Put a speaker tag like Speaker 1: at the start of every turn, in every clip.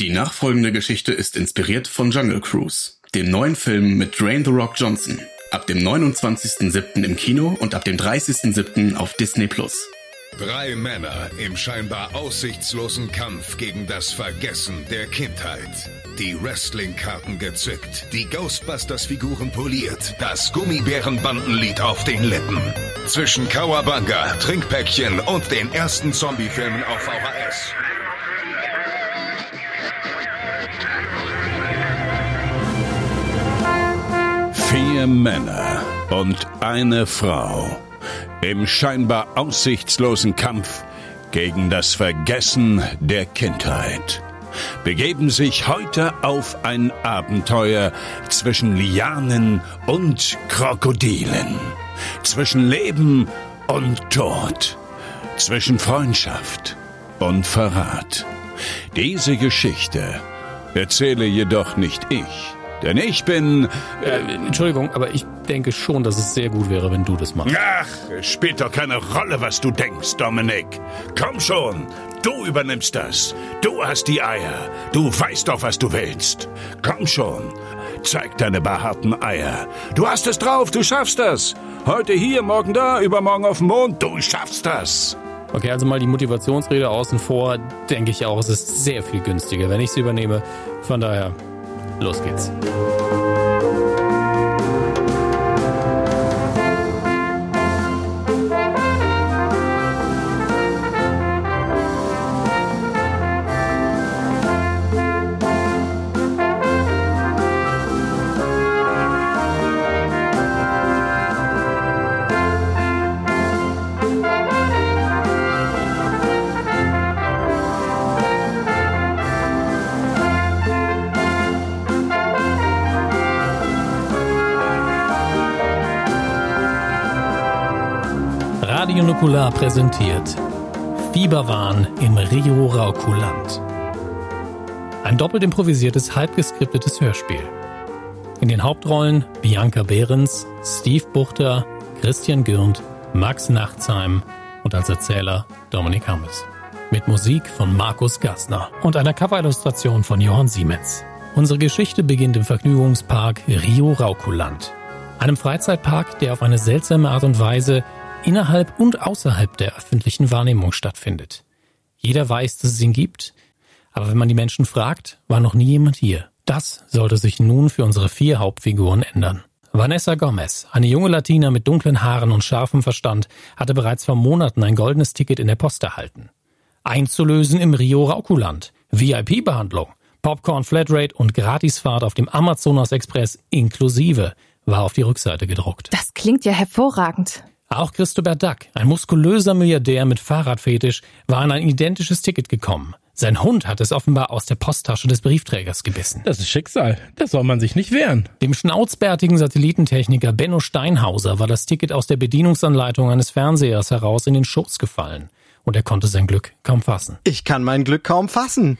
Speaker 1: Die nachfolgende Geschichte ist inspiriert von Jungle Cruise, dem neuen Film mit Dwayne The Rock Johnson. Ab dem 29.07. im Kino und ab dem 30.07. auf Disney Plus.
Speaker 2: Drei Männer im scheinbar aussichtslosen Kampf gegen das Vergessen der Kindheit. Die Wrestling-Karten gezückt, die Ghostbusters-Figuren poliert, das Gummibärenbandenlied auf den Lippen. Zwischen Kawabanga, Trinkpäckchen und den ersten Zombie-Filmen auf VHS.
Speaker 3: Vier Männer und eine Frau im scheinbar aussichtslosen Kampf gegen das Vergessen der Kindheit begeben sich heute auf ein Abenteuer zwischen Lianen und Krokodilen, zwischen Leben und Tod, zwischen Freundschaft und Verrat. Diese Geschichte erzähle jedoch nicht ich, denn ich bin...
Speaker 4: Äh, Entschuldigung, aber ich denke schon, dass es sehr gut wäre, wenn du das machst.
Speaker 3: Ach, es spielt doch keine Rolle, was du denkst, Dominik. Komm schon, du übernimmst das. Du hast die Eier. Du weißt doch, was du willst. Komm schon, zeig deine behaarten Eier. Du hast es drauf, du schaffst das. Heute hier, morgen da, übermorgen auf dem Mond, du schaffst das.
Speaker 4: Okay, also mal die Motivationsrede außen vor, denke ich auch, es ist sehr viel günstiger, wenn ich sie übernehme. Von daher, los geht's. Nukular präsentiert Fieberwahn im Rio Raukuland. Ein doppelt improvisiertes, halb geskriptetes Hörspiel. In den Hauptrollen Bianca Behrens, Steve Buchter, Christian Gürnt, Max Nachtsheim und als Erzähler Dominik Hammes. Mit Musik von Markus Gassner und einer Coverillustration von Johann Siemens. Unsere Geschichte beginnt im Vergnügungspark Rio Raukuland. Einem Freizeitpark, der auf eine seltsame Art und Weise innerhalb und außerhalb der öffentlichen Wahrnehmung stattfindet. Jeder weiß, dass es ihn gibt, aber wenn man die Menschen fragt, war noch nie jemand hier. Das sollte sich nun für unsere vier Hauptfiguren ändern. Vanessa Gomez, eine junge Latina mit dunklen Haaren und scharfem Verstand, hatte bereits vor Monaten ein goldenes Ticket in der Post erhalten. Einzulösen im Rio Raukuland, VIP-Behandlung, Popcorn Flatrate und Gratisfahrt auf dem Amazonas Express inklusive war auf die Rückseite gedruckt.
Speaker 5: Das klingt ja hervorragend.
Speaker 4: Auch Christopher Duck, ein muskulöser Milliardär mit Fahrradfetisch, war an ein identisches Ticket gekommen. Sein Hund hat es offenbar aus der Posttasche des Briefträgers gebissen.
Speaker 6: Das ist Schicksal. Da soll man sich nicht wehren.
Speaker 4: Dem schnauzbärtigen Satellitentechniker Benno Steinhauser war das Ticket aus der Bedienungsanleitung eines Fernsehers heraus in den Schoß gefallen. Und er konnte sein Glück kaum fassen.
Speaker 7: Ich kann mein Glück kaum fassen.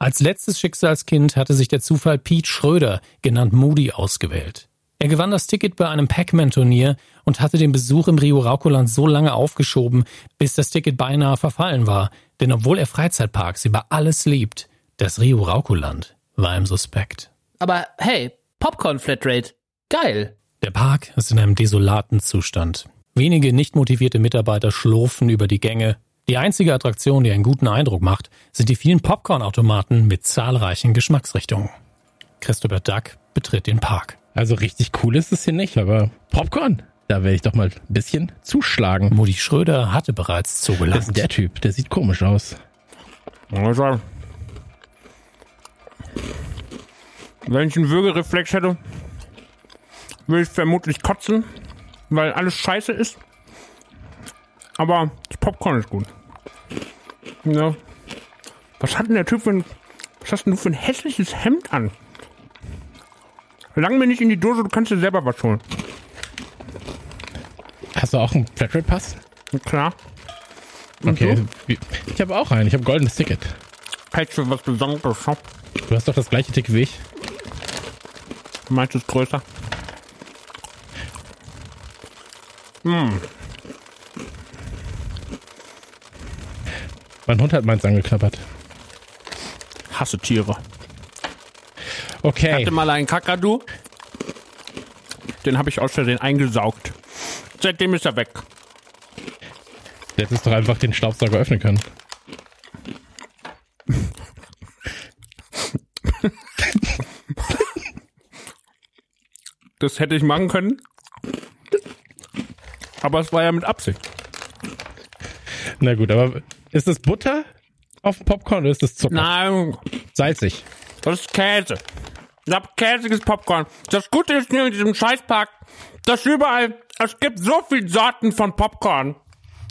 Speaker 4: Als letztes Schicksalskind hatte sich der Zufall Pete Schröder, genannt Moody, ausgewählt. Er gewann das Ticket bei einem Pac-Man-Turnier und hatte den Besuch im Rio Raukuland so lange aufgeschoben, bis das Ticket beinahe verfallen war. Denn obwohl er Freizeitparks über alles liebt, das Rio Raukuland war ihm suspekt.
Speaker 8: Aber hey, Popcorn Flatrate. Geil.
Speaker 4: Der Park ist in einem desolaten Zustand. Wenige nicht motivierte Mitarbeiter schlurfen über die Gänge. Die einzige Attraktion, die einen guten Eindruck macht, sind die vielen Popcornautomaten mit zahlreichen Geschmacksrichtungen. Christopher Duck betritt den Park.
Speaker 6: Also richtig cool ist es hier nicht, aber Popcorn, da werde ich doch mal ein bisschen zuschlagen.
Speaker 4: Mutti Schröder hatte bereits
Speaker 6: Das ist der Typ, der sieht komisch aus.
Speaker 9: Also, wenn ich einen Würgereflex hätte, würde ich vermutlich kotzen, weil alles scheiße ist. Aber das Popcorn ist gut. Ja. Was hat denn der Typ für ein, was hast denn du für ein hässliches Hemd an? Lang mir nicht in die Dose, du kannst dir selber was holen.
Speaker 6: Hast du auch einen Flatrate-Pass?
Speaker 9: Na Klar.
Speaker 6: Okay.
Speaker 9: so?
Speaker 6: wie- Ich habe auch einen. Ich habe ein goldenes Ticket.
Speaker 9: Halt für was Besonderes.
Speaker 6: Du hast doch das gleiche Ticket wie ich.
Speaker 9: Meins ist größer.
Speaker 6: Mein Hund hat meins angeknabbert.
Speaker 8: Hasse Tiere. Ich
Speaker 6: Okay.
Speaker 8: hatte mal einen Kakadu. Den habe ich aus Versehen eingesaugt. Seitdem ist er weg.
Speaker 6: Du hättest doch einfach den Staubsauger öffnen können.
Speaker 8: Das hätte ich machen können. Aber es war ja mit Absicht.
Speaker 6: Na gut, aber ist das Butter auf dem Popcorn oder ist das Zucker?
Speaker 8: Nein,
Speaker 6: Salzig.
Speaker 8: das ist Käse. Ich hab käsiges Popcorn. Das Gute ist hier in diesem Scheißpark, dass überall, es gibt so viele Sorten von Popcorn.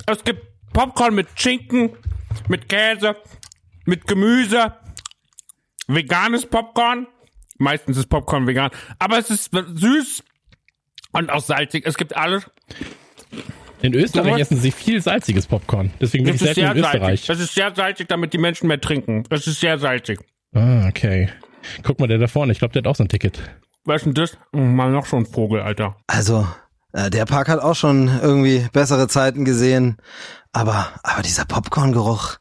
Speaker 8: Es gibt Popcorn mit Schinken, mit Käse, mit Gemüse, veganes Popcorn. Meistens ist Popcorn vegan, aber es ist süß und auch salzig. Es gibt alles.
Speaker 6: In Österreich essen sie viel salziges Popcorn. Deswegen bin
Speaker 8: Es
Speaker 6: ich
Speaker 8: ist
Speaker 6: selten
Speaker 8: sehr
Speaker 6: in Österreich.
Speaker 8: salzig. Es ist sehr salzig, damit die Menschen mehr trinken. Es ist sehr salzig.
Speaker 6: Ah, okay. Guck mal, der da vorne, ich glaube, der hat auch so ein Ticket.
Speaker 8: Was ist denn das? Mal noch so ein Vogel, Alter.
Speaker 7: Also, äh, der Park hat auch schon irgendwie bessere Zeiten gesehen. Aber, aber dieser Popcorn-Geruch,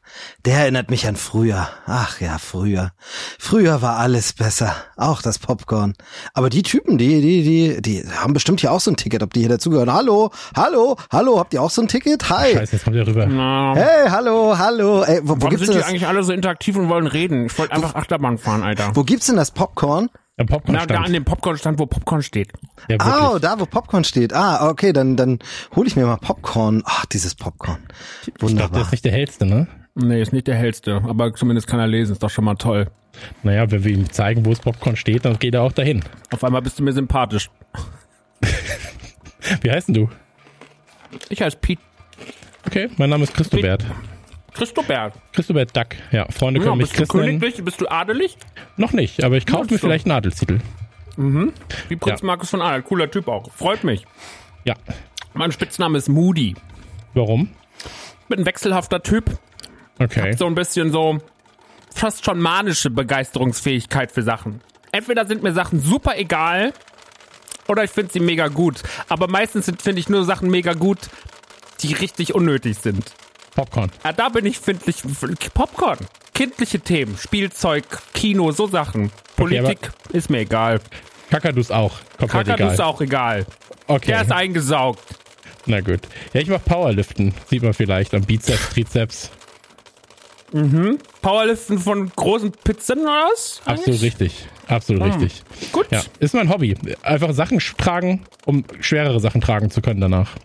Speaker 7: der erinnert mich an früher. Ach ja, früher. Früher war alles besser. Auch das Popcorn. Aber die Typen, die, die, die, die haben bestimmt hier auch so ein Ticket, ob die hier dazugehören. Hallo, hallo, hallo, habt ihr auch so ein Ticket? Hi.
Speaker 6: Scheiße, jetzt kommt der rüber.
Speaker 8: Na,
Speaker 7: Hey, hallo, hallo. Ey, wo, wo
Speaker 8: warum
Speaker 7: gibt's
Speaker 8: sind
Speaker 7: denn
Speaker 8: die
Speaker 7: das?
Speaker 8: eigentlich alle so interaktiv und wollen reden? Ich wollte einfach Achterbahn fahren, Alter.
Speaker 7: Wo gibt's denn das Popcorn?
Speaker 6: Am
Speaker 8: Na, da
Speaker 6: Popcorn-Stand.
Speaker 8: an dem Popcorn-Stand, wo Popcorn steht.
Speaker 6: Ja,
Speaker 7: Ah,
Speaker 6: wirklich.
Speaker 7: da, wo Popcorn steht. Ah, okay, dann, dann hole ich mir mal Popcorn. Ach, dieses Popcorn.
Speaker 6: ich glaube, der
Speaker 7: Wunderbar.
Speaker 6: ist nicht der hellste, ne?
Speaker 8: Nee, ist nicht der hellste, aber zumindest kann er lesen, ist doch schon mal toll.
Speaker 6: Naja, wenn wir ihm zeigen, wo das Popcorn steht, dann geht er auch dahin.
Speaker 8: Auf einmal bist du mir sympathisch.
Speaker 6: Wie heißt denn du?
Speaker 8: Ich heiße Pete
Speaker 6: Okay, mein Name ist Christobert.
Speaker 8: Christobert.
Speaker 6: Christobert Duck. Ja, Freunde
Speaker 8: Ja,
Speaker 6: können mich
Speaker 8: bist du königlich? Bist du adelig?
Speaker 6: Noch nicht, aber ich kaufe
Speaker 8: Ja,
Speaker 6: mir vielleicht einen Adelstitel.
Speaker 8: Wie Prinz
Speaker 6: Ja.
Speaker 8: Markus von Adel. Cooler Typ auch. Freut mich.
Speaker 6: Ja.
Speaker 8: Mein Spitzname ist Moody.
Speaker 6: Warum?
Speaker 8: Bin ein wechselhafter Typ.
Speaker 6: Okay.
Speaker 8: So ein bisschen so fast schon manische Begeisterungsfähigkeit für Sachen. Entweder sind mir Sachen super egal oder ich finde sie mega gut. Aber meistens finde ich nur Sachen mega gut, die richtig unnötig sind.
Speaker 6: Popcorn.
Speaker 8: Ja, da bin ich findlich. Popcorn. Kindliche Themen, Spielzeug, Kino, so Sachen. Politik ist mir egal.
Speaker 6: Kakadus auch. Komplett
Speaker 8: Kakadu
Speaker 6: egal.
Speaker 8: ist auch egal.
Speaker 6: Okay.
Speaker 8: Der ist eingesaugt.
Speaker 6: Na gut. Ja, ich mach Powerliften. Sieht man vielleicht am Bizeps, Trizeps.
Speaker 8: Powerliften von großen Pizzen oder was?
Speaker 6: Absolut richtig. Absolut richtig.
Speaker 8: Gut.
Speaker 6: Ja, ist mein Hobby. Einfach Sachen tragen, um schwerere Sachen tragen zu können danach.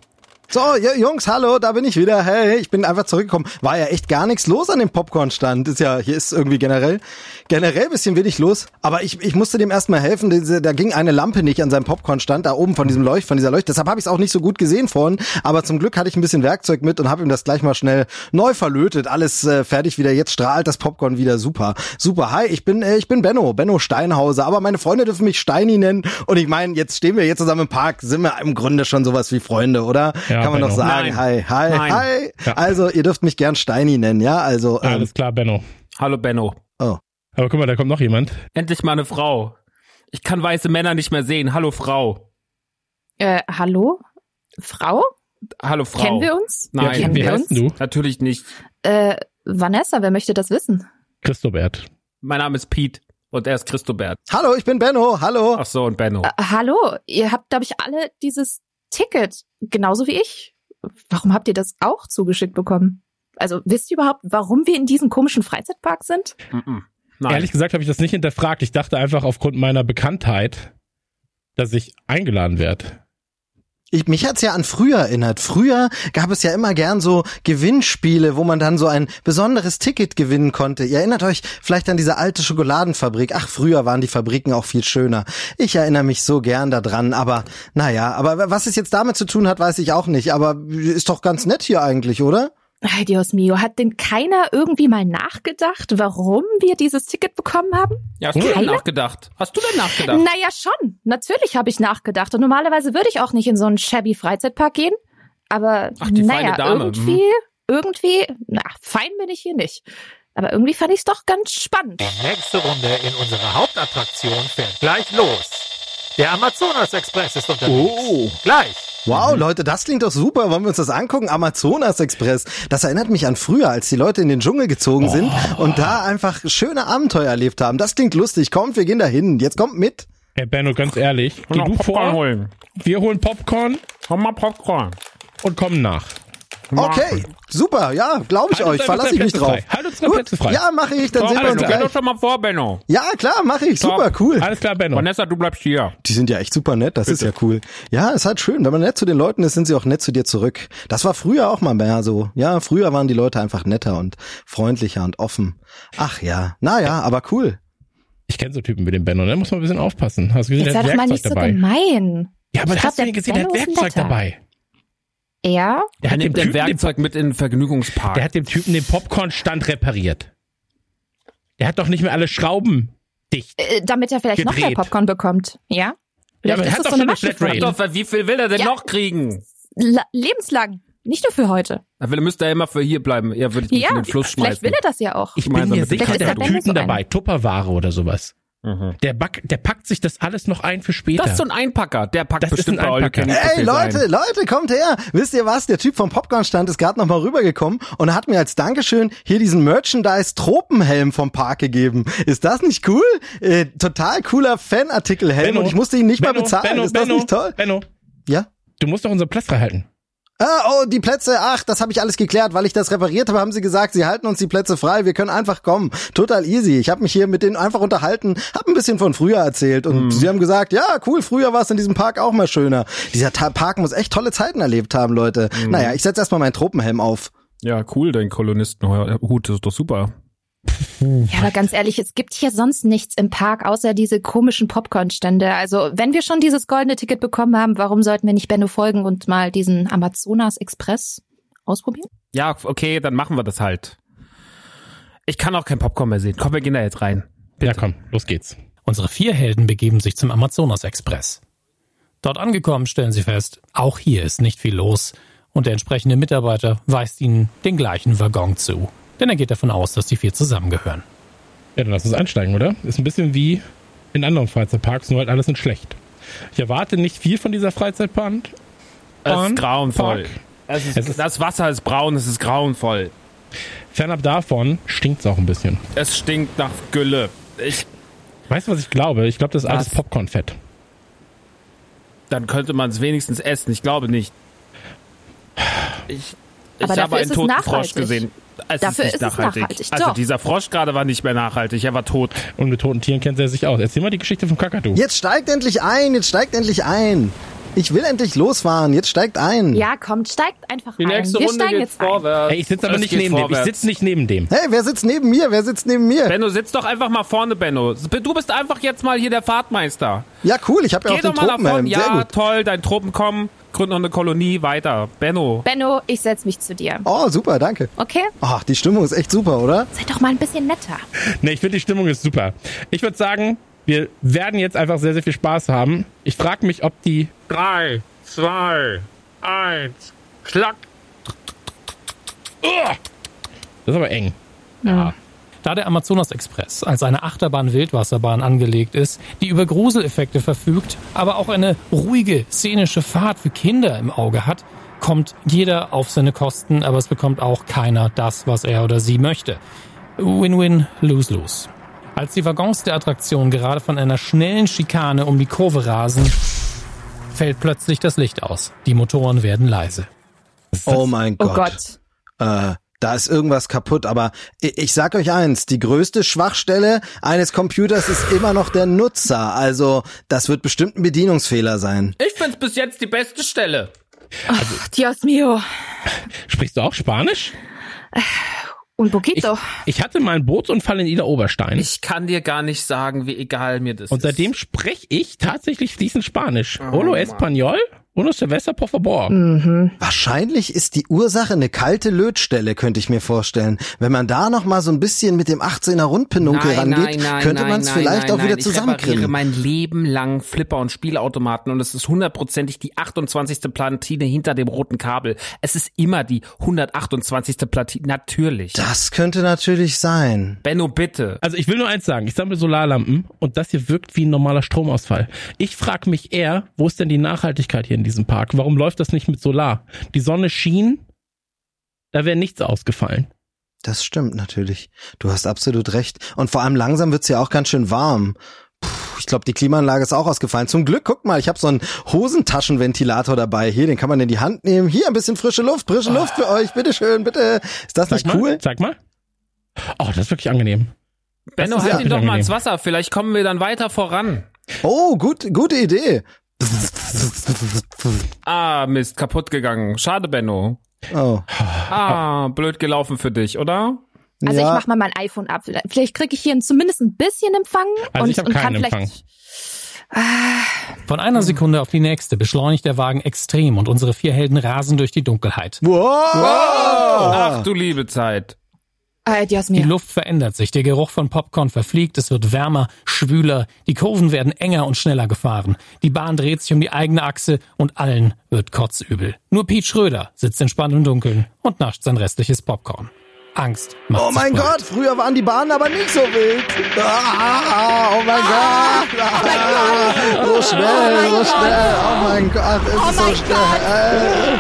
Speaker 7: So, ja, Jungs, hallo, da bin ich wieder. Hey, ich bin einfach zurückgekommen. War ja echt gar nichts los an dem Popcornstand. Ist ja, hier ist irgendwie generell, generell bisschen wenig los. Aber ich, ich musste dem erstmal helfen. Da ging eine Lampe nicht an seinem Popcornstand, da oben von diesem Leucht, von dieser Leucht. Deshalb habe ich es auch nicht so gut gesehen vorhin. Aber zum Glück hatte ich ein bisschen Werkzeug mit und habe ihm das gleich mal schnell neu verlötet. Alles äh, fertig wieder. Jetzt strahlt das Popcorn wieder super. Super. Hi, ich bin, äh, ich bin Benno, Benno Steinhauser. Aber meine Freunde dürfen mich Steini nennen. Und ich meine, jetzt stehen wir hier zusammen im Park, sind wir im Grunde schon sowas wie Freunde, oder?
Speaker 6: Ja,
Speaker 7: Kann man doch
Speaker 6: Benno.
Speaker 7: sagen.
Speaker 8: Nein.
Speaker 7: Hi, hi,
Speaker 8: Nein.
Speaker 7: hi.
Speaker 6: Ja.
Speaker 7: Also, ihr dürft mich gern Steini nennen, ja? Also, ähm,
Speaker 6: Alles klar, Benno.
Speaker 8: Hallo Benno.
Speaker 7: oh.
Speaker 6: Aber guck mal, da kommt noch jemand.
Speaker 8: Endlich mal eine Frau. Ich kann weiße Männer nicht mehr sehen. Hallo Frau.
Speaker 5: Äh, hallo? Frau?
Speaker 8: Hallo Frau.
Speaker 5: Kennen wir uns?
Speaker 8: Nein.
Speaker 5: Kennen
Speaker 6: Wie
Speaker 5: wir
Speaker 6: heißt
Speaker 5: uns?
Speaker 6: du?
Speaker 8: Natürlich nicht.
Speaker 5: Äh, Vanessa, wer möchte das wissen?
Speaker 6: Christobert.
Speaker 8: Mein Name ist Pete und er ist Christobert.
Speaker 7: Hallo, ich bin Benno, hallo.
Speaker 8: Ach so, und Benno.
Speaker 5: Äh, hallo, ihr habt, glaube ich, alle dieses Ticket, genauso wie ich. Warum habt ihr das auch zugeschickt bekommen? Also, wisst ihr überhaupt, warum wir in diesem komischen Freizeitpark sind?
Speaker 8: Nein.
Speaker 6: Ehrlich gesagt habe ich das nicht hinterfragt. Ich dachte einfach aufgrund meiner Bekanntheit, dass ich eingeladen werde.
Speaker 7: Ich, mich hat's ja an früher erinnert. Früher gab es ja immer gern so Gewinnspiele, wo man dann so ein besonderes Ticket gewinnen konnte. Ihr erinnert euch vielleicht an diese alte Schokoladenfabrik. Ach, früher waren die Fabriken auch viel schöner. Ich erinnere mich so gern daran, aber naja, aber was es jetzt damit zu tun hat, weiß ich auch nicht. Aber ist doch ganz nett hier eigentlich, oder?
Speaker 5: Ay, Dios mio, hat denn keiner irgendwie mal nachgedacht, warum wir dieses Ticket bekommen haben?
Speaker 8: ja, hast du denn
Speaker 5: Keiner?
Speaker 8: nachgedacht? Hast du denn nachgedacht?
Speaker 5: Naja, schon. Natürlich habe ich nachgedacht. Und normalerweise würde ich auch nicht in so einen shabby Freizeitpark gehen. Aber
Speaker 8: Ach, die
Speaker 5: naja,
Speaker 8: feine Dame,
Speaker 5: irgendwie, irgendwie, na, fein bin ich hier nicht. Aber irgendwie fand ich es doch ganz spannend.
Speaker 10: Die nächste Runde in unserer Hauptattraktion fährt gleich los. Der Amazonas Express ist unterwegs.
Speaker 8: Oh.
Speaker 10: Gleich
Speaker 7: Wow, Leute, das klingt doch super. Wollen wir uns das angucken? Amazonas Express. Das erinnert mich an früher, als die Leute in den Dschungel gezogen sind und da einfach schöne Abenteuer erlebt haben. Das klingt lustig. Kommt, wir gehen da hin. Jetzt kommt mit.
Speaker 6: Hey Benno, ganz ehrlich, geh du
Speaker 8: Popcorn
Speaker 6: vor,
Speaker 8: holen.
Speaker 6: wir holen Popcorn
Speaker 8: Komm mal Popcorn.
Speaker 6: und kommen nach.
Speaker 7: Okay, super. Ja, glaube ich
Speaker 6: Halt
Speaker 7: euch. Verlasse ich mich
Speaker 6: Plätze
Speaker 7: drauf.
Speaker 6: frei. Halt uns Plätze frei.
Speaker 7: Ja, mache ich. Dann sehen wir uns gleich.
Speaker 8: schon mal vor, Benno.
Speaker 7: Ja, klar, mache ich. Super, cool.
Speaker 6: Alles klar, Benno.
Speaker 8: Vanessa, du bleibst hier.
Speaker 7: Die sind ja echt super nett, das ist ja cool. Ja, ist halt schön. Wenn man nett zu den Leuten ist, sind sie auch nett zu dir zurück. Das war früher auch mal mehr so. Ja, früher waren die Leute einfach netter und freundlicher und offen. Ach ja, naja, aber cool.
Speaker 6: Ich kenne so Typen wie den Benno, da muss man ein bisschen aufpassen. Hast du gesehen,
Speaker 5: Jetzt sei doch mal nicht so
Speaker 6: dabei.
Speaker 5: gemein.
Speaker 6: Ja, aber
Speaker 5: Ich
Speaker 6: hast
Speaker 5: glaub,
Speaker 6: du gesehen, der hat Werkzeug
Speaker 5: Netter.
Speaker 6: dabei.
Speaker 5: Ja?
Speaker 6: Der
Speaker 8: Er
Speaker 6: hat, dem
Speaker 8: nimmt der
Speaker 6: Typen den,
Speaker 8: Werkzeug mit in den Vergnügungspark.
Speaker 6: der hat dem Typen den Popcornstand repariert. Der hat doch nicht mehr alle Schrauben dicht.
Speaker 5: Äh, damit er vielleicht noch mehr
Speaker 6: Gedreht.
Speaker 5: Popcorn bekommt. Ja?
Speaker 6: Ja,
Speaker 5: Vielleicht
Speaker 6: aber er
Speaker 5: ist
Speaker 6: hat doch
Speaker 5: so
Speaker 6: schon
Speaker 5: eine
Speaker 6: eine Flatrate.
Speaker 5: ihm.
Speaker 8: Doch, wie viel will er denn
Speaker 5: Ja.
Speaker 8: noch kriegen?
Speaker 5: La lebenslang. Nicht nur für heute.
Speaker 8: Er will, müsste er immer für hier bleiben. Er würde
Speaker 5: Ja,
Speaker 8: in den Fluss
Speaker 5: vielleicht
Speaker 8: schmeißen.
Speaker 5: will er das ja auch.
Speaker 6: Ich
Speaker 8: dem
Speaker 5: Vielleicht
Speaker 6: der hat Tüten
Speaker 5: so
Speaker 6: dabei, Tupperware oder sowas.
Speaker 8: Mhm.
Speaker 6: Der, back, der packt sich das alles noch ein für später.
Speaker 8: Das ist so ein Einpacker. Der packt
Speaker 6: Das ist
Speaker 8: bestimmt
Speaker 6: ein
Speaker 8: All You
Speaker 6: Einpacker.
Speaker 7: Ey, Leute,
Speaker 8: sein.
Speaker 7: Leute, kommt her. Wisst ihr was? Der Typ vom Popcornstand ist gerade noch mal rübergekommen und hat mir als Dankeschön hier diesen Merchandise-Tropenhelm vom Park gegeben. Ist das nicht cool? Äh, total cooler Fanartikelhelm
Speaker 6: Benno,
Speaker 7: und ich musste ihn nicht mal
Speaker 6: Benno,
Speaker 7: bezahlen.
Speaker 6: Benno,
Speaker 7: ist das
Speaker 6: Benno,
Speaker 7: nicht toll?
Speaker 6: Benno,
Speaker 7: Ja?
Speaker 6: du musst doch unseren Platz frei halten.
Speaker 7: Ah, oh, die Plätze, ach, das habe ich alles geklärt, weil ich das repariert habe, haben sie gesagt, sie halten uns die Plätze frei, wir können einfach kommen. Total easy. Ich habe mich hier mit denen einfach unterhalten, habe ein bisschen von früher erzählt und sie haben gesagt, ja, cool, früher war es in diesem Park auch mal schöner. Dieser Ta Park muss echt tolle Zeiten erlebt haben, Leute. Naja, ich setze erstmal meinen Tropenhelm auf.
Speaker 8: Ja, cool, dein Kolonistenhut ist doch super.
Speaker 5: Ja, aber ganz ehrlich, es gibt hier sonst nichts im Park, außer diese komischen Popcornstände. Also, wenn wir schon dieses goldene Ticket bekommen haben, warum sollten wir nicht Benno folgen und mal diesen Amazonas Express ausprobieren?
Speaker 8: Ja, okay, dann machen wir das halt. Ich kann auch kein Popcorn mehr sehen. Komm, wir gehen da jetzt rein.
Speaker 6: Ja, komm, los geht's.
Speaker 4: Unsere vier Helden begeben sich zum Amazonas Express. Dort angekommen stellen sie fest, auch hier ist nicht viel los und der entsprechende Mitarbeiter weist ihnen den gleichen Waggon zu. Denn er geht davon aus, dass die vier zusammengehören.
Speaker 6: Ja, dann lass uns einsteigen, oder? Ist ein bisschen wie in anderen Freizeitparks, nur halt alles in schlecht. Ich erwarte nicht viel von dieser Freizeitbahn.
Speaker 8: Es ist grauenvoll. Es ist,
Speaker 6: Es ist-
Speaker 8: das Wasser ist braun, es ist grauenvoll.
Speaker 6: Fernab davon stinkt's auch ein bisschen.
Speaker 8: Es stinkt nach Gülle. Ich,
Speaker 6: Weißt du, was ich glaube? Ich glaube, das ist alles
Speaker 8: Was?
Speaker 6: Popcornfett.
Speaker 8: dann könnte man es wenigstens essen. Ich glaube nicht. Ich, ich
Speaker 5: Aber dafür
Speaker 8: habe einen
Speaker 5: ist es
Speaker 8: toten
Speaker 5: nachhaltig.
Speaker 8: Frosch gesehen. Es
Speaker 5: Dafür
Speaker 8: ist nicht
Speaker 5: ist es
Speaker 8: nachhaltig.
Speaker 5: nachhaltig,
Speaker 8: Also
Speaker 5: doch.
Speaker 8: dieser Frosch gerade war nicht mehr nachhaltig, er war tot.
Speaker 6: Und mit toten Tieren kennt er sich aus. Erzähl mal die Geschichte vom Kakadu.
Speaker 7: Jetzt steigt endlich ein, jetzt steigt endlich ein. Ich will endlich losfahren, jetzt steigt ein.
Speaker 5: Ja, kommt, steigt einfach rein. wir steigen jetzt ein.
Speaker 8: vorwärts.
Speaker 6: Ey, ich sitze aber
Speaker 8: Es
Speaker 6: nicht
Speaker 8: geht
Speaker 6: neben dem. Ich
Speaker 8: vorwärts.
Speaker 6: sitze nicht neben dem.
Speaker 7: Hey, wer sitzt neben mir? Wer sitzt neben mir?
Speaker 8: Benno, sitz doch einfach mal vorne, Benno. Du bist einfach jetzt mal hier der Fahrtmeister.
Speaker 7: Ja, cool, ich habe ja
Speaker 8: Geh
Speaker 7: auch den
Speaker 8: doch mal
Speaker 7: Tropenhelm.
Speaker 8: vorne.
Speaker 7: Sehr
Speaker 8: Ja,
Speaker 7: gut.
Speaker 8: toll, dein Tropen kommen. Gründ noch eine Kolonie weiter. Benno.
Speaker 5: Benno, ich setz mich zu dir.
Speaker 7: Oh, super, danke.
Speaker 5: Okay?
Speaker 7: Ach, die Stimmung ist echt super, oder?
Speaker 5: Sei doch mal ein bisschen netter.
Speaker 6: Ne, ich finde die Stimmung ist super. Ich würde sagen, wir werden jetzt einfach sehr, sehr viel Spaß haben. Ich frage mich, ob die
Speaker 8: Drei, zwei, eins, schlag.
Speaker 6: Das ist aber eng.
Speaker 4: Da der Amazonas Express als eine Achterbahn-Wildwasserbahn angelegt ist, die über Gruseleffekte verfügt, aber auch eine ruhige, szenische Fahrt für Kinder im Auge hat, kommt jeder auf seine Kosten, aber es bekommt auch keiner das, was er oder sie möchte. Win-win, lose-lose. Als die Waggons der Attraktion gerade von einer schnellen Schikane um die Kurve rasen, fällt plötzlich das Licht aus. Die Motoren werden leise.
Speaker 7: Oh mein
Speaker 5: Oh
Speaker 7: Gott.
Speaker 5: Gott.
Speaker 7: Äh, da ist irgendwas kaputt, aber ich, ich sag euch eins, die größte Schwachstelle eines Computers ist immer noch der Nutzer. Also, das wird bestimmt ein Bedienungsfehler sein.
Speaker 8: Ich find's bis jetzt die beste Stelle.
Speaker 5: Dios mío.
Speaker 6: Sprichst du auch Spanisch?
Speaker 5: Un
Speaker 6: Ich,
Speaker 5: poquito.
Speaker 6: ich hatte mal einen Bootsunfall in Ida Oberstein.
Speaker 8: Ich kann dir gar nicht sagen, wie egal mir das
Speaker 6: und seitdem
Speaker 8: ist.
Speaker 6: spreche ich tatsächlich fließend Spanisch. Holo Español, uno cerveza, por favor.
Speaker 7: Wahrscheinlich ist die Ursache eine kalte Lötstelle, könnte ich mir vorstellen. Wenn man da noch mal so ein bisschen mit dem 18er Rundpedunkel rangeht, könnte man es vielleicht auch wieder
Speaker 8: Ich repariere
Speaker 7: zusammenkriegen.
Speaker 8: mein Leben lang Flipper und Spielautomaten und es ist hundertprozentig die 28. Platine hinter dem roten Kabel. Es ist immer die 128. Platine. Natürlich.
Speaker 7: Das könnte natürlich sein.
Speaker 8: Benno, bitte.
Speaker 6: Also ich will nur eins sagen, ich sammle Solarlampen und das hier wirkt wie ein normaler Stromausfall. Ich frage mich eher, wo ist denn die Nachhaltigkeit hier in diesem Park. Warum läuft das nicht mit Solar? Die Sonne schien, da wäre nichts ausgefallen.
Speaker 7: Das stimmt natürlich. Du hast absolut recht. Und vor allem langsam wird's ja auch ganz schön warm. Puh, ich glaube, die Klimaanlage ist auch ausgefallen. Zum Glück, guck mal, ich habe so einen Hosentaschenventilator dabei. Hier, den kann man in die Hand nehmen. Hier ein bisschen frische Luft, frische Luft für euch. Bitte schön, bitte. Ist das
Speaker 6: Zeig
Speaker 7: nicht
Speaker 6: mal,
Speaker 7: cool?
Speaker 6: Zeig mal. Oh, das ist wirklich angenehm.
Speaker 9: Benno, halt ihn doch mal
Speaker 6: angenehm.
Speaker 9: ins Wasser. Vielleicht kommen wir dann weiter voran.
Speaker 7: Oh, gut, gute Idee.
Speaker 9: Ah, Mist, kaputt gegangen. Schade, Benno.
Speaker 7: Oh.
Speaker 9: Ah, blöd gelaufen für dich, oder?
Speaker 5: Also
Speaker 7: ja.
Speaker 5: ich mach mal mein iPhone ab. Vielleicht- kriege ich hier zumindest ein bisschen Empfang.
Speaker 6: Also
Speaker 5: und,
Speaker 6: ich habe
Speaker 5: und kann
Speaker 6: keinen
Speaker 5: vielleicht.
Speaker 6: Empfang.
Speaker 4: Von einer Sekunde auf die nächste beschleunigt der Wagen extrem und unsere vier Helden rasen durch die Dunkelheit.
Speaker 7: Wow.
Speaker 9: Ach du liebe Zeit.
Speaker 5: Äh, Dios
Speaker 4: Die. Luft verändert sich, der Geruch von Popcorn verfliegt, es wird wärmer, schwüler, die Kurven werden enger und schneller gefahren. Die Bahn dreht sich um die eigene Achse und allen wird kotzübel. Nur Pete Schröder sitzt entspannt im Dunkeln und nascht sein restliches Popcorn. Angst macht
Speaker 7: Oh mein. Gott, früher waren die Bahnen aber nicht so wild. Ah, oh mein Gott. Ah, so schnell, so schnell. Oh mein Gott, es
Speaker 5: Oh
Speaker 7: ist so
Speaker 5: mein
Speaker 7: schnell.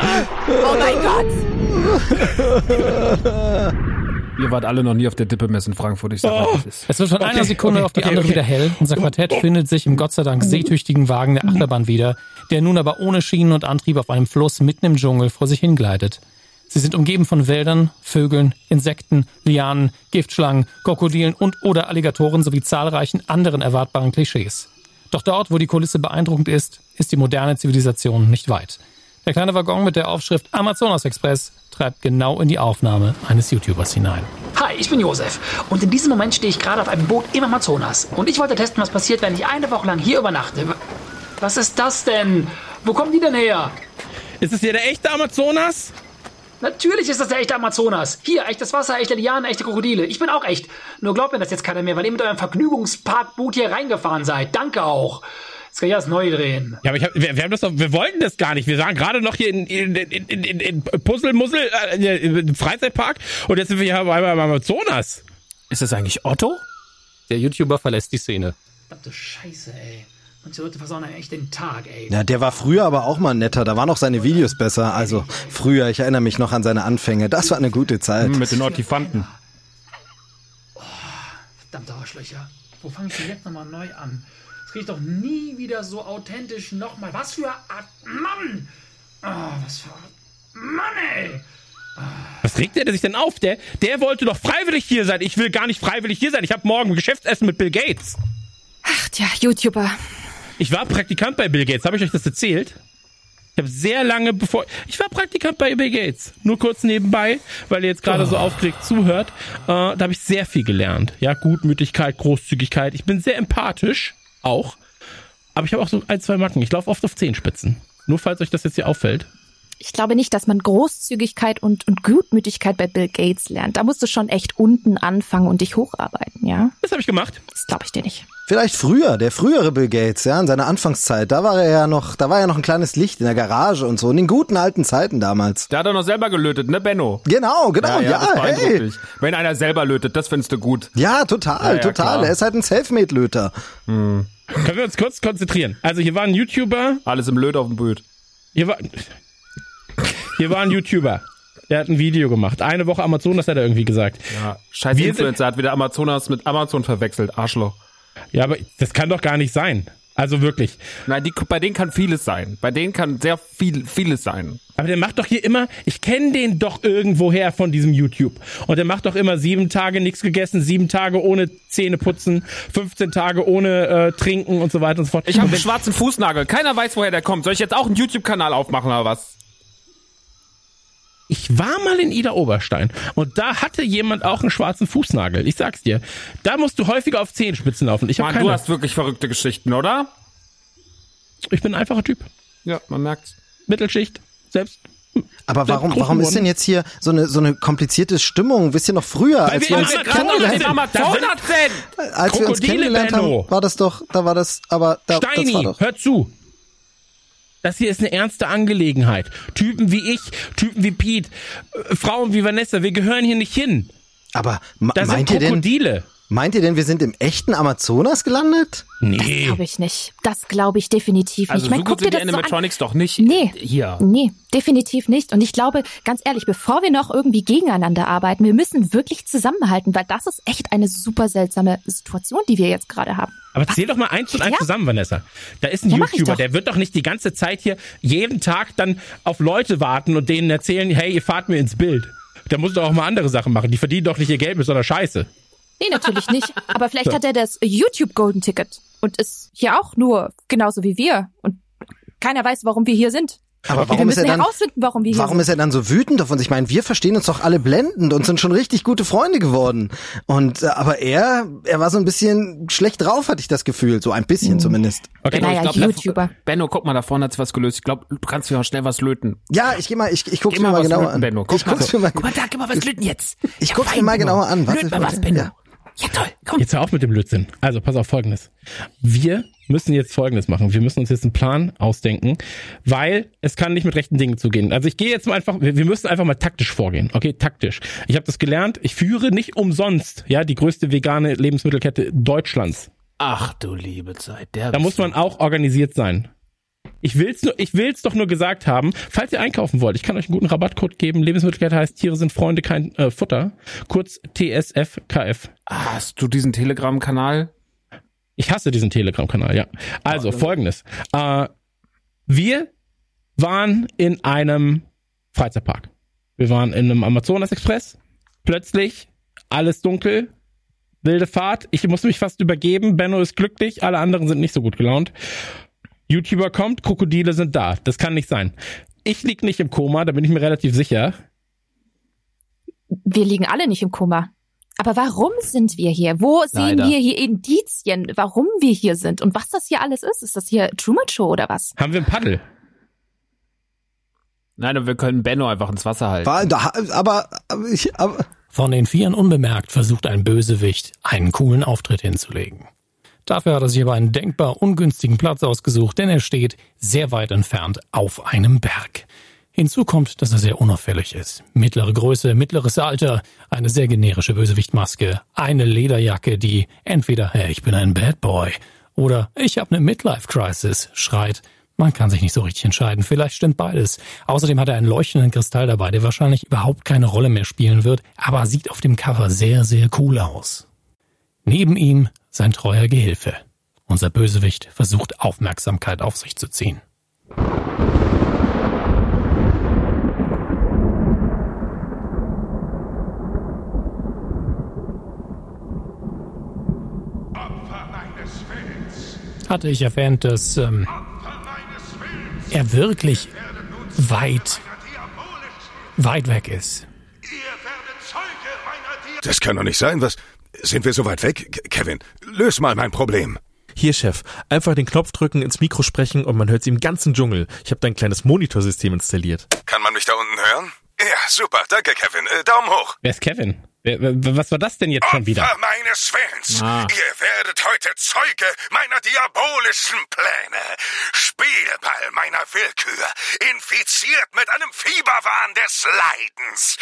Speaker 5: Oh mein Gott.
Speaker 9: Ihr wart alle noch nie auf der Dippemesse in Frankfurt. Ich sag
Speaker 6: Oh.
Speaker 9: euch, das ist.
Speaker 4: Es wird von einer Sekunde
Speaker 6: okay,
Speaker 4: auf die
Speaker 6: okay,
Speaker 4: andere
Speaker 6: okay.
Speaker 4: wieder hell. Unser Quartett findet sich im Gott sei Dank seetüchtigen Wagen der Achterbahn wieder, der nun aber ohne Schienen und Antrieb auf einem Fluss mitten im Dschungel vor sich hingleitet. Sie sind umgeben von Wäldern, Vögeln, Insekten, Lianen, Giftschlangen, Krokodilen und oder Alligatoren sowie zahlreichen anderen erwartbaren Klischees. Doch dort, wo die Kulisse beeindruckend ist, ist die moderne Zivilisation nicht weit. Der kleine Waggon mit der Aufschrift Amazonas Express treibt genau in die Aufnahme eines YouTubers hinein.
Speaker 11: Hi, ich bin Josef und in diesem Moment stehe ich gerade auf einem Boot im Amazonas und ich wollte testen, was passiert, wenn ich eine Woche lang hier übernachte. Was ist das denn? Wo kommen die denn her?
Speaker 6: Ist es hier der echte Amazonas?
Speaker 11: Natürlich ist das der echte Amazonas. Hier, echtes Wasser, echte Lianen, echte Krokodile. Ich bin auch echt. Nur glaubt mir das jetzt keiner mehr, weil ihr mit eurem Vergnügungsparkboot hier reingefahren seid. Danke auch. Jetzt kann ich das neu drehen.
Speaker 6: Ja, aber ich hab, wir, wir haben das doch, wir wollten das gar nicht. Wir waren gerade noch hier in, in, in, in, in, in Puzzle, Mussel, äh, im Freizeitpark und jetzt sind wir hier beim Amazonas.
Speaker 9: Ist das eigentlich Otto?
Speaker 4: Der YouTuber verlässt die Szene.
Speaker 11: Verdammte Scheiße, ey. Manche Leute versauen einem echt den Tag, ey.
Speaker 7: Ja, der war früher aber auch mal netter. Da waren auch seine Videos besser. Also früher, ich erinnere mich noch an seine Anfänge. Das war eine gute Zeit.
Speaker 9: Mit den Ortifanten.
Speaker 11: Verdammte Arschlöcher. Wo fangen sie jetzt nochmal neu an? Es riecht doch nie wieder so authentisch nochmal. Was für Art Mann! Ah, was für Art Mann, ey!
Speaker 6: Was regt der sich denn auf? Der, der wollte doch freiwillig hier sein. Ich will gar nicht freiwillig hier sein. Ich habe morgen ein Geschäftsessen mit Bill Gates.
Speaker 5: Ach, tja, YouTuber.
Speaker 6: Ich war Praktikant bei Bill Gates. Habe ich euch das erzählt? Ich habe sehr lange bevor. Ich war Praktikant bei Bill Gates. Nur kurz nebenbei, weil ihr jetzt gerade so aufgeregt zuhört. Äh, da habe ich sehr viel gelernt. Ja, Gutmütigkeit, Großzügigkeit. Ich bin sehr empathisch. Auch. Aber ich habe auch so ein, zwei Macken. Ich laufe oft auf Zehenspitzen. Nur falls euch das jetzt hier auffällt.
Speaker 5: Ich glaube nicht, dass man Großzügigkeit und, und Gutmütigkeit bei Bill Gates lernt. Da musst du schon echt unten anfangen und dich hocharbeiten, ja?
Speaker 6: Das habe ich gemacht.
Speaker 5: Das glaube ich dir nicht.
Speaker 7: Vielleicht früher, der frühere Bill Gates, ja, in seiner Anfangszeit. Da war er ja noch, da war ja noch ein kleines Licht in der Garage und so. In den guten alten Zeiten damals.
Speaker 9: Der hat doch noch selber gelötet, ne, Benno?
Speaker 7: Genau, genau, ja,
Speaker 9: das beeindruckt
Speaker 7: hey.
Speaker 9: Wenn einer selber lötet, das findest du gut.
Speaker 7: Ja, total,
Speaker 9: Ja, ja,
Speaker 7: total.
Speaker 9: klar.
Speaker 7: Er ist halt ein Selfmade-Löter.
Speaker 6: Können wir uns kurz konzentrieren? Also hier war ein YouTuber.
Speaker 9: Alles im Löt auf dem Bild.
Speaker 6: Hier war, hier war ein YouTuber. Der hat ein Video gemacht. Eine Woche Amazonas hat er irgendwie gesagt.
Speaker 9: Ja. Scheiß
Speaker 6: Wir
Speaker 9: Influencer hat wieder Amazonas mit Amazon verwechselt. Arschloch.
Speaker 6: Ja, aber das kann doch gar nicht sein. Also wirklich.
Speaker 9: Nein, die, bei denen kann vieles sein. Bei denen kann sehr viel, vieles sein.
Speaker 6: Aber der macht doch hier immer, ich kenne den doch irgendwoher von diesem YouTube. Und der macht doch immer sieben Tage nichts gegessen, sieben Tage ohne Zähne putzen, 15 Tage ohne äh, Trinken und so weiter und so fort.
Speaker 9: Ich habe einen schwarzen Fußnagel. Keiner weiß, woher der kommt. Soll ich jetzt auch einen YouTube-Kanal aufmachen oder was?
Speaker 6: Ich war mal in Ida Oberstein und da hatte jemand auch einen schwarzen Fußnagel. Ich sag's dir. Da musst du häufiger auf Zehenspitzen laufen. Ich, hab
Speaker 9: Mann,
Speaker 6: keine.
Speaker 9: du hast wirklich verrückte Geschichten, oder?
Speaker 6: ich bin ein einfacher Typ.
Speaker 9: Ja, man merkt's.
Speaker 6: Mittelschicht. Selbst.
Speaker 7: Aber warum, warum ist denn jetzt hier so eine, so eine komplizierte Stimmung? Wisst ihr noch früher, als
Speaker 6: wir
Speaker 7: wir uns kennengelernt haben? Als wir uns kennengelernt haben, war das doch, da war das, aber da, das war
Speaker 6: Steini,
Speaker 7: doch.
Speaker 6: hör zu. Das hier ist eine ernste Angelegenheit. Typen wie ich, Typen wie Pete, äh, Frauen wie Vanessa, wir gehören hier nicht hin.
Speaker 7: Aber ma-
Speaker 6: Da sind
Speaker 7: meint ihr denn,
Speaker 6: Krokodile.
Speaker 7: Meint ihr denn, wir sind im echten Amazonas gelandet?
Speaker 5: Das glaube ich nicht. Das glaube ich definitiv
Speaker 9: Also
Speaker 5: nicht. Ich mein,
Speaker 9: so
Speaker 5: guck
Speaker 9: gut sind
Speaker 5: dir
Speaker 9: die
Speaker 5: das so.
Speaker 9: Animatronics doch nicht
Speaker 5: Nee.
Speaker 9: hier.
Speaker 5: Nee, definitiv nicht. Und ich glaube, ganz ehrlich, bevor wir noch irgendwie gegeneinander arbeiten, wir müssen wirklich zusammenhalten, weil das ist echt eine super seltsame Situation, die wir jetzt gerade haben.
Speaker 6: Aber zähl doch mal eins und eins
Speaker 5: Ja.
Speaker 6: zusammen, Vanessa. Da ist ein
Speaker 5: Ja,
Speaker 6: YouTuber, der wird doch nicht die ganze Zeit hier jeden Tag dann auf Leute warten und denen erzählen, hey, ihr fahrt mir ins Bild. Der muss doch auch mal andere Sachen machen. Die verdienen doch nicht ihr Geld mit so einer Scheiße.
Speaker 5: Nee, natürlich nicht. Aber vielleicht hat er das YouTube Golden Ticket und ist hier auch nur genauso wie wir. Und keiner weiß, warum wir hier sind.
Speaker 7: Aber
Speaker 5: wir
Speaker 7: warum ist er dann,
Speaker 5: herausfinden, warum wir hier
Speaker 7: warum
Speaker 5: sind.
Speaker 7: ist er dann so wütend auf uns? Ich meine, wir verstehen uns doch alle blendend und sind schon richtig gute Freunde geworden. Und, äh, aber er, er war so ein bisschen schlecht drauf, hatte ich das Gefühl. So ein bisschen
Speaker 5: Hm.
Speaker 7: zumindest.
Speaker 6: Okay.
Speaker 5: Naja,
Speaker 9: Ich glaub,
Speaker 5: YouTuber.
Speaker 9: Benno, guck mal, da vorne hat's was gelöst. Ich glaube, du kannst mir auch schnell was löten.
Speaker 7: Ja, ich geh mal, ich, ich guck's
Speaker 9: Geh
Speaker 7: mir
Speaker 9: mal
Speaker 7: mal genauer
Speaker 9: löten,
Speaker 7: an.
Speaker 9: Benno. Guck
Speaker 7: ich guck's
Speaker 9: mal.
Speaker 7: mir mal,
Speaker 9: Guck mal, da, gib mal was löten jetzt.
Speaker 7: ich
Speaker 9: Ja,
Speaker 7: guck's mir mal genauer an. Warte,
Speaker 9: Löt mal was. Benno.
Speaker 7: Ja.
Speaker 9: Ja, toll. Komm.
Speaker 6: Jetzt hör auf mit dem Blödsinn. Also, pass auf Folgendes. Wir müssen jetzt Folgendes machen. Wir müssen uns jetzt einen Plan ausdenken, weil es kann nicht mit rechten Dingen zugehen. Also ich gehe jetzt mal einfach, wir wir müssen einfach mal taktisch vorgehen. Okay, taktisch. Ich habe das gelernt. Ich führe nicht umsonst, ja, die größte vegane Lebensmittelkette Deutschlands.
Speaker 9: Ach du liebe Zeit. Der
Speaker 6: Da muss man auch organisiert sein. Ich will's nur, ich will's doch nur gesagt haben, falls ihr einkaufen wollt, ich kann euch einen guten Rabattcode geben. Lebensmittelkette heißt Tiere sind Freunde, kein äh, Futter. Kurz TSFKF.
Speaker 9: Ah, Hast du diesen Telegram-Kanal?
Speaker 6: Ich hasse diesen Telegram-Kanal, ja. Also, folgendes. Äh, wir waren in einem Freizeitpark. Wir waren in einem Amazonas Express. Plötzlich alles dunkel, wilde Fahrt. Ich muss mich fast übergeben. Benno ist glücklich, alle anderen sind nicht so gut gelaunt. YouTuber kommt, Krokodile sind da. Das kann nicht sein. Ich lieg nicht im Koma, da bin ich mir relativ sicher.
Speaker 5: Wir liegen alle nicht im Koma. Aber warum sind wir hier? Wo sehen
Speaker 9: Leider.
Speaker 5: wir hier Indizien, warum wir hier sind und was das hier alles ist? Ist das hier Truman Show oder was?
Speaker 6: Haben wir ein Paddel?
Speaker 9: Nein, aber wir können Benno einfach ins Wasser halten.
Speaker 7: War, da, aber, aber, ich, aber,
Speaker 4: Von den Vieren unbemerkt versucht ein Bösewicht, einen coolen Auftritt hinzulegen. Dafür hat er sich aber einen denkbar ungünstigen Platz ausgesucht, denn er steht sehr weit entfernt auf einem Berg. Hinzu kommt, dass er sehr unauffällig ist. Mittlere Größe, mittleres Alter, eine sehr generische Bösewichtmaske, eine Lederjacke, die entweder hey, ich bin ein Bad Boy oder ich habe eine Midlife Crisis schreit. Man kann sich nicht so richtig entscheiden. Vielleicht stimmt beides. Außerdem hat er einen leuchtenden Kristall dabei, der wahrscheinlich überhaupt keine Rolle mehr spielen wird, aber sieht auf dem Cover sehr, sehr cool aus. Neben ihm sein treuer Gehilfe. Unser Bösewicht versucht Aufmerksamkeit auf sich zu ziehen. Hatte ich erwähnt, dass ähm, er wirklich weit, weit weg ist.
Speaker 2: Das kann doch nicht sein. Was? Sind wir so weit weg? K Kevin, löse mal mein Problem.
Speaker 12: Hier, Chef, einfach den Knopf drücken, ins Mikro sprechen und man hört sie im ganzen Dschungel. Ich habe da ein kleines Monitorsystem installiert.
Speaker 2: Kann man mich da unten hören? Ja, super. Danke, Kevin. Äh, Daumen hoch.
Speaker 6: Wer ist Kevin? Was war das denn jetzt schon wieder?
Speaker 2: Opfer meines Willens.
Speaker 9: Ah.
Speaker 2: Ihr werdet heute Zeuge meiner diabolischen Pläne. Spielball meiner Willkür. Infiziert mit einem Fieberwahn des Leidens.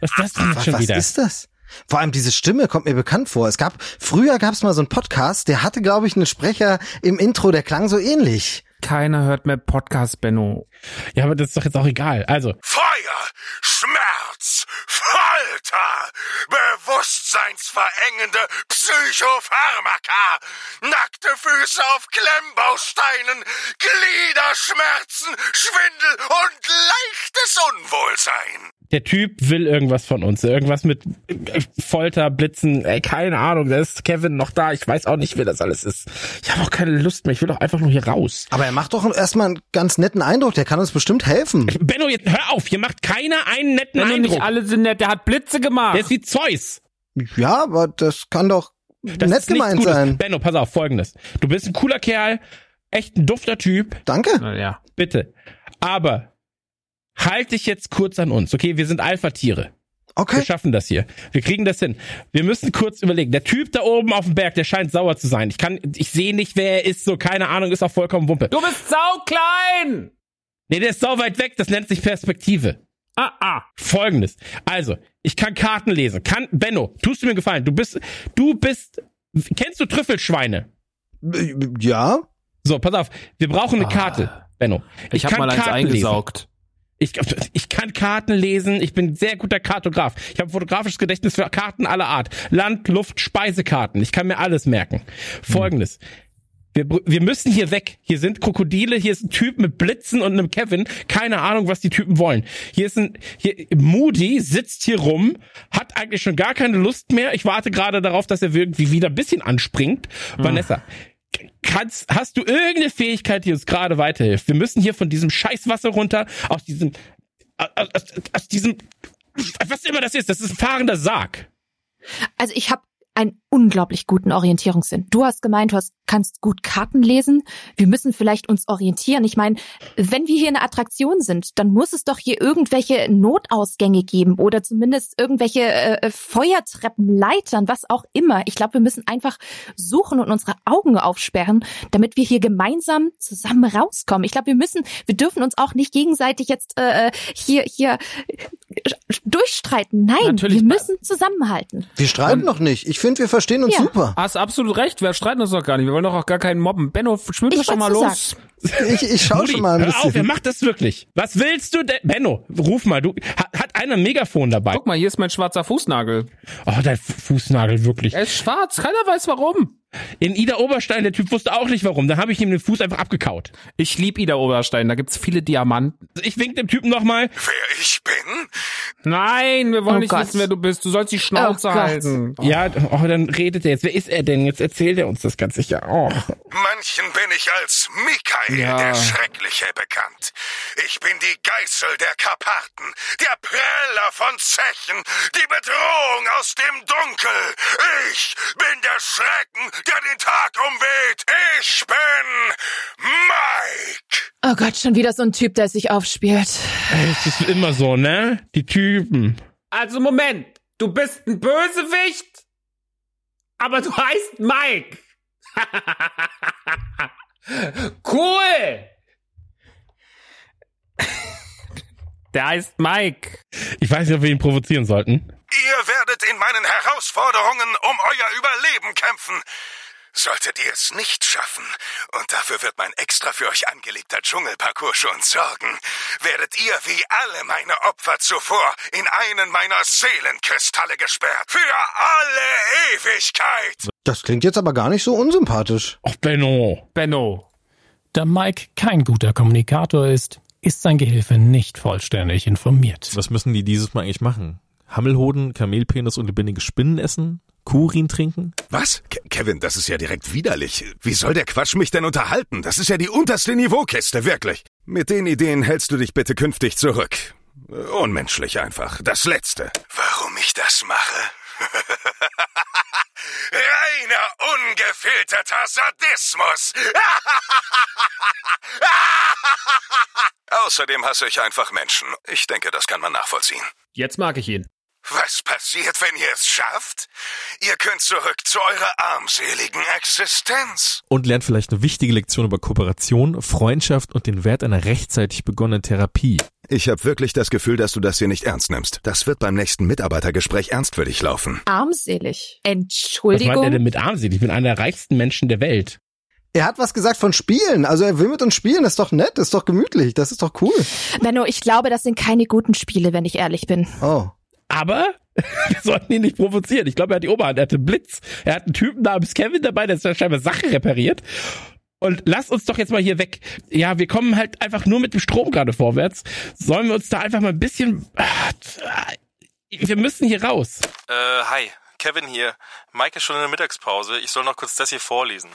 Speaker 6: Was ist das denn jetzt
Speaker 7: was,
Speaker 6: schon
Speaker 7: was
Speaker 6: wieder?
Speaker 7: ist das? Vor allem diese Stimme kommt mir bekannt vor. Es gab, früher gab es mal so einen Podcast, der hatte, glaube ich, einen Sprecher im Intro, der klang so ähnlich.
Speaker 9: Keiner hört mehr Podcast, Benno.
Speaker 6: Ja, aber das ist doch jetzt auch egal. Also,
Speaker 2: Feuer, Schmerz, Folter, bewusstseinsverengende Psychopharmaka, nackte Füße auf Klemmbausteinen, Gliederschmerzen, Schwindel und leichtes Unwohlsein.
Speaker 6: Der Typ will irgendwas von uns. Irgendwas mit äh, Folter, Blitzen, ey, keine Ahnung. Da ist Kevin noch da. Ich weiß auch nicht, wer das alles ist. Ich habe auch keine Lust mehr. Ich will doch einfach nur hier raus.
Speaker 7: Aber er macht doch erstmal einen ganz netten Eindruck, der kann uns bestimmt helfen.
Speaker 6: Benno, jetzt hör auf. Hier macht keiner einen netten
Speaker 9: Benno,
Speaker 6: Eindruck.
Speaker 9: nicht alle sind nett. Der hat Blitze gemacht.
Speaker 6: Der ist wie Zeus.
Speaker 7: Ja, aber das kann doch
Speaker 6: Das
Speaker 7: nett gemeint
Speaker 6: Gutes.
Speaker 7: sein.
Speaker 6: Benno, pass auf, folgendes. Du bist ein cooler Kerl, echt ein dufter Typ.
Speaker 7: Danke.
Speaker 9: Na ja.
Speaker 6: Bitte. Aber halt dich jetzt kurz an uns. Okay, wir sind Alpha-Tiere. Wir
Speaker 7: Okay.
Speaker 6: schaffen das hier. Wir kriegen das hin. Wir müssen kurz überlegen. Der Typ da oben auf dem Berg, der scheint sauer zu sein. Ich kann, ich sehe nicht, wer er ist. So, keine Ahnung, ist auch vollkommen Wumpe.
Speaker 9: Du bist sauklein!
Speaker 6: Nee, der ist sau weit weg. Das nennt sich Perspektive.
Speaker 9: Ah, ah.
Speaker 6: Folgendes. Also, ich kann Karten lesen. Kann, Benno, tust du mir gefallen? Du bist, du bist, kennst du Trüffelschweine?
Speaker 7: Ja?
Speaker 6: So, pass auf. Wir brauchen eine Karte, Benno.
Speaker 8: Ich, habe mal eins
Speaker 6: Karten
Speaker 8: eingesaugt.
Speaker 6: Ich, ich kann Karten lesen, ich bin ein sehr guter Kartograf. Ich habe ein fotografisches Gedächtnis für Karten aller Art. Land, Luft, Speisekarten. Ich kann mir alles merken. Folgendes. Wir, wir müssen hier weg. Hier sind Krokodile, hier ist ein Typ mit Blitzen und einem Kevin. Keine Ahnung, was die Typen wollen. Hier ist ein, hier, Moody sitzt hier rum, hat eigentlich schon gar keine Lust mehr. Ich warte gerade darauf, dass er irgendwie wieder ein bisschen anspringt. Vanessa, kannst, hast du irgendeine Fähigkeit, die uns gerade weiterhilft? Wir müssen hier von diesem Scheißwasser runter, aus diesem, aus, aus, aus diesem, was immer das ist. Das ist ein fahrender Sarg.
Speaker 5: Also ich habe einen unglaublich guten Orientierungssinn. Du hast gemeint, du hast, kannst gut Karten lesen. Wir müssen vielleicht uns orientieren. Ich meine, wenn wir hier eine Attraktion sind, dann muss es doch hier irgendwelche Notausgänge geben oder zumindest irgendwelche äh, Feuertreppen, Leitern, was auch immer. Ich glaube, wir müssen einfach suchen und unsere Augen aufsperren, damit wir hier gemeinsam zusammen rauskommen. Ich glaube, wir müssen, wir dürfen uns auch nicht gegenseitig jetzt äh, hier hier durchstreiten. Nein,
Speaker 8: Natürlich.
Speaker 5: wir müssen zusammenhalten.
Speaker 7: Wir streiten noch nicht. Ich finde, wir verstehen uns
Speaker 5: Ja.
Speaker 7: super.
Speaker 9: Hast absolut recht. Wir streiten uns doch gar nicht. Wir wollen doch auch gar keinen mobben. Benno, schwimm doch schon mal los.
Speaker 7: Ich, ich schau
Speaker 6: Rudi,
Speaker 7: schon mal ein
Speaker 6: hör auf, wer
Speaker 7: bisschen.
Speaker 6: macht das wirklich? Was willst du denn? Benno, ruf mal, du, hat, hat einer ein Megafon dabei?
Speaker 9: Guck mal, hier ist mein schwarzer Fußnagel.
Speaker 6: Oh, dein Fu- Fußnagel, wirklich.
Speaker 9: Er ist schwarz. Keiner weiß warum.
Speaker 6: In Ida Oberstein, der Typ wusste auch nicht warum. Da habe ich ihm den Fuß einfach abgekaut.
Speaker 9: Ich lieb Ida Oberstein. Da gibt's viele Diamanten.
Speaker 6: Ich wink dem Typen nochmal.
Speaker 2: Wer ich bin?
Speaker 9: Nein, wir wollen
Speaker 5: Oh
Speaker 9: nicht
Speaker 5: Gott.
Speaker 9: wissen, wer du bist. Du sollst die Schnauze
Speaker 5: Oh
Speaker 9: halten.
Speaker 6: Ja, oh, dann redet er jetzt. Wer ist er denn? Jetzt erzählt er uns das ganz sicher. Oh.
Speaker 2: Manchen bin ich als Mikael
Speaker 9: Ja.
Speaker 2: der Schreckliche bekannt. Ich bin die Geißel der Karpaten, der Preller von Zechen, die Bedrohung aus dem Dunkel. Ich bin der Schrecken, der den Tag umweht. Ich bin Mike.
Speaker 5: Oh Gott, schon wieder so ein Typ, der sich aufspielt.
Speaker 6: Es ist immer so, ne? Die Typen.
Speaker 9: Also Moment. Du bist ein Bösewicht, aber du heißt Mike. cool. Der heißt Mike.
Speaker 6: Ich weiß nicht, ob wir ihn provozieren sollten.
Speaker 2: Ihr werdet in meinen Herausforderungen um euer Überleben kämpfen. Solltet ihr es nicht schaffen, und dafür wird mein extra für euch angelegter Dschungelparcours schon sorgen, werdet ihr wie alle meine Opfer zuvor in einen meiner Seelenkristalle gesperrt. Für alle Ewigkeit.
Speaker 7: Das klingt jetzt aber gar nicht so unsympathisch.
Speaker 6: Och, Benno.
Speaker 9: Benno.
Speaker 4: Da Mike kein guter Kommunikator ist, ist sein Gehilfe nicht vollständig informiert.
Speaker 12: Was müssen die dieses Mal eigentlich machen? Hammelhoden, Kamelpenis und lebendige Spinnen essen? Kurin trinken?
Speaker 2: Was? Ke Kevin, das ist ja direkt widerlich. Wie soll der Quatsch mich denn unterhalten? Das ist ja die unterste Niveaukiste, wirklich. Mit den Ideen hältst du dich bitte künftig zurück. Unmenschlich einfach. Das Letzte. Warum ich das mache? Reiner, ungefilterter Sadismus. Außerdem hasse ich einfach Menschen. Ich denke, das kann man nachvollziehen.
Speaker 9: Jetzt mag ich ihn.
Speaker 2: Was passiert, wenn ihr es schafft? Ihr könnt zurück zu eurer armseligen Existenz.
Speaker 12: Und lernt vielleicht eine wichtige Lektion über Kooperation, Freundschaft und den Wert einer rechtzeitig begonnenen Therapie.
Speaker 2: Ich habe wirklich das Gefühl, dass du das hier nicht ernst nimmst. Das wird beim nächsten Mitarbeitergespräch ernst für dich laufen.
Speaker 5: Armselig.
Speaker 6: Was meint er
Speaker 5: Entschuldigung.
Speaker 6: denn mit armselig? Ich bin einer der reichsten Menschen der Welt.
Speaker 7: Er hat was gesagt von Spielen. Also er will mit uns spielen. Das ist doch nett, das ist doch gemütlich, das ist doch cool.
Speaker 5: Benno, ich glaube, das sind keine guten Spiele, wenn ich ehrlich bin.
Speaker 7: Oh.
Speaker 6: Aber wir sollten ihn nicht provozieren. Ich glaube, er hat die Oberhand. Er hatte Blitz. Er hat einen Typen namens Kevin dabei, der ist scheinbar Sache repariert. Und lass uns doch jetzt mal hier weg. Ja, wir kommen halt einfach nur mit dem Strom gerade vorwärts. Sollen wir uns da einfach mal ein bisschen... Wir müssen hier raus.
Speaker 13: Äh, hi, Kevin hier. Mike ist schon in der Mittagspause. Ich soll noch kurz das hier vorlesen.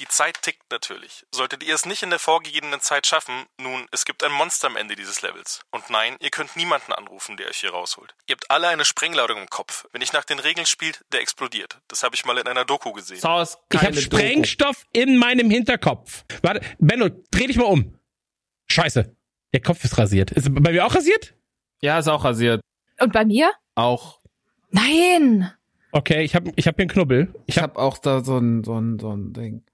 Speaker 13: Die Zeit tickt natürlich. Solltet ihr es nicht in der vorgegebenen Zeit schaffen, nun, es gibt ein Monster am Ende dieses Levels. Und nein, ihr könnt niemanden anrufen, der euch hier rausholt. Ihr habt alle eine Sprengladung im Kopf. Wenn ich nach den Regeln spielt, der explodiert. Das habe ich mal in einer Doku gesehen.
Speaker 9: So ist
Speaker 6: Ich habe Sprengstoff in meinem Hinterkopf. Warte, Benno, dreh dich mal um. Scheiße. Der Kopf ist rasiert. Ist er bei mir auch rasiert?
Speaker 9: Ja, ist auch rasiert.
Speaker 5: Und bei mir?
Speaker 9: Auch.
Speaker 5: Nein.
Speaker 6: Okay, ich habe ich hab hier einen Knubbel. Ich
Speaker 9: Ich
Speaker 6: hab,
Speaker 9: habe auch da so ein, so ein, so ein Ding.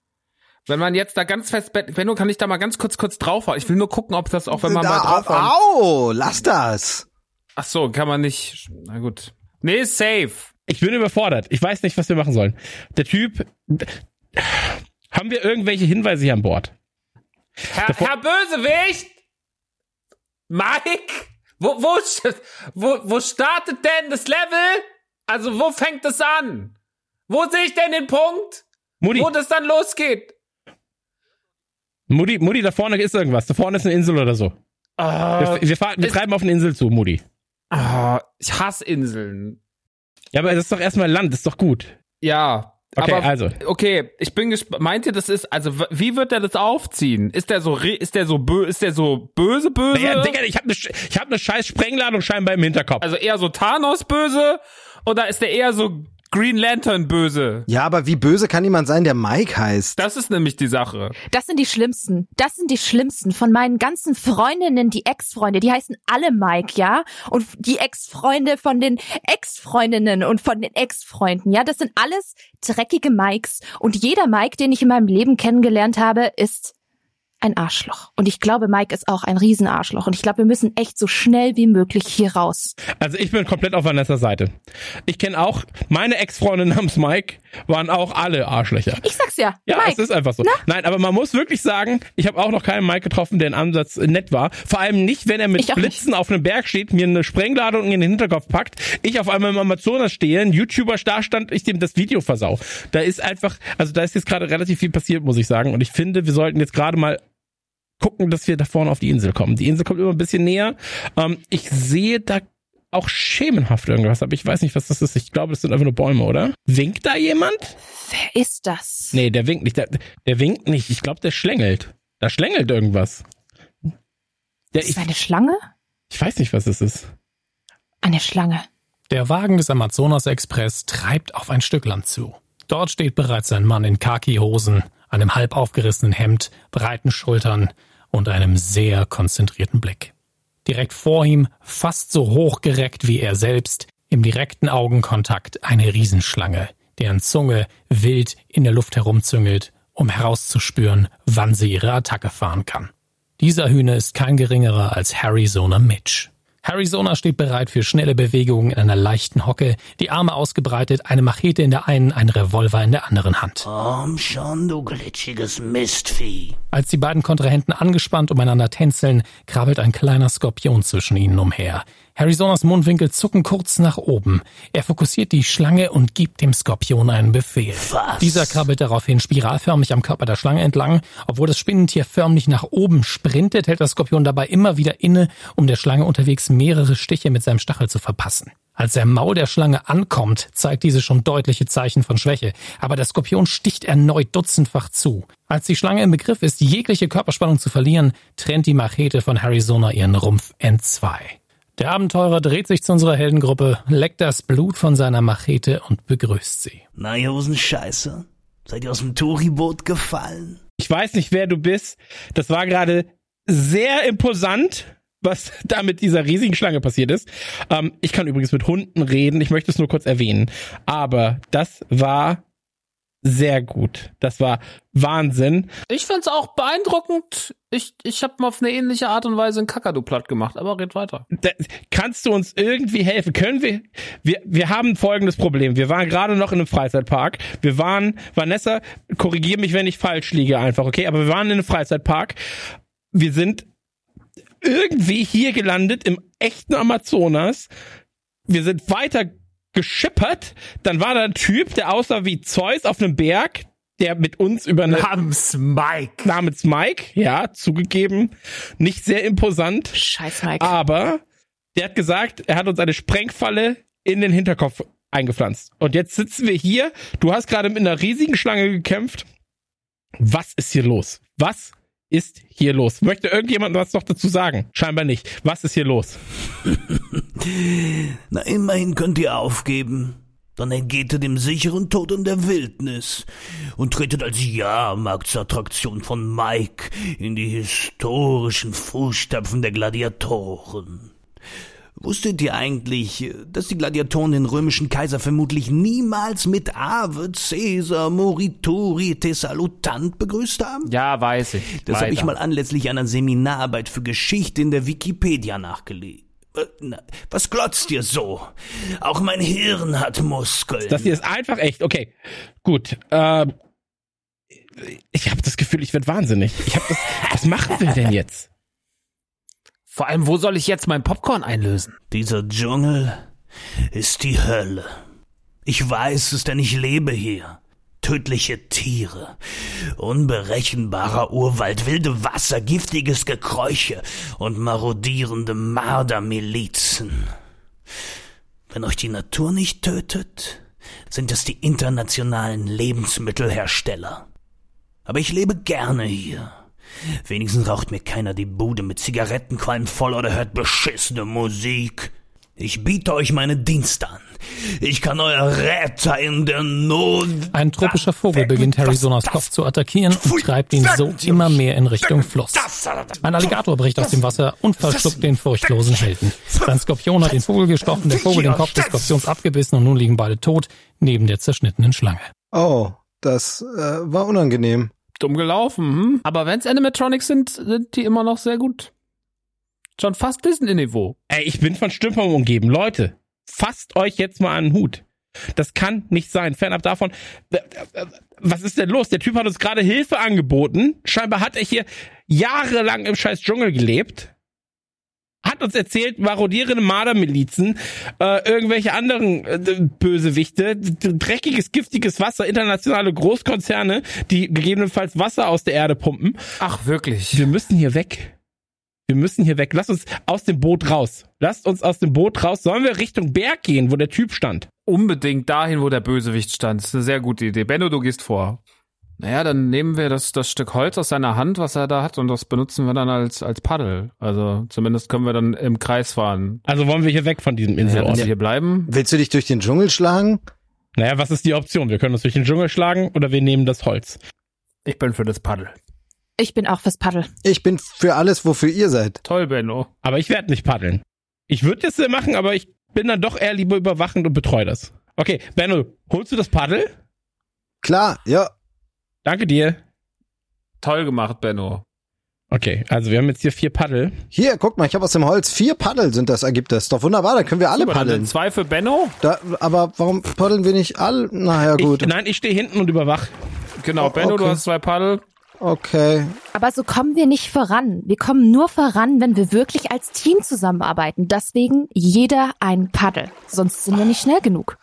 Speaker 9: Wenn man jetzt da ganz fest, Benno, kann ich da mal ganz kurz, kurz draufhauen? Ich will nur gucken, ob das auch, wenn man mal
Speaker 7: Da,
Speaker 9: draufhauen.
Speaker 7: au, lass das.
Speaker 9: Ach so, kann man nicht. Na gut. Nee, safe.
Speaker 6: Ich bin überfordert. Ich weiß nicht, was wir machen sollen. Der Typ. Haben wir irgendwelche Hinweise hier an Bord?
Speaker 9: Herr, Herr Bösewicht! Mike? Wo, wo, wo, wo startet denn das Level? Also, wo fängt es an? Wo sehe ich denn den Punkt?
Speaker 6: Mutti.
Speaker 9: Wo das dann losgeht?
Speaker 6: Mutti, Mutti, da vorne ist irgendwas. Da vorne ist eine Insel oder so.
Speaker 9: Ah,
Speaker 6: wir, wir, fahren, wir treiben auf eine Insel zu, Mutti.
Speaker 9: ah, ich hasse Inseln.
Speaker 6: Ja, aber das ist doch erstmal Land, das ist doch gut.
Speaker 9: Ja.
Speaker 6: Okay,
Speaker 9: aber,
Speaker 6: also.
Speaker 9: Okay, ich bin gespannt. Meint ihr, das ist, also, wie wird er das aufziehen? Ist der so, ist der so, bö ist der so böse, böse?
Speaker 6: Naja, Digga, ich habe eine ich hab ne scheiß Sprengladung scheinbar im Hinterkopf.
Speaker 9: also eher so Thanos böse? Oder ist der eher so Green Lantern böse?
Speaker 7: Ja, aber wie böse kann jemand sein, der Mike heißt?
Speaker 9: Das ist nämlich die Sache.
Speaker 5: Das sind die schlimmsten. Das sind die schlimmsten von meinen ganzen Freundinnen, die Ex-Freunde. Die heißen alle Mike, ja? Und die Ex-Freunde von den Ex-Freundinnen und von den Ex-Freunden, ja? Das sind alles dreckige Mikes. Und jeder Mike, den ich in meinem Leben kennengelernt habe, ist ein Arschloch. Und ich glaube, Mike ist auch ein Riesenarschloch. Und ich glaube, wir müssen echt so schnell wie möglich hier raus.
Speaker 6: Also ich bin komplett auf Vanessas Seite. Ich kenne auch, meine Ex-Freunde namens Mike waren auch alle Arschlöcher.
Speaker 5: Ich sag's ja.
Speaker 6: Ja,
Speaker 5: Mike.
Speaker 6: es ist einfach so. Nein, aber man muss wirklich sagen, ich habe auch noch keinen Mike getroffen, der in Ansatz nett war. Vor allem nicht, wenn er mit Blitzen auf einem Berg steht, mir eine Sprengladung in den Hinterkopf packt, ich auf einmal im Amazonas stehe, ein YouTuber da stand, ich dem das Video versau. Da ist einfach, also da ist jetzt gerade relativ viel passiert, muss ich sagen. Und ich finde, wir sollten jetzt gerade mal gucken, dass wir da vorne auf die Insel kommen. Die Insel kommt immer ein bisschen näher. Ähm, ich sehe da auch schemenhaft irgendwas, aber ich weiß nicht, was das ist. Ich glaube, das sind einfach nur Bäume, oder? Winkt da jemand?
Speaker 5: Wer ist das?
Speaker 6: Nee, der winkt nicht. Der, der winkt nicht. Ich glaube, der schlängelt. Da schlängelt irgendwas. Der,
Speaker 5: Ist
Speaker 6: ich,
Speaker 5: das eine Schlange?
Speaker 6: ich weiß nicht, was es ist.
Speaker 5: Eine Schlange.
Speaker 4: Der Wagen des Amazonas Express treibt auf ein Stück Land zu. Dort steht bereits ein Mann in Khaki-Hosen, einem halb aufgerissenen Hemd, breiten Schultern und einem sehr konzentrierten Blick. Direkt vor ihm, fast so hochgereckt wie er selbst, im direkten Augenkontakt eine Riesenschlange, deren Zunge wild in der Luft herumzüngelt, um herauszuspüren, wann sie ihre Attacke fahren kann. Dieser Hühner ist kein geringerer als Harryzona Mitch. Harryzona steht bereit für schnelle Bewegungen in einer leichten Hocke, die Arme ausgebreitet, eine Machete in der einen, ein Revolver in der anderen Hand.
Speaker 14: Komm schon, du glitschiges Mistvieh.
Speaker 4: Als die beiden Kontrahenten angespannt umeinander tänzeln, krabbelt ein kleiner Skorpion zwischen ihnen umher. Harryzonas Mundwinkel zucken kurz nach oben. Er fokussiert die Schlange und gibt dem Skorpion einen Befehl.
Speaker 14: Was?
Speaker 4: Dieser krabbelt daraufhin spiralförmig am Körper der Schlange entlang. Obwohl das Spinnentier förmlich nach oben sprintet, hält der Skorpion dabei immer wieder inne, um der Schlange unterwegs mehrere Stiche mit seinem Stachel zu verpassen. Als der Maul der Schlange ankommt, zeigt diese schon deutliche Zeichen von Schwäche, aber der Skorpion sticht erneut dutzendfach zu. Als die Schlange im Begriff ist, jegliche Körperspannung zu verlieren, trennt die Machete von Harryzona ihren Rumpf entzwei. Der Abenteurer dreht sich zu unserer Heldengruppe, leckt das Blut von seiner Machete und begrüßt sie.
Speaker 14: Na, ihr Hosen Scheiße. Seid ihr aus dem Touriboot gefallen?
Speaker 6: Ich weiß nicht, wer du bist. Das war gerade sehr imposant, was da mit dieser riesigen Schlange passiert ist. Ähm, ich kann übrigens mit Hunden reden. Ich möchte es nur kurz erwähnen. Aber das war sehr gut. Das war Wahnsinn.
Speaker 9: Ich find's auch beeindruckend. Ich, ich habe mal auf eine ähnliche Art und Weise einen Kakadu platt gemacht, aber red weiter.
Speaker 6: Da, kannst du uns irgendwie helfen? Können wir, wir, wir haben folgendes Problem. Wir waren gerade noch in einem Freizeitpark. Wir waren, Vanessa, korrigier mich, wenn ich falsch liege einfach, okay? Aber wir waren in einem Freizeitpark. Wir sind irgendwie hier gelandet im echten Amazonas. Wir sind weiter geschippert. Dann war da ein Typ, der aussah wie Zeus auf einem Berg, der mit uns über eine
Speaker 9: Namens Mike.
Speaker 6: namens Mike, ja, zugegeben, nicht sehr imposant.
Speaker 5: Scheiß Mike.
Speaker 6: Aber der hat gesagt, er hat uns eine Sprengfalle in den Hinterkopf eingepflanzt. Und jetzt sitzen wir hier. Du hast gerade mit einer riesigen Schlange gekämpft. Was ist hier los? Was ist hier los? Möchte irgendjemand was noch dazu sagen? Scheinbar nicht. Was ist hier los?
Speaker 14: Na, immerhin könnt ihr aufgeben. Dann entgeht ihr dem sicheren Tod in der Wildnis und tretet als Jahrmarktsattraktion von Mike in die historischen Fußstapfen der Gladiatoren. Wusstet ihr eigentlich, dass die Gladiatoren den römischen Kaiser vermutlich niemals mit Ave, Caesar, Morituri, te salutant begrüßt haben?
Speaker 9: Ja, weiß ich.
Speaker 14: Das habe ich mal anlässlich einer Seminararbeit für Geschichte in der Wikipedia nachgelesen. Äh, Was glotzt dir so? Auch mein Hirn hat Muskeln.
Speaker 6: Das hier ist einfach echt. Okay, gut. Ähm, ich habe das Gefühl, ich werde wahnsinnig. Ich habe das. Was machen wir denn jetzt?
Speaker 8: Vor allem, wo soll ich jetzt mein Popcorn einlösen?
Speaker 14: Dieser Dschungel ist die Hölle. Ich weiß es, denn ich lebe hier. Tödliche Tiere, unberechenbarer Urwald, wilde Wasser, giftiges Gekräuche und marodierende Mardermilizen. Wenn euch die Natur nicht tötet, sind es die internationalen Lebensmittelhersteller. Aber ich lebe gerne hier. Wenigstens raucht mir keiner die Bude mit Zigarettenqualm voll oder hört beschissene Musik. Ich biete euch meine Dienste an. Ich kann euer Retter in der Not.
Speaker 4: Ein tropischer Vogel beginnt Arizonas Kopf zu attackieren und treibt ihn so immer mehr in Richtung Fluss. Ein Alligator bricht aus dem Wasser und verschluckt den furchtlosen Helden. Sein Skorpion hat den Vogel gestochen, der Vogel den Kopf des Skorpions abgebissen und nun liegen beide tot neben der zerschnittenen Schlange.
Speaker 7: Oh, das äh, war unangenehm.
Speaker 8: Dumm gelaufen, hm? Aber wenn's Animatronics sind, sind die immer noch sehr gut. Schon fast Disney-Niveau.
Speaker 6: Ey, ich bin von Stümperung umgeben. Leute, fasst euch jetzt mal an den Hut. Das kann nicht sein. Fernab davon, äh, äh, was ist denn los? Der Typ hat uns gerade Hilfe angeboten. Scheinbar hat er hier jahrelang im scheiß Dschungel gelebt. Hat uns erzählt, marodierende Mardermilizen, äh, irgendwelche anderen äh, Bösewichte, dreckiges, giftiges Wasser, internationale Großkonzerne, die gegebenenfalls Wasser aus der Erde pumpen.
Speaker 8: Ach, wirklich?
Speaker 6: Wir müssen hier weg. Wir müssen hier weg. Lass uns aus dem Boot raus. Lasst uns aus dem Boot raus. Sollen wir Richtung Berg gehen, wo der Typ stand?
Speaker 8: Unbedingt dahin, wo der Bösewicht stand. Das ist eine sehr gute Idee. Benno, du gehst vor. Naja, dann nehmen wir das, das Stück Holz aus seiner Hand, was er da hat, und das benutzen wir dann als, als Paddel. Also zumindest können wir dann im Kreis fahren.
Speaker 6: Also wollen wir hier weg von diesem
Speaker 8: Ja, wenn
Speaker 6: Inselort?
Speaker 8: wir hier bleiben.
Speaker 7: Willst du dich durch den Dschungel schlagen?
Speaker 6: Naja, was ist die Option? Wir können uns durch den Dschungel schlagen oder wir nehmen das Holz.
Speaker 8: Ich bin für das Paddel.
Speaker 5: Ich bin auch fürs Paddel.
Speaker 7: Ich bin für alles, wofür ihr seid.
Speaker 8: Toll, Benno.
Speaker 6: Aber ich werde nicht paddeln. Ich würde das äh, machen, aber ich bin dann doch eher lieber überwachend und betreue das. Okay, Benno, holst du das Paddel?
Speaker 7: Klar, ja.
Speaker 6: Danke dir.
Speaker 8: Toll gemacht, Benno.
Speaker 6: Okay, also wir haben jetzt hier vier Paddel.
Speaker 7: Hier, guck mal, ich habe aus dem Holz vier Paddel sind das, ergibt das. Doch wunderbar, dann können wir alle
Speaker 8: Super, dann
Speaker 7: paddeln.
Speaker 8: sind zwei für Benno.
Speaker 7: Da, aber warum paddeln wir nicht alle? Naja, gut.
Speaker 6: Ich, nein, ich stehe hinten und überwach.
Speaker 8: Genau,
Speaker 7: Oh,
Speaker 8: Benno, du
Speaker 7: okay.
Speaker 8: hast zwei Paddel.
Speaker 7: Okay.
Speaker 5: Aber so kommen wir nicht voran. Wir kommen nur voran, wenn wir wirklich als Team zusammenarbeiten. Deswegen jeder ein Paddel. Sonst sind wir nicht schnell genug.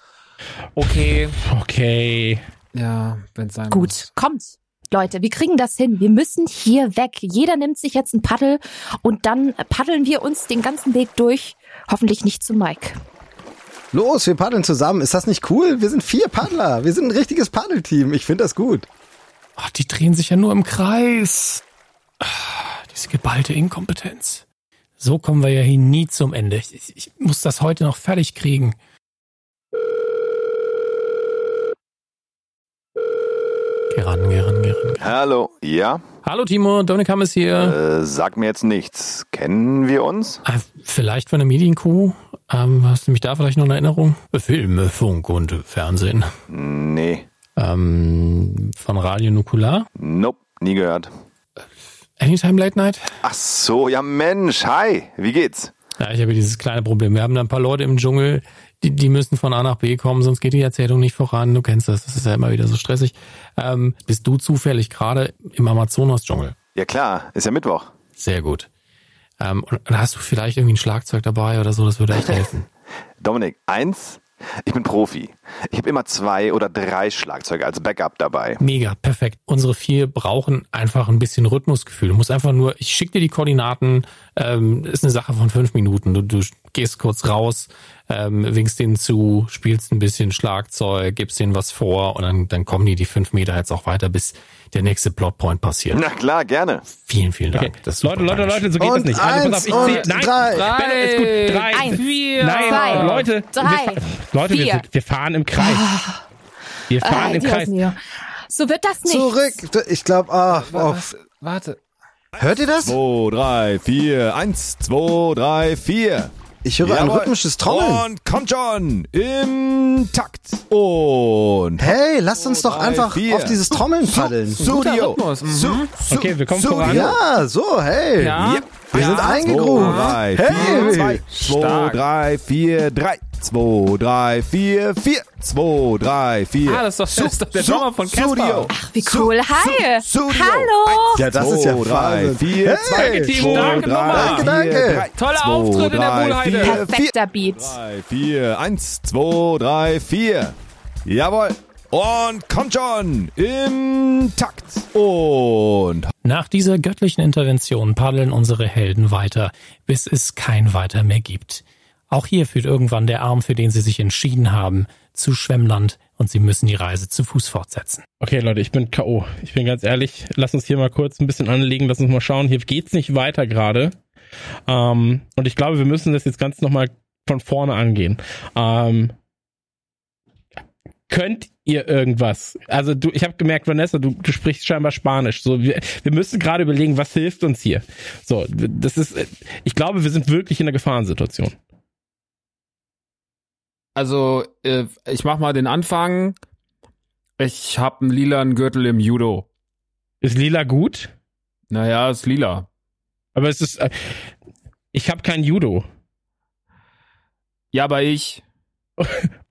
Speaker 8: Okay.
Speaker 6: Okay.
Speaker 8: Ja, wenn's sein muss.
Speaker 5: Gut, kommt. Leute, wir kriegen das hin. Wir müssen hier weg. Jeder nimmt sich jetzt ein Paddel und dann paddeln wir uns den ganzen Weg durch. Hoffentlich nicht zu Mike.
Speaker 7: Los, wir paddeln zusammen. Ist das nicht cool? Wir sind vier Paddler. Wir sind ein richtiges Paddelteam. Ich finde das gut.
Speaker 4: Ach, die drehen sich ja nur im Kreis. Ah, Diese geballte Inkompetenz. So kommen wir ja hier nie zum Ende. Ich, ich, ich muss das heute noch fertig kriegen. Geh ran, geh ran, geh ran.
Speaker 15: Hallo, ja?
Speaker 4: Hallo Timo, Dominik Hamm ist hier.
Speaker 15: Äh, sag mir jetzt nichts. Kennen wir uns?
Speaker 4: Äh, vielleicht von der Medienkuh. Ähm, hast du mich da vielleicht noch in Erinnerung? Filme, Funk und Fernsehen.
Speaker 15: Nee.
Speaker 4: Ähm, von Radio Nukular?
Speaker 15: Nope, nie gehört.
Speaker 4: Anytime Late Night?
Speaker 15: Ach so, ja Mensch, hi, wie geht's?
Speaker 4: Ja, ich habe dieses kleine Problem. Wir haben da ein paar Leute im Dschungel, die, die müssen von A nach B kommen, sonst geht die Erzählung nicht voran. Du kennst das, das ist ja immer wieder so stressig. Ähm, bist du zufällig gerade im Amazonas-Dschungel?
Speaker 15: Ja klar, ist ja Mittwoch.
Speaker 4: Sehr gut. Ähm, und, hast du vielleicht irgendwie ein Schlagzeug dabei oder so? Das würde echt helfen.
Speaker 15: Dominik, eins, ich bin Profi. Ich habe immer zwei oder drei Schlagzeuge als Backup dabei.
Speaker 4: Mega, perfekt. Unsere vier brauchen einfach ein bisschen Rhythmusgefühl. Du musst einfach nur, ich schicke dir die Koordinaten, ähm, ist eine Sache von fünf Minuten. Du, du gehst kurz raus, ähm, winkst denen zu, spielst ein bisschen Schlagzeug, gibst denen was vor und dann, dann kommen die die fünf Meter jetzt auch weiter, bis der nächste Plotpoint passiert.
Speaker 15: Na klar, gerne.
Speaker 4: Vielen, vielen Dank.
Speaker 6: Okay.
Speaker 4: Das ist
Speaker 6: Leute, Leute. Leute, so geht
Speaker 7: Und
Speaker 6: das nicht. Also pass auf, ich
Speaker 7: eins
Speaker 6: zähle. Nein,
Speaker 7: drei.
Speaker 6: Benno, ist gut. Drei.
Speaker 5: Eins,
Speaker 8: vier,
Speaker 6: Nein,
Speaker 5: zwei,
Speaker 6: Leute,
Speaker 5: drei,
Speaker 6: wir, Leute, wir,
Speaker 5: vier.
Speaker 6: sind, wir fahren im Kreis. Wir fahren
Speaker 5: Äh,
Speaker 6: im Kreis.
Speaker 5: So wird das nicht.
Speaker 7: Zurück. Ich glaube, ah, oh.
Speaker 8: Warte.
Speaker 7: hört ihr das?
Speaker 16: 2, 3, 4, 1, 2, 3, 4.
Speaker 7: Ich höre ein
Speaker 16: Jawohl.
Speaker 7: rhythmisches Trommeln.
Speaker 16: Und kommt schon im Takt. Und
Speaker 7: Hey, lasst uns doch
Speaker 16: drei,
Speaker 7: einfach
Speaker 16: vier.
Speaker 7: auf dieses Trommeln paddeln.
Speaker 16: Studio.
Speaker 8: Rhythmus, mhm.
Speaker 6: Okay, wir kommen
Speaker 16: Studio.
Speaker 6: voran.
Speaker 7: Ja, so, hey.
Speaker 8: Ja.
Speaker 16: Yep.
Speaker 7: Wir sind eingegroovt.
Speaker 16: 2, 3, 4,
Speaker 7: Hey.
Speaker 16: 2, 2,
Speaker 8: Stark.
Speaker 16: 3, 4, 3, 2, 3, 4, 4, 2, 3, 4.
Speaker 8: Ah, das ist doch, das ist doch der Drummer von Casper.
Speaker 16: Studio.
Speaker 5: Ach, wie cool. Hi.
Speaker 16: Studio.
Speaker 5: Hallo.
Speaker 7: Ja, das ist ja
Speaker 16: 2, 3,
Speaker 7: Wahnsinn.
Speaker 16: 4,
Speaker 7: Hey.
Speaker 16: 2,
Speaker 8: Danke, Nummer.
Speaker 7: Danke, danke.
Speaker 8: Toller Auftritt in der Wohlheide.
Speaker 5: Perfekter Beat.
Speaker 16: 3, 4, 1, 2, 3, 4. Jawohl. Und kommt schon im Takt. Und
Speaker 4: Nach dieser göttlichen Intervention paddeln unsere Helden weiter, bis es kein Weiter mehr gibt. Auch hier führt irgendwann der Arm, für den sie sich entschieden haben, zu Schwemmland und sie müssen die Reise zu Fuß fortsetzen.
Speaker 6: Okay, Leute, ich bin K.O. Ich bin ganz ehrlich, lass uns hier mal kurz ein bisschen anlegen, lass uns mal schauen. Hier geht's nicht weiter gerade. Ähm, und ich glaube, wir müssen das jetzt ganz nochmal von vorne angehen. Ähm, könnt ihr irgendwas? Also du, ich habe gemerkt, Vanessa, du, du sprichst scheinbar Spanisch. So, wir, wir müssen gerade überlegen, was hilft uns hier. So, das ist, ich glaube, wir sind wirklich in einer Gefahrensituation.
Speaker 8: Also, äh, ich mach mal den Anfang. Ich hab einen lilanen Gürtel im Judo.
Speaker 6: Ist lila gut?
Speaker 8: Naja, ist lila.
Speaker 6: Aber es ist, äh, ich habe kein Judo.
Speaker 8: Ja, aber ich.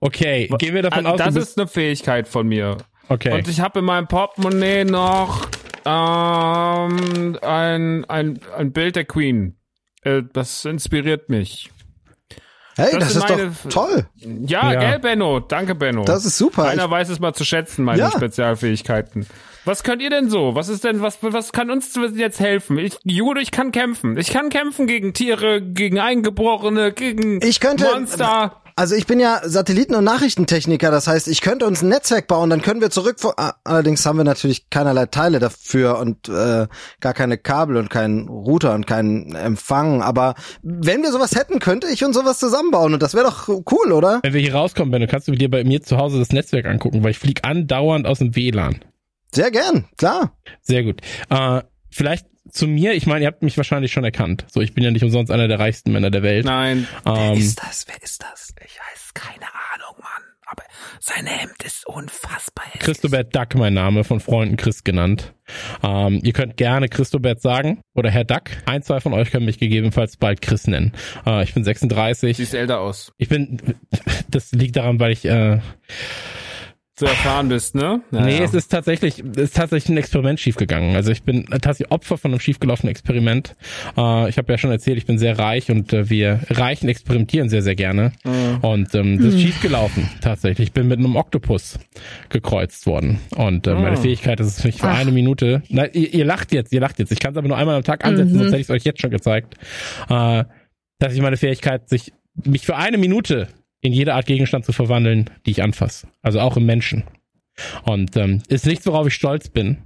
Speaker 6: Okay, gehen wir davon
Speaker 8: Ah,
Speaker 6: aus,
Speaker 8: Das ist eine Fähigkeit von mir.
Speaker 6: okay.
Speaker 8: Und ich habe in meinem Portemonnaie noch ähm, ein, ein, ein Bild der Queen. Äh, das inspiriert mich.
Speaker 7: Hey,
Speaker 8: Das
Speaker 7: das, ist
Speaker 8: meine-
Speaker 7: doch toll.
Speaker 8: Ja,
Speaker 6: Ja.
Speaker 8: gell, Benno? Danke, Benno.
Speaker 7: Das ist super.
Speaker 8: Einer weiß es mal zu schätzen, meine
Speaker 7: Ja.
Speaker 8: Spezialfähigkeiten. Was könnt ihr denn so? Was ist denn, was, was kann uns jetzt helfen? Ich, Judo, ich kann kämpfen. Ich kann kämpfen gegen Tiere, gegen Eingebrochene, gegen
Speaker 7: Ich könnte-
Speaker 8: Monster.
Speaker 7: Also ich bin ja Satelliten- und Nachrichtentechniker, das heißt, ich könnte uns ein Netzwerk bauen, dann können wir zurück. Allerdings haben wir natürlich keinerlei Teile dafür und äh, gar keine Kabel und keinen Router und keinen Empfang. Aber wenn wir sowas hätten, könnte ich uns sowas zusammenbauen und das wäre doch cool, oder?
Speaker 6: Wenn wir hier rauskommen, Benno, kannst du dir bei mir zu Hause das Netzwerk angucken, weil ich flieg andauernd aus dem WLAN.
Speaker 7: Sehr gern, klar.
Speaker 6: Sehr gut. Äh, vielleicht zu mir, ich meine, ihr habt mich wahrscheinlich schon erkannt. So, ich bin ja nicht umsonst einer der reichsten Männer der Welt.
Speaker 8: Nein.
Speaker 6: Ähm,
Speaker 14: das? Wer ist das? Ich weiß keine Ahnung, Mann. Aber sein Hemd ist unfassbar hässlich.
Speaker 6: Christobert Duck, mein Name, von Freunden Chris genannt. Ähm, ihr könnt gerne Christobert sagen oder Herr Duck. Ein, zwei von euch können mich gegebenenfalls bald Chris nennen. Äh, ich bin 36.
Speaker 8: Siehst älter aus.
Speaker 6: Ich bin, das liegt daran, weil ich, äh,
Speaker 8: Zu erfahren bist, ne? Ja,
Speaker 6: nee, es ist tatsächlich, es ist tatsächlich ein Experiment schiefgegangen. Also ich bin tatsächlich Opfer von einem schiefgelaufenen Experiment. Äh, ich habe ja schon erzählt, ich bin sehr reich und äh, wir Reichen experimentieren sehr, sehr gerne. Und ähm, das ist schiefgelaufen, tatsächlich. Ich bin mit einem Oktopus gekreuzt worden. Und äh, meine
Speaker 8: Ah.
Speaker 6: Fähigkeit ist es, mich für eine Minute, na, ihr, ihr lacht jetzt, ihr lacht jetzt. Ich kann es aber nur einmal am Tag ansetzen, sonst hätte ich es euch jetzt schon gezeigt. Äh, dass ich meine Fähigkeit, sich mich für eine Minute in jede Art Gegenstand zu verwandeln, die ich anfasse. Also auch im Menschen. Und ähm, ist nichts, worauf ich stolz bin.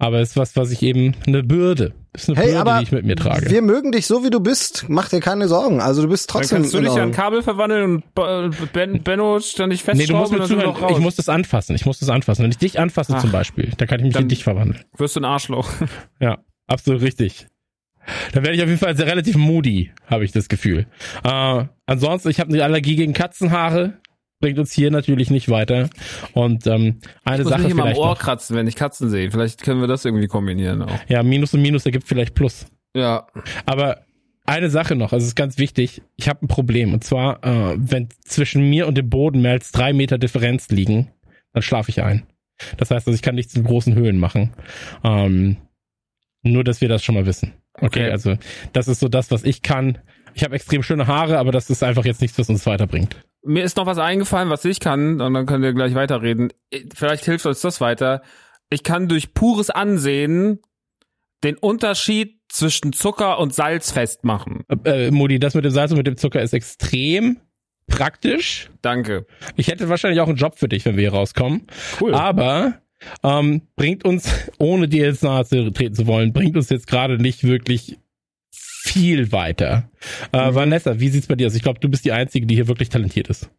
Speaker 6: Aber ist was, was ich eben eine Bürde. Ist eine
Speaker 7: Hey,
Speaker 6: Bürde,
Speaker 7: aber
Speaker 6: die ich mit mir trage.
Speaker 7: wir mögen dich so, wie du bist. Mach dir keine Sorgen. Also du bist
Speaker 8: Dann
Speaker 7: trotzdem.
Speaker 8: kannst du
Speaker 7: in
Speaker 8: dich ja an. Kabel verwandeln und ben, Benno ständig
Speaker 6: nee, du musst
Speaker 8: festschrauben
Speaker 6: mir
Speaker 8: dann
Speaker 6: zuhören. Ich muss das anfassen. Ich muss das anfassen. Wenn ich dich anfasse
Speaker 8: Ach.
Speaker 6: zum Beispiel, dann kann ich mich
Speaker 8: Dann-
Speaker 6: in dich verwandeln.
Speaker 8: Wirst du ein Arschloch.
Speaker 6: Ja, absolut richtig. Da werde ich auf jeden Fall sehr relativ moody, habe ich das Gefühl. Äh, ansonsten, ich habe eine Allergie gegen Katzenhaare. Bringt uns hier natürlich nicht weiter. Und ähm, eine
Speaker 8: Ich muss
Speaker 6: Sache
Speaker 8: mich immer am Ohr
Speaker 6: noch.
Speaker 8: kratzen, wenn ich Katzen sehe. Vielleicht können wir das irgendwie kombinieren auch.
Speaker 6: Ja, Minus und Minus ergibt vielleicht Plus.
Speaker 8: Ja.
Speaker 6: Aber eine Sache noch, also es ist ganz wichtig. Ich habe ein Problem. Und zwar, äh, wenn zwischen mir und dem Boden mehr als drei Meter Differenz liegen, dann schlafe ich ein. Das heißt, also ich kann nichts in großen Höhen machen. Ähm, nur, dass wir das schon mal wissen. Okay,
Speaker 8: Okay.
Speaker 6: also das ist so das, was ich kann. Ich habe extrem schöne Haare, aber das ist einfach jetzt nichts, was uns weiterbringt.
Speaker 8: Mir ist noch was eingefallen, was ich kann, und dann können wir gleich weiterreden. Vielleicht hilft uns das weiter. Ich kann durch pures Ansehen den Unterschied zwischen Zucker und Salz festmachen.
Speaker 6: Äh, äh, Modi, das mit dem Salz und mit dem Zucker ist extrem praktisch.
Speaker 8: Danke.
Speaker 6: Ich hätte wahrscheinlich auch einen Job für dich, wenn wir hier rauskommen.
Speaker 8: Cool.
Speaker 6: Aber ähm, bringt uns, ohne dir jetzt nahe zu treten zu wollen, bringt uns jetzt gerade nicht wirklich viel weiter. Äh, Vanessa, wie sieht's bei dir aus? Ich glaube, du bist die Einzige, die hier wirklich talentiert ist.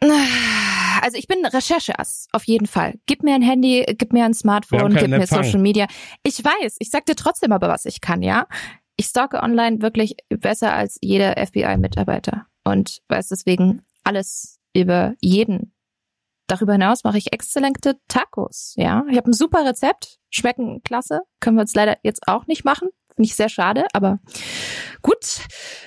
Speaker 5: Also ich bin Rechercheass, auf jeden Fall. Gib mir ein Handy, gib mir ein Smartphone, gib mir
Speaker 6: Empfang.
Speaker 5: Social Media. Ich weiß, ich sag dir trotzdem aber, was ich kann, ja? ich stalke online wirklich besser als jeder FBI-Mitarbeiter und weiß deswegen alles über jeden. Darüber hinaus mache ich exzellente Tacos. Ja, ich habe ein super Rezept, schmecken klasse. Können wir uns leider jetzt auch nicht machen. Finde ich sehr schade, aber gut.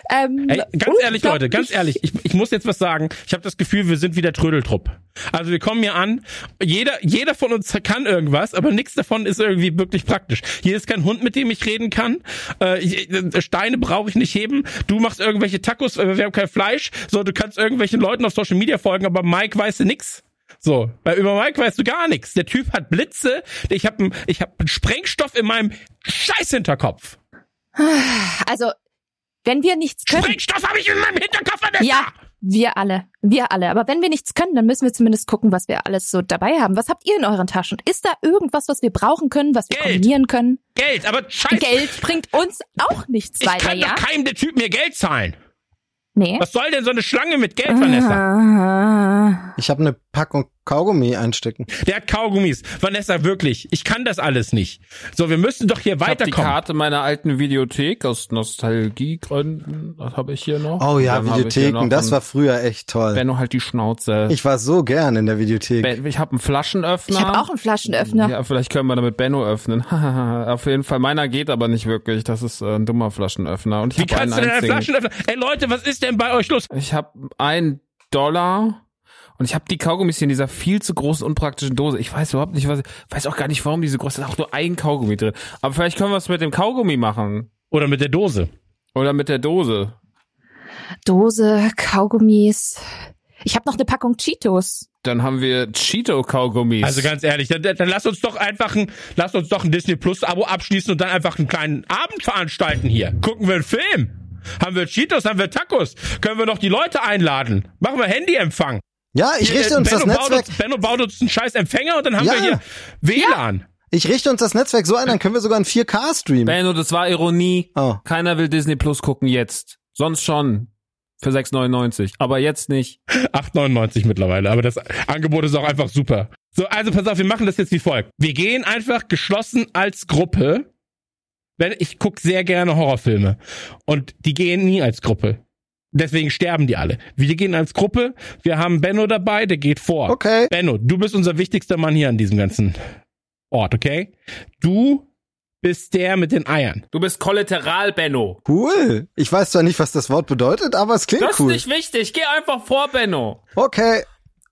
Speaker 5: Ähm,
Speaker 6: Ey, ganz ehrlich, Leute, ganz ehrlich, ich, ich muss jetzt was sagen. Ich habe das Gefühl, wir sind wieder Trödeltrupp. Also wir kommen hier an, jeder, jeder von uns kann irgendwas, aber nichts davon ist irgendwie wirklich praktisch. Hier ist kein Hund, mit dem ich reden kann. Äh, ich, äh, Steine brauche ich nicht heben. Du machst irgendwelche Tacos, äh, wir haben kein Fleisch. So, du kannst irgendwelchen Leuten auf Social Media folgen, aber Mike weißt du nix. So, bei über Mike weißt du gar nichts. Der Typ hat Blitze, ich habe ich hab einen Sprengstoff in meinem Scheiß Hinterkopf.
Speaker 5: Also, wenn wir nichts können.
Speaker 6: Sprengstoff habe ich in meinem Hinterkopf, Vanessa!
Speaker 5: Ja, wir alle. Wir alle. Aber wenn wir nichts können, dann müssen wir zumindest gucken, was wir alles so dabei haben. Was habt ihr in euren Taschen? Ist da irgendwas, was wir brauchen können, was wir
Speaker 6: Geld.
Speaker 5: kombinieren können?
Speaker 6: Geld, aber scheiße.
Speaker 5: Geld bringt uns auch nichts
Speaker 6: Ich
Speaker 5: weiter,
Speaker 6: kann
Speaker 5: ja?
Speaker 6: doch keinem der Typ mir Geld zahlen.
Speaker 5: Nee.
Speaker 6: Was soll denn so eine Schlange mit Geld, Vanessa?
Speaker 7: Ich habe eine Packung Kaugummi einstecken.
Speaker 6: Der hat Kaugummis. Vanessa, wirklich. Ich kann das alles nicht. So, wir müssen doch hier
Speaker 8: Ich habe die
Speaker 6: weiterkommen.
Speaker 8: Karte meiner alten Videothek aus Nostalgiegründen. Das habe ich hier noch.
Speaker 7: Oh ja,
Speaker 8: ich
Speaker 7: Videotheken, das war früher echt toll.
Speaker 8: Benno halt die Schnauze.
Speaker 7: Ich war so gern in der Videothek.
Speaker 8: Ben- ich habe einen Flaschenöffner.
Speaker 5: Ich habe auch einen Flaschenöffner.
Speaker 8: Ja, vielleicht können wir damit Benno öffnen. Auf jeden Fall, meiner geht aber nicht wirklich. Das ist äh, ein dummer Flaschenöffner. Und ich
Speaker 6: Wie kannst du denn einen. Flaschenöffner? Ey Leute, was ist denn bei euch los?
Speaker 8: Ich habe einen Dollar und ich habe die Kaugummis hier in dieser viel zu großen, unpraktischen Dose. Ich weiß überhaupt nicht, was. Weiß auch gar nicht, warum diese große. Da ist auch nur ein Kaugummi drin. Aber vielleicht können wir es mit dem Kaugummi machen.
Speaker 6: Oder mit der Dose.
Speaker 8: Oder mit der Dose.
Speaker 5: Dose, Kaugummis. Ich habe noch eine Packung Cheetos.
Speaker 8: Dann haben wir Cheeto-Kaugummis.
Speaker 6: Also ganz ehrlich, dann, dann lass uns doch einfach ein, lass uns doch ein Disney Plus Abo abschließen und dann einfach einen kleinen Abend veranstalten hier. Gucken wir einen Film. Haben wir Cheetos, haben wir Tacos. Können wir noch die Leute einladen. Machen wir Handyempfang.
Speaker 7: Ja, ich
Speaker 6: Hier,
Speaker 7: richte
Speaker 6: äh,
Speaker 7: uns das
Speaker 6: Benno baut
Speaker 7: Netzwerk.
Speaker 6: Uns, Benno baut uns einen scheiß Empfänger und dann haben
Speaker 7: Ja.
Speaker 6: wir hier WLAN.
Speaker 7: Ich richte uns das Netzwerk so ein, dann können wir sogar ein 4K streamen.
Speaker 8: Benno, das war Ironie.
Speaker 7: Oh.
Speaker 8: Keiner will Disney Plus gucken jetzt. Sonst schon. Für 6,99. Aber jetzt nicht.
Speaker 6: 8,99 mittlerweile, aber das Angebot ist auch einfach super. So, also pass auf, wir machen das jetzt wie folgt. Wir gehen einfach geschlossen als Gruppe. Wenn ich guck sehr gerne Horrorfilme und die gehen nie als Gruppe. Deswegen sterben die alle. Wir gehen als Gruppe. Wir haben Benno dabei, der geht vor.
Speaker 7: Okay.
Speaker 6: Benno, du bist unser wichtigster Mann hier an diesem ganzen Ort, okay? Du bist der mit den Eiern.
Speaker 8: Du bist Kollateral, Benno.
Speaker 7: Cool. Ich weiß zwar nicht, was das Wort bedeutet, aber es klingt
Speaker 8: Das
Speaker 7: cool.
Speaker 8: ist nicht wichtig. Geh einfach vor, Benno.
Speaker 7: Okay.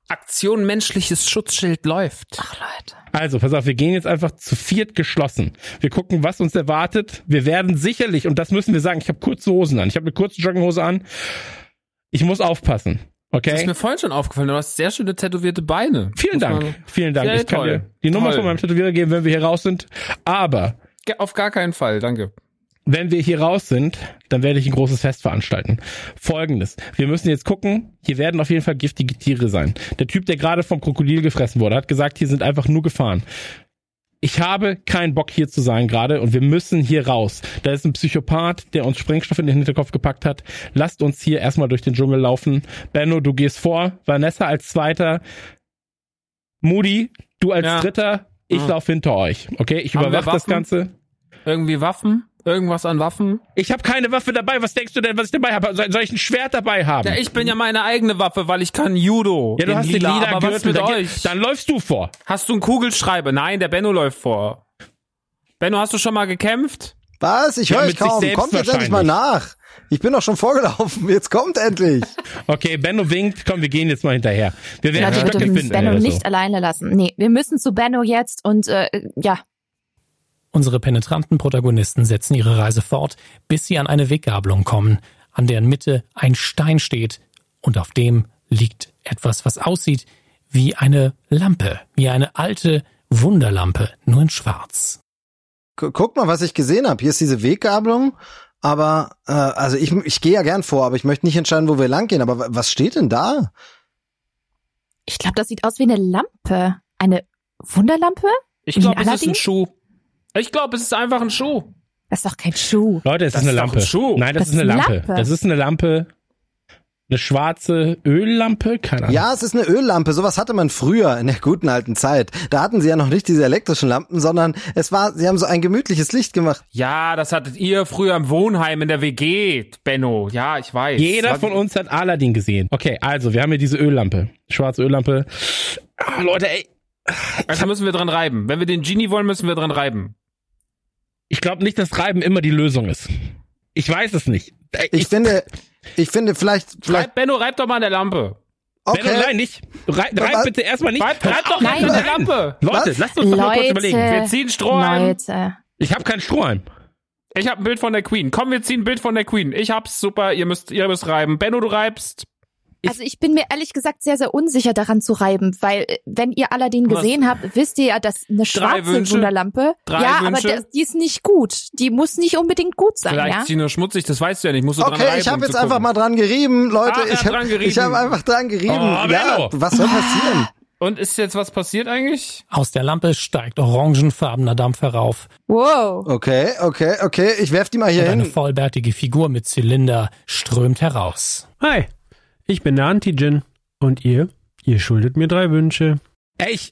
Speaker 8: Aktion menschliches Schutzschild läuft.
Speaker 5: Ach Leute.
Speaker 6: Also, pass auf, wir gehen jetzt einfach zu viert geschlossen. Wir gucken, was uns erwartet. Wir werden sicherlich, und das müssen wir sagen, ich habe kurze Hosen an. Ich habe eine kurze Jogginghose an. Ich muss aufpassen. Okay?
Speaker 8: Das ist mir vorhin schon aufgefallen. Du hast sehr schöne tätowierte Beine.
Speaker 6: Vielen
Speaker 8: Muss
Speaker 6: Dank. Vielen Dank.
Speaker 8: Sehr
Speaker 6: ich kann
Speaker 8: toll.
Speaker 6: dir die Nummer
Speaker 8: Toll.
Speaker 6: von meinem Tätowierer geben, wenn wir hier raus sind. Aber
Speaker 8: Auf gar keinen Fall, danke.
Speaker 6: Wenn wir hier raus sind, dann werde ich ein großes Fest veranstalten. Folgendes. Wir müssen jetzt gucken, hier werden auf jeden Fall giftige Tiere sein. Der Typ, der gerade vom Krokodil gefressen wurde, hat gesagt, hier sind einfach nur Gefahren. Ich habe keinen Bock hier zu sein gerade und wir müssen hier raus. Da ist ein Psychopath, der uns Sprengstoff in den Hinterkopf gepackt hat. Lasst uns hier erstmal durch den Dschungel laufen. Benno, du gehst vor. Vanessa als Zweiter. Moody, du als
Speaker 8: Ja.
Speaker 6: Dritter. Ich
Speaker 8: Ja.
Speaker 6: laufe hinter euch. Okay, ich überwache das? Ganze.
Speaker 8: Irgendwie Waffen? Irgendwas an Waffen?
Speaker 6: Ich habe keine Waffe dabei. Was denkst du denn, was ich dabei habe? Soll, ich ein Schwert dabei haben?
Speaker 8: Ja, ich bin ja meine eigene Waffe, weil ich kann Judo.
Speaker 6: Ja, du hast
Speaker 8: lila,
Speaker 6: den lila
Speaker 8: aber was
Speaker 6: Gürtel.
Speaker 8: mit
Speaker 6: Dann,
Speaker 8: euch?
Speaker 6: dann läufst du vor.
Speaker 8: Hast du einen Kugelschreiber? Nein, der Benno läuft vor. Benno, hast du schon mal gekämpft?
Speaker 7: Was? Ich
Speaker 6: Ja,
Speaker 7: höre euch
Speaker 6: sich
Speaker 7: kaum. Kommt jetzt endlich mal nach. Ich bin doch schon vorgelaufen. Jetzt kommt endlich.
Speaker 6: Okay, Benno winkt. Komm, wir gehen jetzt mal hinterher. Wir werden
Speaker 5: wir
Speaker 6: Stöcke finden
Speaker 5: Benno
Speaker 6: so.
Speaker 5: nicht alleine lassen. Nee, wir müssen zu Benno jetzt und äh, ja,
Speaker 4: Unsere penetranten Protagonisten setzen ihre Reise fort, bis sie an eine Weggabelung kommen, an deren Mitte ein Stein steht und auf dem liegt etwas, was aussieht wie eine Lampe, wie eine alte Wunderlampe, nur in schwarz.
Speaker 7: Gu- Guck mal, was ich gesehen habe. Hier ist diese Weggabelung. Aber, äh, also ich, ich gehe ja gern vor, aber ich möchte nicht entscheiden, wo wir lang gehen. Aber wa- was steht denn da?
Speaker 5: ich glaube, das sieht aus wie eine Lampe. Eine Wunderlampe?
Speaker 8: Ich glaube, es ist ein Schuh. Ich glaube, es ist einfach ein Schuh.
Speaker 5: Das ist doch kein Schuh.
Speaker 6: Leute, es
Speaker 8: Das
Speaker 6: ist eine
Speaker 8: ist
Speaker 6: Lampe.
Speaker 8: ein Schuh.
Speaker 6: Nein, das,
Speaker 5: Das
Speaker 6: ist eine Lampe.
Speaker 5: Lampe.
Speaker 6: Das ist eine Lampe. Eine schwarze Öllampe? Keine Ahnung.
Speaker 7: Ja, es ist eine Öllampe. Sowas hatte man früher in der guten alten Zeit. Da hatten sie ja noch nicht diese elektrischen Lampen, sondern es war, sie haben so ein gemütliches Licht gemacht.
Speaker 8: Ja, das hattet ihr früher im Wohnheim in der WG, Benno. Ja, ich weiß.
Speaker 6: Jeder von uns hat Aladdin gesehen. Okay, also wir haben hier diese Öllampe. Schwarze Öllampe. Ah, Leute, ey.
Speaker 8: Also müssen wir dran reiben. Wenn wir den Genie wollen, müssen wir dran reiben.
Speaker 6: Ich glaube nicht, dass Reiben immer die Lösung ist. Ich weiß es nicht. Ey,
Speaker 7: Ich finde, ich finde vielleicht, vielleicht,
Speaker 8: Reib, Benno, reib doch mal an der Lampe.
Speaker 7: okay.
Speaker 6: Benno, nein, nicht. Rei- Reib bitte erstmal nicht.
Speaker 8: Reib, reib doch rein an der Lampe.
Speaker 6: Leute,
Speaker 7: Was?
Speaker 6: lasst uns doch mal kurz
Speaker 5: Leute,
Speaker 6: überlegen.
Speaker 8: Wir ziehen Strohhalm.
Speaker 5: Leute.
Speaker 6: Ich habe keinen Strohhalm.
Speaker 8: Ich habe ein Bild von der Queen. Komm, wir ziehen ein Bild von der Queen. Ich hab's super. Ihr müsst, ihr müsst reiben. Benno, du reibst.
Speaker 5: Also ich bin mir ehrlich gesagt sehr, sehr unsicher daran zu reiben, weil äh, wenn ihr Aladdin
Speaker 8: Was?
Speaker 5: gesehen habt, wisst ihr ja, dass eine schwarze
Speaker 8: Wünsche?
Speaker 5: Wunderlampe, ja, aber
Speaker 8: Wünsche?
Speaker 5: der, die ist nicht gut. Die muss nicht unbedingt gut sein,
Speaker 8: Vielleicht
Speaker 5: ja.
Speaker 8: ist sie nur schmutzig, das weißt du ja nicht. Musst du dran
Speaker 7: Okay,
Speaker 8: reiben,
Speaker 7: ich habe
Speaker 8: um
Speaker 7: jetzt einfach
Speaker 8: gucken.
Speaker 7: mal dran gerieben, Leute.
Speaker 8: Er
Speaker 7: ich habe
Speaker 8: dran
Speaker 7: ich hab einfach dran gerieben.
Speaker 6: Oh,
Speaker 7: ja, was soll passieren?
Speaker 8: Und ist jetzt was passiert eigentlich?
Speaker 4: Aus der Lampe steigt orangenfarbener Dampf herauf
Speaker 5: Wow.
Speaker 7: Okay, okay, okay. Ich werf die mal hier
Speaker 4: und eine
Speaker 7: hin.
Speaker 4: vollbärtige Figur mit Zylinder strömt heraus.
Speaker 17: Hi, ich bin der Antigen. Und ihr? Ihr schuldet mir drei Wünsche.
Speaker 6: Ey, ich,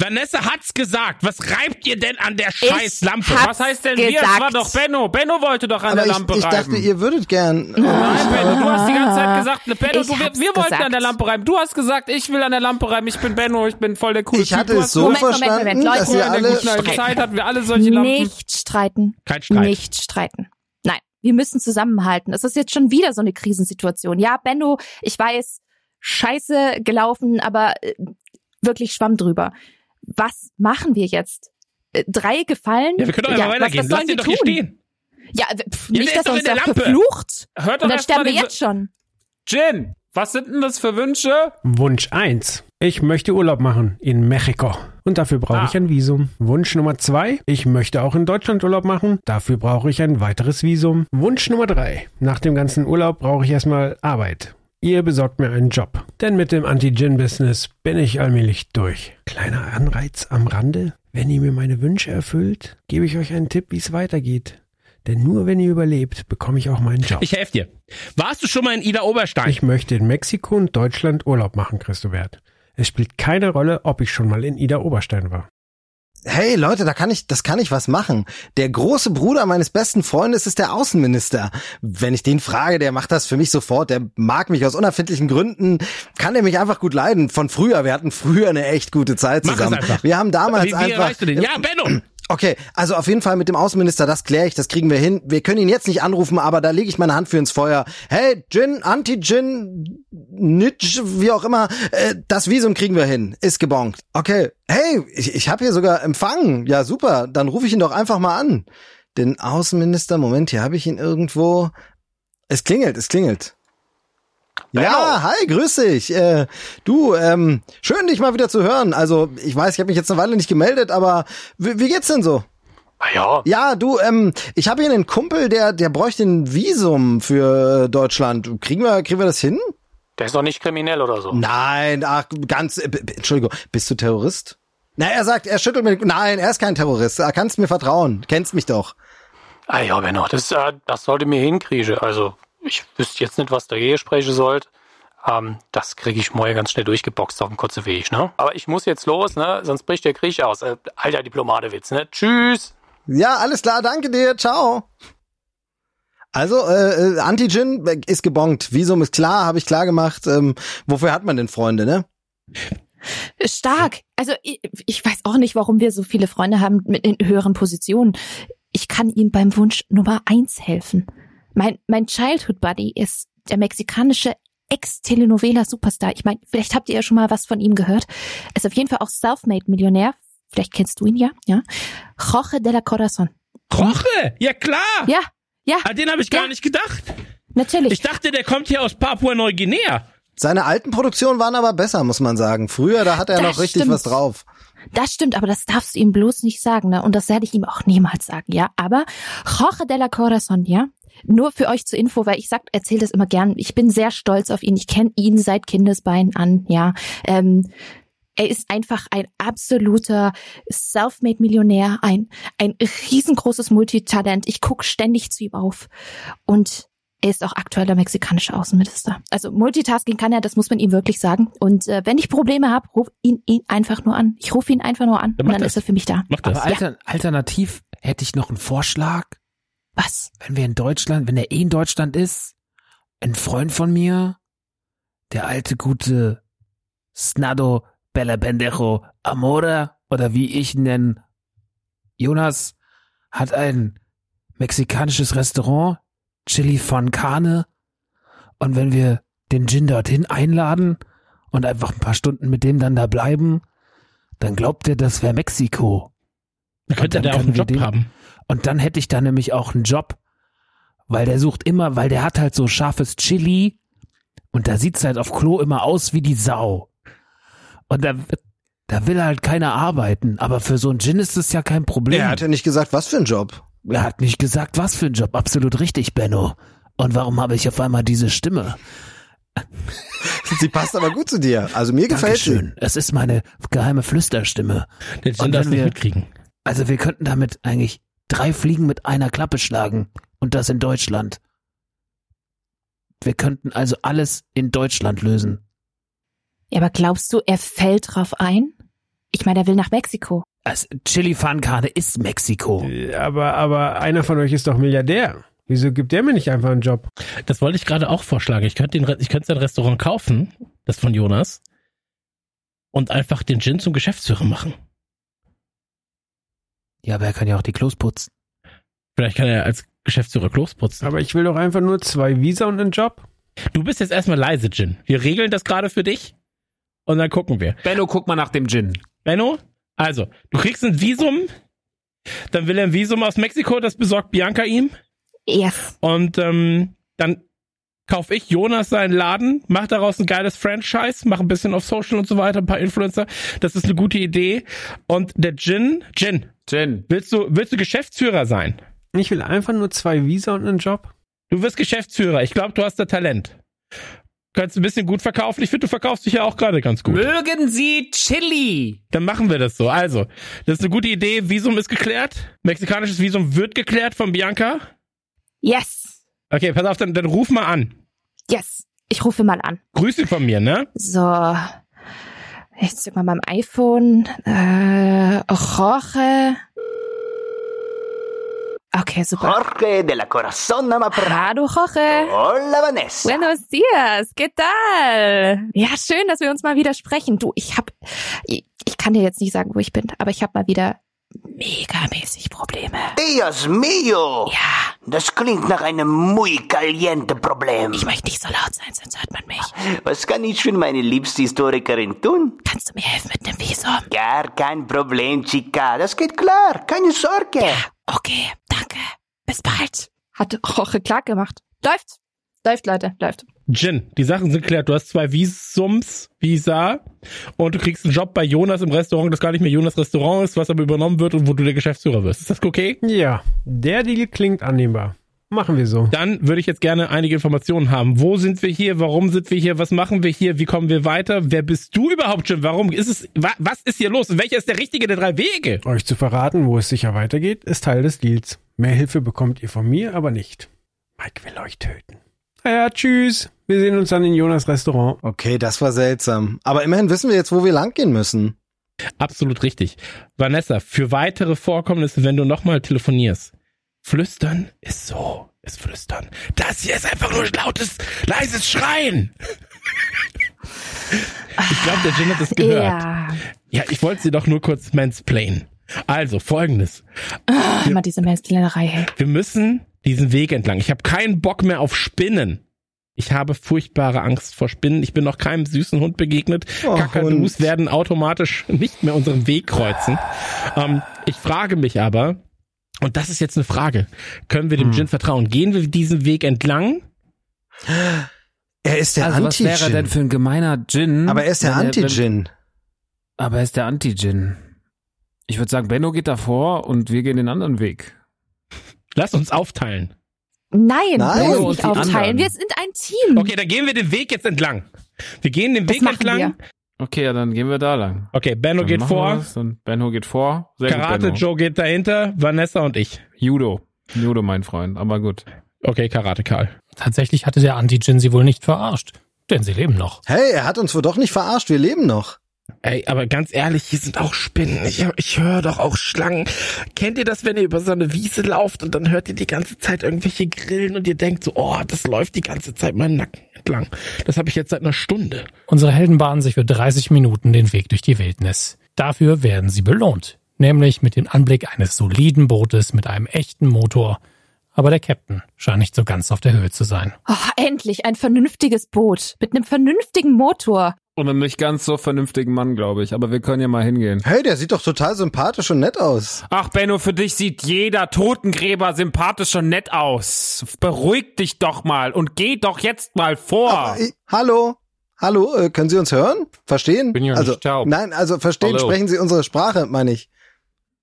Speaker 6: Vanessa hat's gesagt. Was reibt ihr denn an der scheiß Lampe?
Speaker 8: Was heißt denn wir?
Speaker 5: gesagt.
Speaker 8: Das war doch Benno. Benno wollte doch an
Speaker 7: Aber
Speaker 8: der
Speaker 7: ich,
Speaker 8: Lampe
Speaker 7: ich
Speaker 8: reiben.
Speaker 7: dachte, ihr würdet gern.
Speaker 8: Nein, Benno, du hast die ganze Zeit gesagt, ne, Benno,
Speaker 5: Ich
Speaker 8: du, wir, wir wollten an der Lampe reiben. Du hast gesagt, ich will an der Lampe reiben. Ich bin Benno, ich bin voll der coole
Speaker 7: Ich
Speaker 8: Typ.
Speaker 7: hatte
Speaker 8: Du
Speaker 7: es so
Speaker 8: gesagt,
Speaker 5: Moment, Moment,
Speaker 7: verstanden,
Speaker 5: Moment,
Speaker 7: dass
Speaker 5: Leute.
Speaker 7: ihr
Speaker 8: in der
Speaker 7: alle.
Speaker 8: Zeit hatten wir alle solche Lampen.
Speaker 5: Nicht streiten.
Speaker 6: Kein Streit.
Speaker 5: Nicht streiten. Wir müssen zusammenhalten. Es ist jetzt schon wieder so eine Krisensituation. Ja, Benno, ich weiß, scheiße gelaufen, aber äh, wirklich schwamm drüber. Was machen wir jetzt? Äh, Drei gefallen?
Speaker 6: Ja, wir können doch einfach
Speaker 5: was-
Speaker 6: weitergehen.
Speaker 5: Was,
Speaker 6: Lass
Speaker 5: sollen
Speaker 6: ihn
Speaker 5: wir
Speaker 6: doch hier
Speaker 5: tun?
Speaker 6: stehen.
Speaker 5: Ja, pf,
Speaker 6: Ja,
Speaker 5: nicht, dass er uns da
Speaker 6: Lampe.
Speaker 5: verflucht.
Speaker 8: Hört
Speaker 5: Und
Speaker 8: doch
Speaker 5: dann
Speaker 8: erst mal
Speaker 5: sterben wir jetzt schon.
Speaker 8: Jin, was sind denn das für Wünsche?
Speaker 17: Wunsch eins: Ich möchte Urlaub machen in Mexiko. Und dafür brauche
Speaker 8: Ah.
Speaker 17: ich ein Visum. Wunsch Nummer zwei: Ich möchte auch in Deutschland Urlaub machen. Dafür brauche ich ein weiteres Visum. Wunsch Nummer drei: Nach dem ganzen Urlaub brauche ich erstmal Arbeit. Ihr besorgt mir einen Job. Denn mit dem Anti-Gin-Business bin ich allmählich durch. Kleiner Anreiz am Rande. Wenn ihr mir meine Wünsche erfüllt, gebe ich euch einen Tipp, wie es weitergeht. Denn nur wenn ihr überlebt, bekomme ich auch meinen Job.
Speaker 6: Ich helfe dir. Warst du schon mal in Ida Oberstein?
Speaker 17: Ich möchte in Mexiko und Deutschland Urlaub machen, Christobert. Es spielt keine Rolle, ob ich schon mal in Ida Oberstein war.
Speaker 7: Hey Leute, da kann ich, das kann ich was machen. Der große Bruder meines besten Freundes ist der Außenminister. Wenn ich den frage, der macht das für mich sofort. Der mag mich aus unerfindlichen Gründen, kann er mich einfach gut leiden. Von früher, wir hatten früher eine echt gute Zeit
Speaker 6: Mach es
Speaker 7: zusammen. Wir haben damals
Speaker 6: wie, wie
Speaker 7: einfach.
Speaker 6: erreichst du den? Ja, Benno!
Speaker 7: Okay, also auf jeden Fall mit dem Außenminister, das kläre ich, das kriegen wir hin. Wir können ihn jetzt nicht anrufen, aber da lege ich meine Hand für ins Feuer. Hey, Gin, Anti-Gin, Nitsch, wie auch immer, äh, das Visum kriegen wir hin. Ist gebongt. Okay, hey, ich, ich habe hier sogar Empfang. Ja, super, dann rufe ich ihn doch einfach mal an. Den Außenminister, Moment, hier habe ich ihn irgendwo. Es klingelt, es klingelt. Ja, hi, grüß dich. Äh, du, ähm, schön dich mal wieder zu hören. Also, ich weiß, ich habe mich jetzt eine Weile nicht gemeldet, aber wie, wie geht's denn so?
Speaker 10: Ja.
Speaker 7: Ja, du, ähm, ich habe hier einen Kumpel, der, der bräuchte ein Visum für Deutschland. Kriegen wir, kriegen wir das hin?
Speaker 10: Der ist doch nicht kriminell oder so.
Speaker 7: Nein, ach, ganz, äh, Entschuldigung, bist du Terrorist? Na, er sagt, er schüttelt mir, nein, er ist kein Terrorist. Er kannst mir vertrauen. Kennst mich doch.
Speaker 10: Ah ja, Benno, das, äh, das sollte mir hinkriegen. Also, ich wüsste jetzt nicht, was dagegen sprechen sollte. Ähm, das kriege ich morgen ganz schnell durchgeboxt auf dem kurzen Weg, ne? Aber ich muss jetzt los, ne? Sonst bricht der Krieg aus. Äh, alter Diplomatewitz, ne? Tschüss!
Speaker 7: Ja, alles klar, danke dir, ciao. Also, äh, äh, Anti-Gin ist gebongt. Visum ist klar, habe ich klar gemacht. Ähm, wofür hat man denn Freunde, ne?
Speaker 5: Stark. Also ich, ich weiß auch nicht, warum wir so viele Freunde haben mit in höheren Positionen. Ich kann ihm beim Wunsch Nummer eins helfen. Mein, mein Childhood Buddy ist der mexikanische Ex-Telenovela-Superstar. Ich meine, vielleicht habt ihr ja schon mal was von ihm gehört. Er ist auf jeden Fall auch Selfmade-Millionär. Vielleicht kennst du ihn ja, ja. Jorge de la Corazon.
Speaker 6: Roche! Ja klar!
Speaker 5: Ja, ja.
Speaker 6: An den habe ich gar
Speaker 5: Ja.
Speaker 6: nicht gedacht.
Speaker 5: Natürlich.
Speaker 6: Ich dachte, der kommt hier aus Papua-Neuguinea.
Speaker 7: Seine alten Produktionen waren aber besser, muss man sagen. Früher, da hat er
Speaker 5: Das
Speaker 7: noch richtig
Speaker 5: stimmt.
Speaker 7: was drauf.
Speaker 5: Das stimmt, aber das darfst du ihm bloß nicht sagen, ne? Und das werde ich ihm auch niemals sagen, ja? Aber Jorge de la Corazon, ja? Nur für euch zur Info, weil ich sag, erzähle das immer gern. Ich bin sehr stolz auf ihn. Ich kenne ihn seit Kindesbein an, ja. Ähm, er ist einfach ein absoluter Selfmade-Millionär, ein, ein riesengroßes Multitalent. Ich guck ständig zu ihm auf. Und Er ist auch aktueller mexikanischer Außenminister. Also Multitasking kann er, das muss man ihm wirklich sagen. Und äh, wenn ich Probleme habe, ruf ihn, ihn einfach nur an. Ich rufe ihn einfach nur an
Speaker 6: Dann
Speaker 5: und dann
Speaker 6: das.
Speaker 5: ist er für mich da.
Speaker 6: Mach das.
Speaker 8: Aber alter, alternativ hätte ich noch einen Vorschlag.
Speaker 5: Was?
Speaker 8: Wenn wir in Deutschland, wenn er eh in Deutschland ist, ein Freund von mir, der alte gute Snado Bella Pendejo Amore oder wie ich ihn nenne, Jonas, hat ein mexikanisches Restaurant, Chili von Carne. Und wenn wir den Gin dorthin einladen und einfach ein paar Stunden mit dem dann da bleiben, dann glaubt er, das wäre Mexiko.
Speaker 6: Dann könnte
Speaker 8: Und
Speaker 6: der auch einen Job
Speaker 8: den-
Speaker 6: haben.
Speaker 8: Und dann hätte ich da nämlich auch einen Job, weil der sucht immer, weil der hat halt so scharfes Chili und da sieht's halt auf Klo immer aus wie die Sau. Und da, da will halt keiner arbeiten, aber für so einen Gin ist das ja kein Problem.
Speaker 7: Er hat ja nicht gesagt, was für ein Job.
Speaker 8: Er hat nicht gesagt, was für ein Job. Absolut richtig, Benno. Und warum habe ich auf einmal diese Stimme?
Speaker 7: Sie passt aber gut zu dir. Also mir gefällt sie.
Speaker 8: Dankeschön. Es ist meine geheime Flüsterstimme.
Speaker 6: Der Gin
Speaker 8: Und
Speaker 6: darf
Speaker 8: wenn
Speaker 6: nicht
Speaker 8: wir-
Speaker 6: mitkriegen.
Speaker 8: Also wir könnten damit eigentlich drei Fliegen mit einer Klappe schlagen. Und das in Deutschland. Wir könnten also alles in Deutschland lösen.
Speaker 5: Ja, aber glaubst du, er fällt drauf ein? Ich meine, er will nach Mexiko.
Speaker 8: Also Chili Fahnenkarne ist Mexiko.
Speaker 17: Aber, aber einer von euch ist doch Milliardär. Wieso gibt der mir nicht einfach einen Job?
Speaker 6: Das wollte ich gerade auch vorschlagen. Ich könnte, den, ich könnte sein Restaurant kaufen, das von Jonas, und einfach den Gin zum Geschäftsführer machen.
Speaker 8: Ja, aber er kann ja auch die Klos putzen.
Speaker 6: Vielleicht kann er als Geschäftsführer Klos putzen.
Speaker 17: Aber ich will doch einfach nur zwei Visa und einen Job.
Speaker 6: Du bist jetzt erstmal leise, Gin. Wir regeln das gerade für dich und dann gucken wir.
Speaker 8: Benno, guck mal nach dem Gin.
Speaker 6: Benno, also, du kriegst ein Visum, dann will er ein Visum aus Mexiko, das besorgt Bianca ihm.
Speaker 5: Yes.
Speaker 6: Und ähm, dann kauf ich Jonas seinen Laden, mach daraus ein geiles Franchise, mach ein bisschen auf Social und so weiter, ein paar Influencer. Das ist eine gute Idee. Und der Gin, Gin,
Speaker 8: Gin,
Speaker 6: willst du, willst du Geschäftsführer sein?
Speaker 17: Ich will einfach nur zwei Visa und einen Job.
Speaker 6: Du wirst Geschäftsführer. Ich glaube, du hast da Talent. Könntest ein bisschen gut verkaufen. Ich finde, du verkaufst dich ja auch gerade ganz gut.
Speaker 8: Mögen Sie Chili?
Speaker 6: Dann machen wir das so. Also, das ist eine gute Idee. Visum ist geklärt. Mexikanisches Visum wird geklärt von Bianca.
Speaker 5: Yes.
Speaker 6: Okay, pass auf, dann, dann ruf mal an.
Speaker 5: Yes. Ich rufe mal an.
Speaker 6: Grüße von mir, ne?
Speaker 5: So. Ich zück mal mein iPhone. Äh, Jorge. Okay, super.
Speaker 18: Jorge de la Corazón.
Speaker 5: Hallo, Jorge.
Speaker 18: Hola, Vanessa.
Speaker 5: Buenos dias. ¿Qué tal? Ja, schön, dass wir uns mal wieder sprechen. Du, ich hab, ich, ich kann dir jetzt nicht sagen, wo ich bin, aber ich hab mal wieder megamäßig Probleme.
Speaker 18: Dios mío.
Speaker 5: Ja.
Speaker 18: Das klingt nach einem muy caliente Problem.
Speaker 5: Ich möchte nicht so laut sein, sonst hört man mich.
Speaker 18: Was kann ich für meine liebste Historikerin tun?
Speaker 5: Kannst du mir helfen mit dem Visum?
Speaker 18: Gar kein Problem, Chica. Das geht klar. Keine Sorge.
Speaker 5: Okay, danke. Bis bald. Hat Jorge klar gemacht. Läuft. Läuft, Leute, läuft.
Speaker 6: Gin, die Sachen sind klärt. Du hast zwei Visums, Visa, und du kriegst einen Job bei Jonas im Restaurant, das gar nicht mehr Jonas Restaurant ist, was aber übernommen wird und wo du der Geschäftsführer wirst. Ist das okay?
Speaker 17: Ja, der Deal klingt annehmbar. Machen wir so.
Speaker 6: Dann würde ich jetzt gerne einige Informationen haben. Wo sind wir hier? Warum sind wir hier? Was machen wir hier? Wie kommen wir weiter? Wer bist du überhaupt, Jim? Warum ist es, wa, was ist hier los? Und welcher ist der richtige der drei Wege?
Speaker 17: Euch zu verraten, wo es sicher weitergeht, ist Teil des Deals. Mehr Hilfe bekommt ihr von mir, aber nicht. Mike will euch töten. Ja, tschüss. Wir sehen uns dann in Jonas Restaurant.
Speaker 7: Okay, das war seltsam. Aber immerhin wissen wir jetzt, wo wir langgehen müssen.
Speaker 6: Absolut richtig. Vanessa, für weitere Vorkommnisse, wenn du nochmal telefonierst, flüstern ist so, ist flüstern. Das hier ist einfach nur lautes, leises Schreien. Ich glaube, der Jin hat das gehört.
Speaker 5: Ja.
Speaker 6: Ja, ich wollte sie doch nur kurz mansplainen. Also, folgendes.
Speaker 5: Ah, immer diese hey.
Speaker 6: Wir müssen diesen Weg entlang. Ich habe keinen Bock mehr auf Spinnen. Ich habe furchtbare Angst vor Spinnen. Ich bin noch keinem süßen Hund begegnet.
Speaker 7: Oh,
Speaker 6: Kakadus
Speaker 7: Hund.
Speaker 6: werden automatisch nicht mehr unseren Weg kreuzen. Ähm, ich frage mich aber, und das ist jetzt eine Frage, können wir dem
Speaker 7: Hm.
Speaker 6: Gin vertrauen? Gehen wir diesen Weg entlang?
Speaker 7: Er ist der
Speaker 8: also was wäre er denn für ein gemeiner Gin?
Speaker 7: Aber er ist der Anti-Gin.
Speaker 8: Aber er ist der Anti-Gin. Ich würde sagen, Benno geht davor und wir gehen den anderen Weg.
Speaker 6: Lass uns aufteilen.
Speaker 5: Nein,
Speaker 7: Nein.
Speaker 5: bloß nicht aufteilen. Wir sind ein Team.
Speaker 6: Okay, dann gehen wir den Weg jetzt entlang. Wir gehen den
Speaker 5: Das
Speaker 6: Weg entlang.
Speaker 5: wir.
Speaker 8: Okay, ja, dann gehen wir da lang.
Speaker 6: Okay, Benno
Speaker 8: Dann
Speaker 6: geht vor.
Speaker 8: das, Dann Benno geht vor. Sehr
Speaker 6: Karate. Joe geht dahinter. Vanessa und ich.
Speaker 8: Judo. Judo, mein Freund. Aber gut.
Speaker 6: Okay, Karate Karl.
Speaker 4: Tatsächlich hatte der Anti-Jin sie wohl nicht verarscht, denn sie leben noch.
Speaker 7: Hey, er hat uns wohl doch nicht verarscht, wir leben noch.
Speaker 6: Ey, aber ganz ehrlich, hier sind auch Spinnen. Ich, ich höre doch auch Schlangen. Kennt ihr das, wenn ihr über so eine Wiese lauft und dann hört ihr die ganze Zeit irgendwelche Grillen und ihr denkt so, oh, das läuft die ganze Zeit meinen Nacken entlang. Das habe ich jetzt seit einer Stunde.
Speaker 4: Unsere Helden bahnen sich für 30 Minuten den Weg durch die Wildnis. Dafür werden sie belohnt, nämlich mit dem Anblick eines soliden Bootes mit einem echten Motor. Aber der Captain scheint nicht so ganz auf der Höhe zu sein.
Speaker 5: Oh, endlich ein vernünftiges Boot mit einem vernünftigen Motor.
Speaker 8: Und einem nicht ganz so vernünftigen Mann, glaube ich. Aber wir können ja mal hingehen.
Speaker 7: Hey, der sieht doch total sympathisch und nett aus.
Speaker 8: Ach, Benno, für dich sieht jeder Totengräber sympathisch und nett aus. Beruhig dich doch mal und geh doch jetzt mal vor.
Speaker 7: Aber, äh, hallo? Hallo, äh, können Sie uns hören? Verstehen?
Speaker 10: Bin ja
Speaker 7: also,
Speaker 10: nicht taub.
Speaker 7: Nein, also verstehen,
Speaker 10: Hallo.
Speaker 7: sprechen Sie unsere Sprache, meine ich.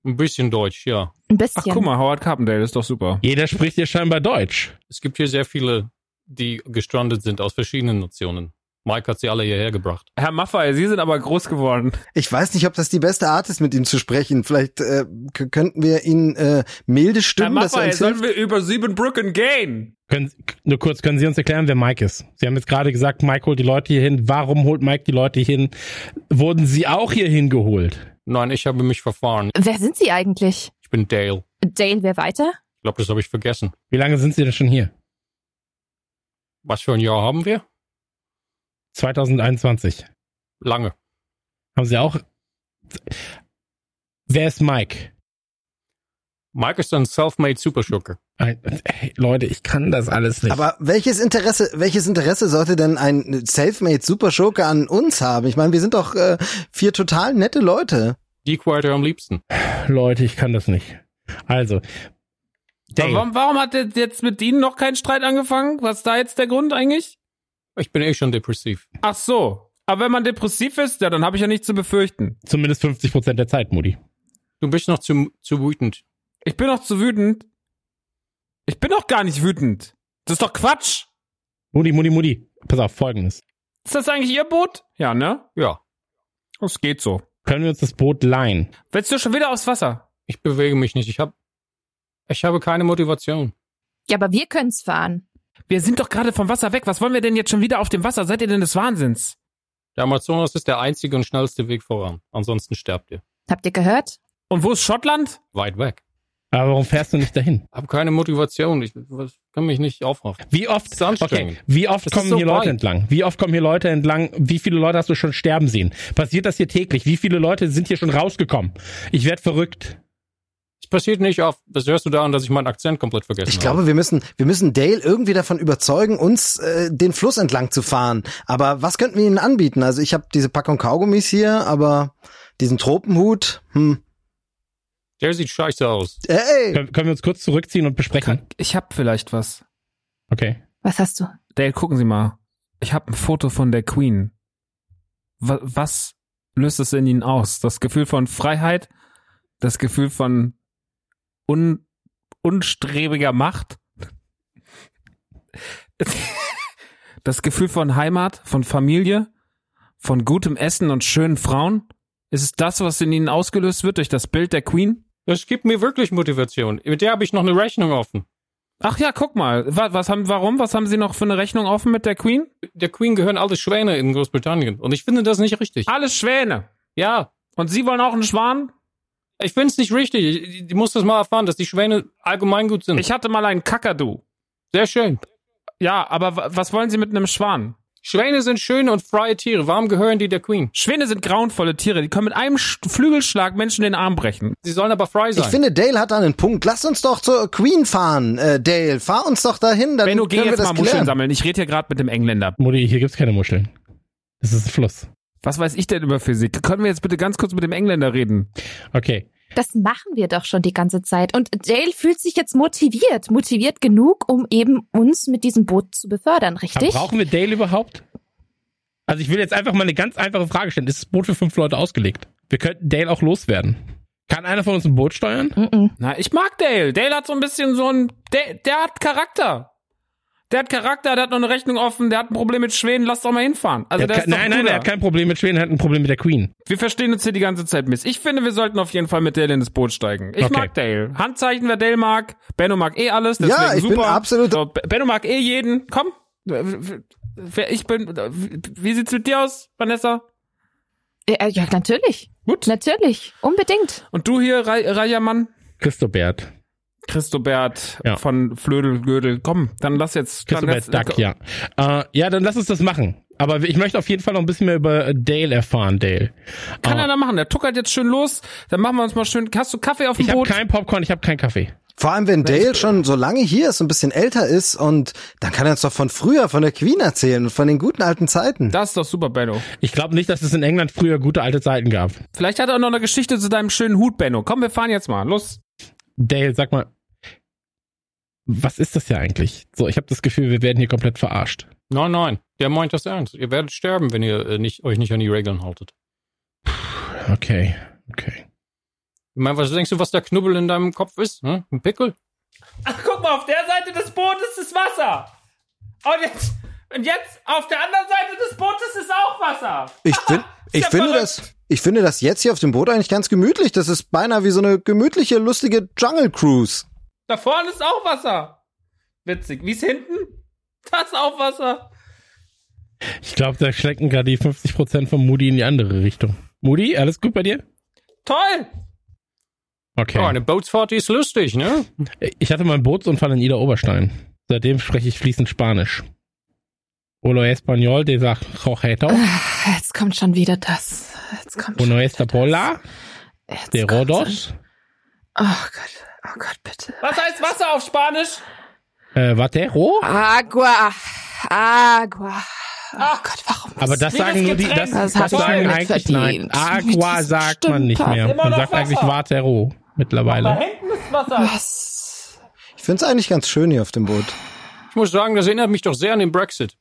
Speaker 10: Ein bisschen Deutsch, ja.
Speaker 5: Ein bisschen.
Speaker 8: Ach, guck mal, Howard Carpendale ist doch super.
Speaker 6: Jeder spricht hier scheinbar Deutsch.
Speaker 10: Es gibt hier sehr viele, die gestrandet sind aus verschiedenen Nationen. Mike hat sie alle hierher gebracht.
Speaker 8: Herr Maffei, Sie sind aber groß geworden.
Speaker 7: Ich weiß nicht, ob das die beste Art ist, mit ihm zu sprechen. Vielleicht äh, könnten wir ihn äh, milde
Speaker 8: Herr
Speaker 7: stimmen, dass er
Speaker 8: Maffei, sollen wir über Siebenbrücken gehen?
Speaker 6: Können, nur kurz, können Sie uns erklären, wer Mike ist? Sie haben jetzt gerade gesagt, Mike holt die Leute hier hin. Warum holt Mike die Leute hier hin? Wurden Sie auch hier hingeholt?
Speaker 10: Nein, ich habe mich verfahren.
Speaker 5: Wer sind Sie eigentlich?
Speaker 10: Ich bin Dale.
Speaker 5: Dale, wer weiter?
Speaker 10: Ich glaube, das habe ich vergessen.
Speaker 6: Wie lange sind Sie denn schon hier?
Speaker 10: Was für ein Jahr haben wir?
Speaker 6: 2021.
Speaker 10: Lange.
Speaker 6: Haben Sie auch? Wer ist Mike?
Speaker 10: Mike ist ein self-made Superschurke.
Speaker 6: Hey, Leute, ich kann das alles nicht.
Speaker 7: Aber welches Interesse, welches Interesse sollte denn ein Selfmade Superschurke an uns haben? Ich meine, wir sind doch äh, vier total nette Leute.
Speaker 10: Die Quarter am liebsten.
Speaker 6: Leute, ich kann das nicht. Also,
Speaker 8: warum, warum hat jetzt mit Ihnen noch kein Streit angefangen? Was ist da jetzt der Grund eigentlich?
Speaker 10: Ich bin eh schon depressiv.
Speaker 8: Ach so. Aber wenn man depressiv ist, ja, dann habe ich ja nichts zu befürchten.
Speaker 6: zumindest 50 Prozent der Zeit, Moody.
Speaker 10: Du bist noch zu, zu wütend.
Speaker 8: Ich bin doch zu wütend. Ich bin doch gar nicht wütend. Das ist doch Quatsch.
Speaker 6: Moody, Moody, Moody. Pass auf, folgendes.
Speaker 8: Ist das eigentlich Ihr Boot? Ja, ne?
Speaker 10: Ja.
Speaker 8: Das geht so.
Speaker 6: Können wir uns das Boot leihen?
Speaker 8: Willst du schon wieder aufs Wasser?
Speaker 10: Ich bewege mich nicht. Ich hab, ich habe keine Motivation.
Speaker 5: Ja, aber wir können's fahren.
Speaker 8: Wir sind doch gerade vom Wasser weg. Was wollen wir denn jetzt schon wieder auf dem Wasser? Seid ihr denn des Wahnsinns?
Speaker 10: Der Amazonas ist der einzige und schnellste Weg voran. Ansonsten sterbt ihr.
Speaker 5: Habt ihr gehört?
Speaker 8: Und wo ist Schottland?
Speaker 10: Weit weg.
Speaker 6: Aber warum fährst du nicht dahin?
Speaker 10: Hab keine Motivation. Ich kann mich nicht aufraffen.
Speaker 6: Wie oft,
Speaker 10: Das ist anstrengend.
Speaker 6: okay, wie oft
Speaker 10: Das
Speaker 6: kommen
Speaker 10: so
Speaker 6: hier Leute
Speaker 10: weit.
Speaker 6: entlang? Wie oft kommen hier Leute entlang? Wie viele Leute hast du schon sterben sehen? Passiert das hier täglich? Wie viele Leute sind hier schon rausgekommen? Ich werd verrückt.
Speaker 10: Es passiert nicht oft. Das hörst du daran, dass ich meinen Akzent komplett vergessen
Speaker 7: Ich
Speaker 10: habe.
Speaker 7: glaube, wir müssen, wir müssen Dale irgendwie davon überzeugen, uns äh, den Fluss entlang zu fahren. Aber was könnten wir ihnen anbieten? Also ich habe diese Packung Kaugummis hier, aber diesen Tropenhut, hm.
Speaker 10: Der sieht scheiße aus.
Speaker 7: Ey!
Speaker 6: Können, können wir uns kurz zurückziehen und besprechen?
Speaker 8: Ich hab vielleicht was.
Speaker 6: Okay.
Speaker 5: Was hast du?
Speaker 8: Dale, gucken Sie mal. Ich habe ein Foto von der Queen. Was, was löst es in Ihnen aus? Das Gefühl von Freiheit? Das Gefühl von un, unstrebiger Macht? Das Gefühl von Heimat, von Familie, von gutem Essen und schönen Frauen? Ist es das, was in Ihnen ausgelöst wird durch das Bild der Queen?
Speaker 10: Das gibt mir wirklich Motivation. Mit der habe ich noch eine Rechnung offen.
Speaker 8: Ach ja, guck mal. Was, was haben, warum? Was haben Sie noch für eine Rechnung offen mit der Queen?
Speaker 10: Der Queen gehören alle Schwäne in Großbritannien. Und ich finde das nicht richtig.
Speaker 8: Alles Schwäne.
Speaker 10: Ja.
Speaker 8: Und Sie wollen auch einen Schwan?
Speaker 10: Ich finde es nicht richtig. Ich, ich muss das mal erfahren, dass die Schwäne allgemeingut sind.
Speaker 8: Ich hatte mal einen Kakadu.
Speaker 10: Sehr schön.
Speaker 8: Ja, aber wa- was wollen Sie mit einem Schwan?
Speaker 10: Schwäne sind schöne und freie Tiere. Warum gehören die der Queen?
Speaker 8: Schwäne sind grauenvolle Tiere. Die können mit einem Sch Flügelschlag Menschen den Arm brechen.
Speaker 10: Sie sollen aber frei sein.
Speaker 7: Ich finde, Dale hat da einen Punkt. Lass uns doch zur Queen fahren, äh, Dale. Fahr uns doch dahin, dann
Speaker 8: Benno, geh
Speaker 7: können wir
Speaker 8: jetzt
Speaker 7: das
Speaker 8: mal Muscheln
Speaker 7: klären.
Speaker 8: sammeln. Ich rede hier gerade mit dem Engländer.
Speaker 6: Mutti, hier gibt's keine Muscheln. Das ist ein Fluss.
Speaker 8: Was weiß ich denn über Physik? Können wir jetzt bitte ganz kurz mit dem Engländer reden?
Speaker 6: Okay.
Speaker 5: Das machen wir doch schon die ganze Zeit. Und Dale fühlt sich jetzt motiviert. Motiviert genug, um eben uns mit diesem Boot zu befördern,
Speaker 6: Aber
Speaker 5: richtig?
Speaker 6: brauchen wir Dale überhaupt? Also ich will jetzt einfach mal eine ganz einfache Frage stellen. Ist das Boot für fünf Leute ausgelegt? Wir könnten Dale auch loswerden. Kann einer von uns ein Boot steuern?
Speaker 5: Mm -mm.
Speaker 8: Na, ich mag Dale. Dale hat so ein bisschen so ein, der, der hat Charakter. Der hat Charakter, der hat noch eine Rechnung offen, der hat ein Problem mit Schweden, lass doch mal hinfahren. Also
Speaker 6: Er
Speaker 8: der
Speaker 6: hat
Speaker 8: ist
Speaker 6: nein, nein, er hat kein Problem mit Schweden, er hat ein Problem mit der Queen.
Speaker 8: Wir verstehen uns hier die ganze Zeit miss. Ich finde, wir sollten auf jeden Fall mit Dale in das Boot steigen. Ich
Speaker 6: Okay.
Speaker 8: mag Dale. Handzeichen, wer Dale mag. Benno mag eh alles, deswegen
Speaker 7: Ja, ich bin
Speaker 8: super.
Speaker 7: absolut-
Speaker 8: So, Be- Benno mag eh jeden. Komm. Wer ich bin. Wie sieht's mit dir aus, Vanessa?
Speaker 5: Ja, ja, natürlich.
Speaker 8: Gut.
Speaker 5: Natürlich. Unbedingt.
Speaker 8: Und du hier, Rei- reicher Mann?
Speaker 6: Christobert.
Speaker 8: Christobert
Speaker 6: Ja.
Speaker 8: von Flödel Gödel. Komm, dann lass jetzt. Dann
Speaker 6: Christobert
Speaker 8: jetzt
Speaker 6: Duck, ja. Äh, ja, dann lass uns das machen. Aber ich möchte auf jeden Fall noch ein bisschen mehr über Dale erfahren, Dale.
Speaker 8: Kann
Speaker 6: Äh,
Speaker 8: er da machen. Der tuckert jetzt schön los. Dann machen wir uns mal schön. Hast du Kaffee auf dem
Speaker 6: ich habe
Speaker 8: Boot?
Speaker 6: kein Popcorn, ich habe keinen Kaffee.
Speaker 7: Vor allem, wenn Dale schon so lange hier ist, und ein bisschen älter ist und dann kann er uns doch von früher, von der Queen erzählen und von den guten alten Zeiten.
Speaker 8: Das ist doch super, Benno.
Speaker 6: Ich glaube nicht, dass es in England früher gute alte Zeiten gab.
Speaker 8: Vielleicht hat er auch noch eine Geschichte zu deinem schönen Hut, Benno. Komm, wir fahren jetzt mal. Los.
Speaker 6: Dale, sag mal, was ist das ja eigentlich? So, ich habe das Gefühl, wir werden hier komplett verarscht.
Speaker 10: Nein, nein, der meint das ernst. Ihr werdet sterben, wenn ihr äh, nicht, euch nicht an die Regeln haltet.
Speaker 6: Okay, okay.
Speaker 10: Ich meine, was denkst du, was der Knubbel in deinem Kopf ist? Hm? Ein Pickel?
Speaker 8: Ach, guck mal, auf der Seite des Bootes ist Wasser. Und jetzt, und jetzt auf der anderen Seite des Bootes ist auch Wasser.
Speaker 7: Ich, fin ich finde das, ich finde das jetzt hier auf dem Boot eigentlich ganz gemütlich. Das ist beinahe wie so eine gemütliche, lustige Jungle Cruise.
Speaker 8: Da vorne ist auch Wasser. Witzig. Wie ist hinten? Da ist auch Wasser.
Speaker 6: Ich glaube, da schlecken gerade die 50% von Moody in die andere Richtung. Moody, alles gut bei dir?
Speaker 8: Toll.
Speaker 6: Okay.
Speaker 10: Oh, eine Bootsfahrt, ist lustig, ne?
Speaker 6: Ich hatte mal einen Bootsunfall in Ida Oberstein. Seitdem spreche ich fließend Spanisch. Olo español de la Jojeto.
Speaker 5: Jetzt kommt schon wieder das. Jetzt kommt
Speaker 6: Uno esta pola
Speaker 5: Jetzt
Speaker 6: de Rodos.
Speaker 5: Oh Gott. Oh Gott, bitte.
Speaker 8: Was heißt Wasser auf Spanisch?
Speaker 6: Äh, Vatero?
Speaker 5: Agua. Agua. Oh Gott, warum?
Speaker 6: Aber das sagen nur die, das,
Speaker 5: Das
Speaker 6: das, sagen eigentlich
Speaker 5: nicht
Speaker 6: nein.
Speaker 5: verdient.
Speaker 6: Agua sagt man nicht mehr. Man sagt eigentlich
Speaker 8: Wasser.
Speaker 6: Vatero
Speaker 8: Da
Speaker 6: mittlerweile.
Speaker 8: hinten ist Wasser.
Speaker 5: Was?
Speaker 7: Ich finde es eigentlich ganz schön hier auf dem Boot.
Speaker 10: Ich muss sagen, das erinnert mich doch sehr an den Brexit.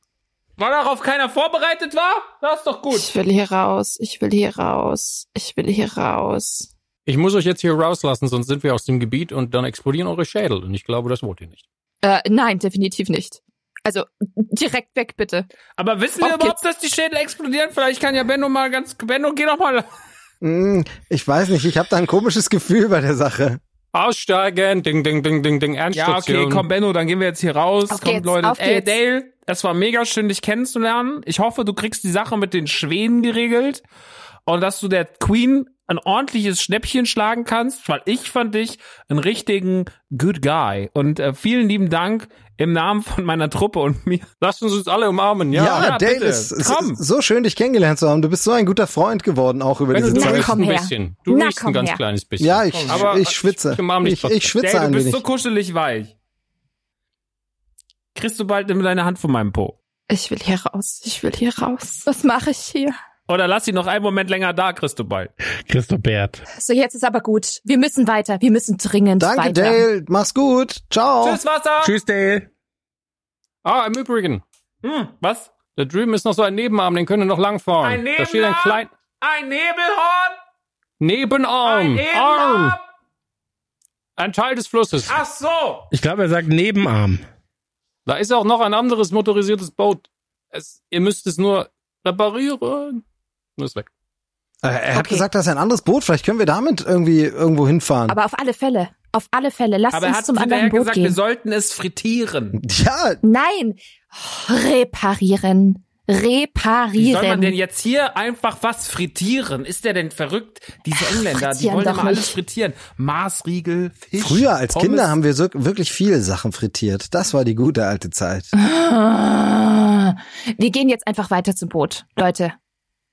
Speaker 8: Weil darauf keiner vorbereitet war? Das ist doch gut.
Speaker 5: Ich will hier raus. Ich will hier raus. Ich will hier raus.
Speaker 10: Ich muss euch jetzt hier rauslassen, sonst sind wir aus dem Gebiet und dann explodieren eure Schädel. Und ich glaube, das wollt ihr nicht.
Speaker 5: Äh, nein, definitiv nicht. Also, direkt weg, bitte.
Speaker 8: Aber wissen wir
Speaker 5: Auf
Speaker 8: überhaupt,
Speaker 5: geht's.
Speaker 8: dass die Schädel explodieren? Vielleicht kann ja Benno mal ganz... Benno, geh doch mal...
Speaker 7: Hm, ich weiß nicht, ich habe da ein komisches Gefühl bei der Sache.
Speaker 10: Aussteigen, ding, ding, ding, ding, ding,
Speaker 8: Ja,
Speaker 10: Ernststation.
Speaker 8: okay, komm, Benno, dann gehen wir jetzt hier raus.
Speaker 5: Auf
Speaker 8: Kommt,
Speaker 5: geht's,
Speaker 8: Leute.
Speaker 5: auf
Speaker 8: Ey,
Speaker 5: geht's.
Speaker 8: Dale, es war mega schön, dich kennenzulernen. Ich hoffe, du kriegst die Sache mit den Schweden geregelt und dass du der Queen ein ordentliches Schnäppchen schlagen kannst, weil ich fand dich einen richtigen Good Guy. Und äh, vielen lieben Dank im Namen von meiner Truppe und mir.
Speaker 10: Lasst uns uns alle umarmen,
Speaker 7: Ja,
Speaker 10: ja.
Speaker 8: ja,
Speaker 7: Dale, es ist so schön, dich kennengelernt zu haben. Du bist so ein guter Freund geworden, auch über
Speaker 10: Benno,
Speaker 7: diese
Speaker 10: du
Speaker 7: Zeit.
Speaker 10: riechst
Speaker 5: komm
Speaker 10: ein
Speaker 5: her.
Speaker 10: bisschen. Du
Speaker 5: Na,
Speaker 10: riechst ein
Speaker 5: komm
Speaker 10: ganz
Speaker 5: her.
Speaker 10: kleines bisschen.
Speaker 7: Ja, ich,
Speaker 8: Aber
Speaker 7: ich schwitze.
Speaker 10: ich
Speaker 7: Ich, ich schwitze
Speaker 8: Dale,
Speaker 7: ein
Speaker 8: du bist
Speaker 7: wenig.
Speaker 8: so kuschelig weich. Kriegst du bald deine Hand von meinem Po.
Speaker 5: Ich will hier raus. Ich will hier raus. Was mache ich hier?
Speaker 8: Oder lass sie noch einen Moment länger da, kriegst du bald.
Speaker 6: Christobert.
Speaker 5: So, jetzt ist aber gut. Wir müssen weiter. Wir müssen dringend
Speaker 7: Danke,
Speaker 5: weiter.
Speaker 7: Dale. Mach's gut. Ciao.
Speaker 8: Tschüss, Wasser!
Speaker 6: Tschüss, Dale.
Speaker 10: Ah, im Übrigen,
Speaker 8: Hm, was?
Speaker 10: da drüben ist noch so ein Nebenarm, den können wir noch langfahren.
Speaker 8: Ein
Speaker 10: da steht ein
Speaker 8: Nebenarm?
Speaker 10: klein
Speaker 8: Ein Nebelhorn?
Speaker 10: Nebenarm.
Speaker 8: Ein
Speaker 10: Arm.
Speaker 8: Nebenarm?
Speaker 10: Ein Teil des Flusses.
Speaker 8: Ach so.
Speaker 6: Ich glaube, er sagt Nebenarm.
Speaker 10: Da ist auch noch ein anderes motorisiertes Boot. Es, ihr müsst es nur reparieren. Und ist weg.
Speaker 7: Äh, Er hat
Speaker 5: Okay.
Speaker 7: gesagt, das ist ein anderes Boot. Vielleicht können wir damit irgendwie irgendwo hinfahren.
Speaker 5: Aber auf alle Fälle. Auf alle Fälle. Lass
Speaker 8: Aber er
Speaker 5: uns
Speaker 8: hat
Speaker 5: zum anderen Boot
Speaker 8: gesagt, wir
Speaker 5: gehen.
Speaker 8: sollten es frittieren.
Speaker 7: ja,
Speaker 5: Nein. Reparieren.
Speaker 8: Wie soll man
Speaker 5: Reparieren.
Speaker 8: denn jetzt hier einfach was frittieren? Ist der denn verrückt? Diese Engländer, die
Speaker 5: frittieren
Speaker 8: wollen
Speaker 5: doch
Speaker 8: immer alles frittieren. Maßriegel, Fisch.
Speaker 7: früher als
Speaker 8: Pommes.
Speaker 7: Kinder haben wir so, wirklich viele Sachen frittiert. Das war die gute alte Zeit.
Speaker 5: Ah. Wir gehen jetzt einfach weiter zum Boot. Leute,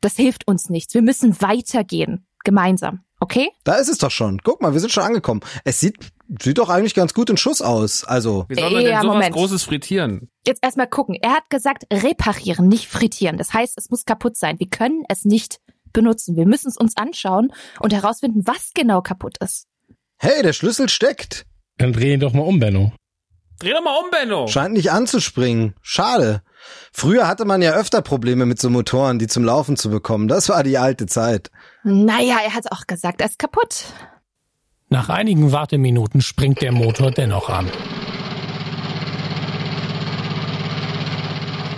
Speaker 5: das hilft uns nichts. Wir müssen weitergehen. Gemeinsam. Okay?
Speaker 7: Da ist es doch schon. Guck mal, wir sind schon angekommen. Es sieht, sieht doch eigentlich ganz gut in Schuss aus. Also,
Speaker 8: Wie soll man denn
Speaker 5: Ja,
Speaker 8: sowas
Speaker 5: Moment.
Speaker 8: Großes frittieren?
Speaker 5: Jetzt erstmal gucken. Er hat gesagt, reparieren, nicht frittieren. Das heißt, es muss kaputt sein. Wir können es nicht benutzen. Wir müssen es uns anschauen und herausfinden, was genau kaputt ist.
Speaker 7: hey, der Schlüssel steckt.
Speaker 6: Dann dreh ihn doch mal um, Benno.
Speaker 8: Dreh doch mal um, Benno.
Speaker 7: Scheint nicht anzuspringen. Schade. Früher hatte man ja öfter Probleme mit so Motoren, die zum Laufen zu bekommen. Das war die alte Zeit.
Speaker 5: Naja, er hat auch gesagt, er ist kaputt.
Speaker 4: Nach einigen Warteminuten springt der Motor dennoch an.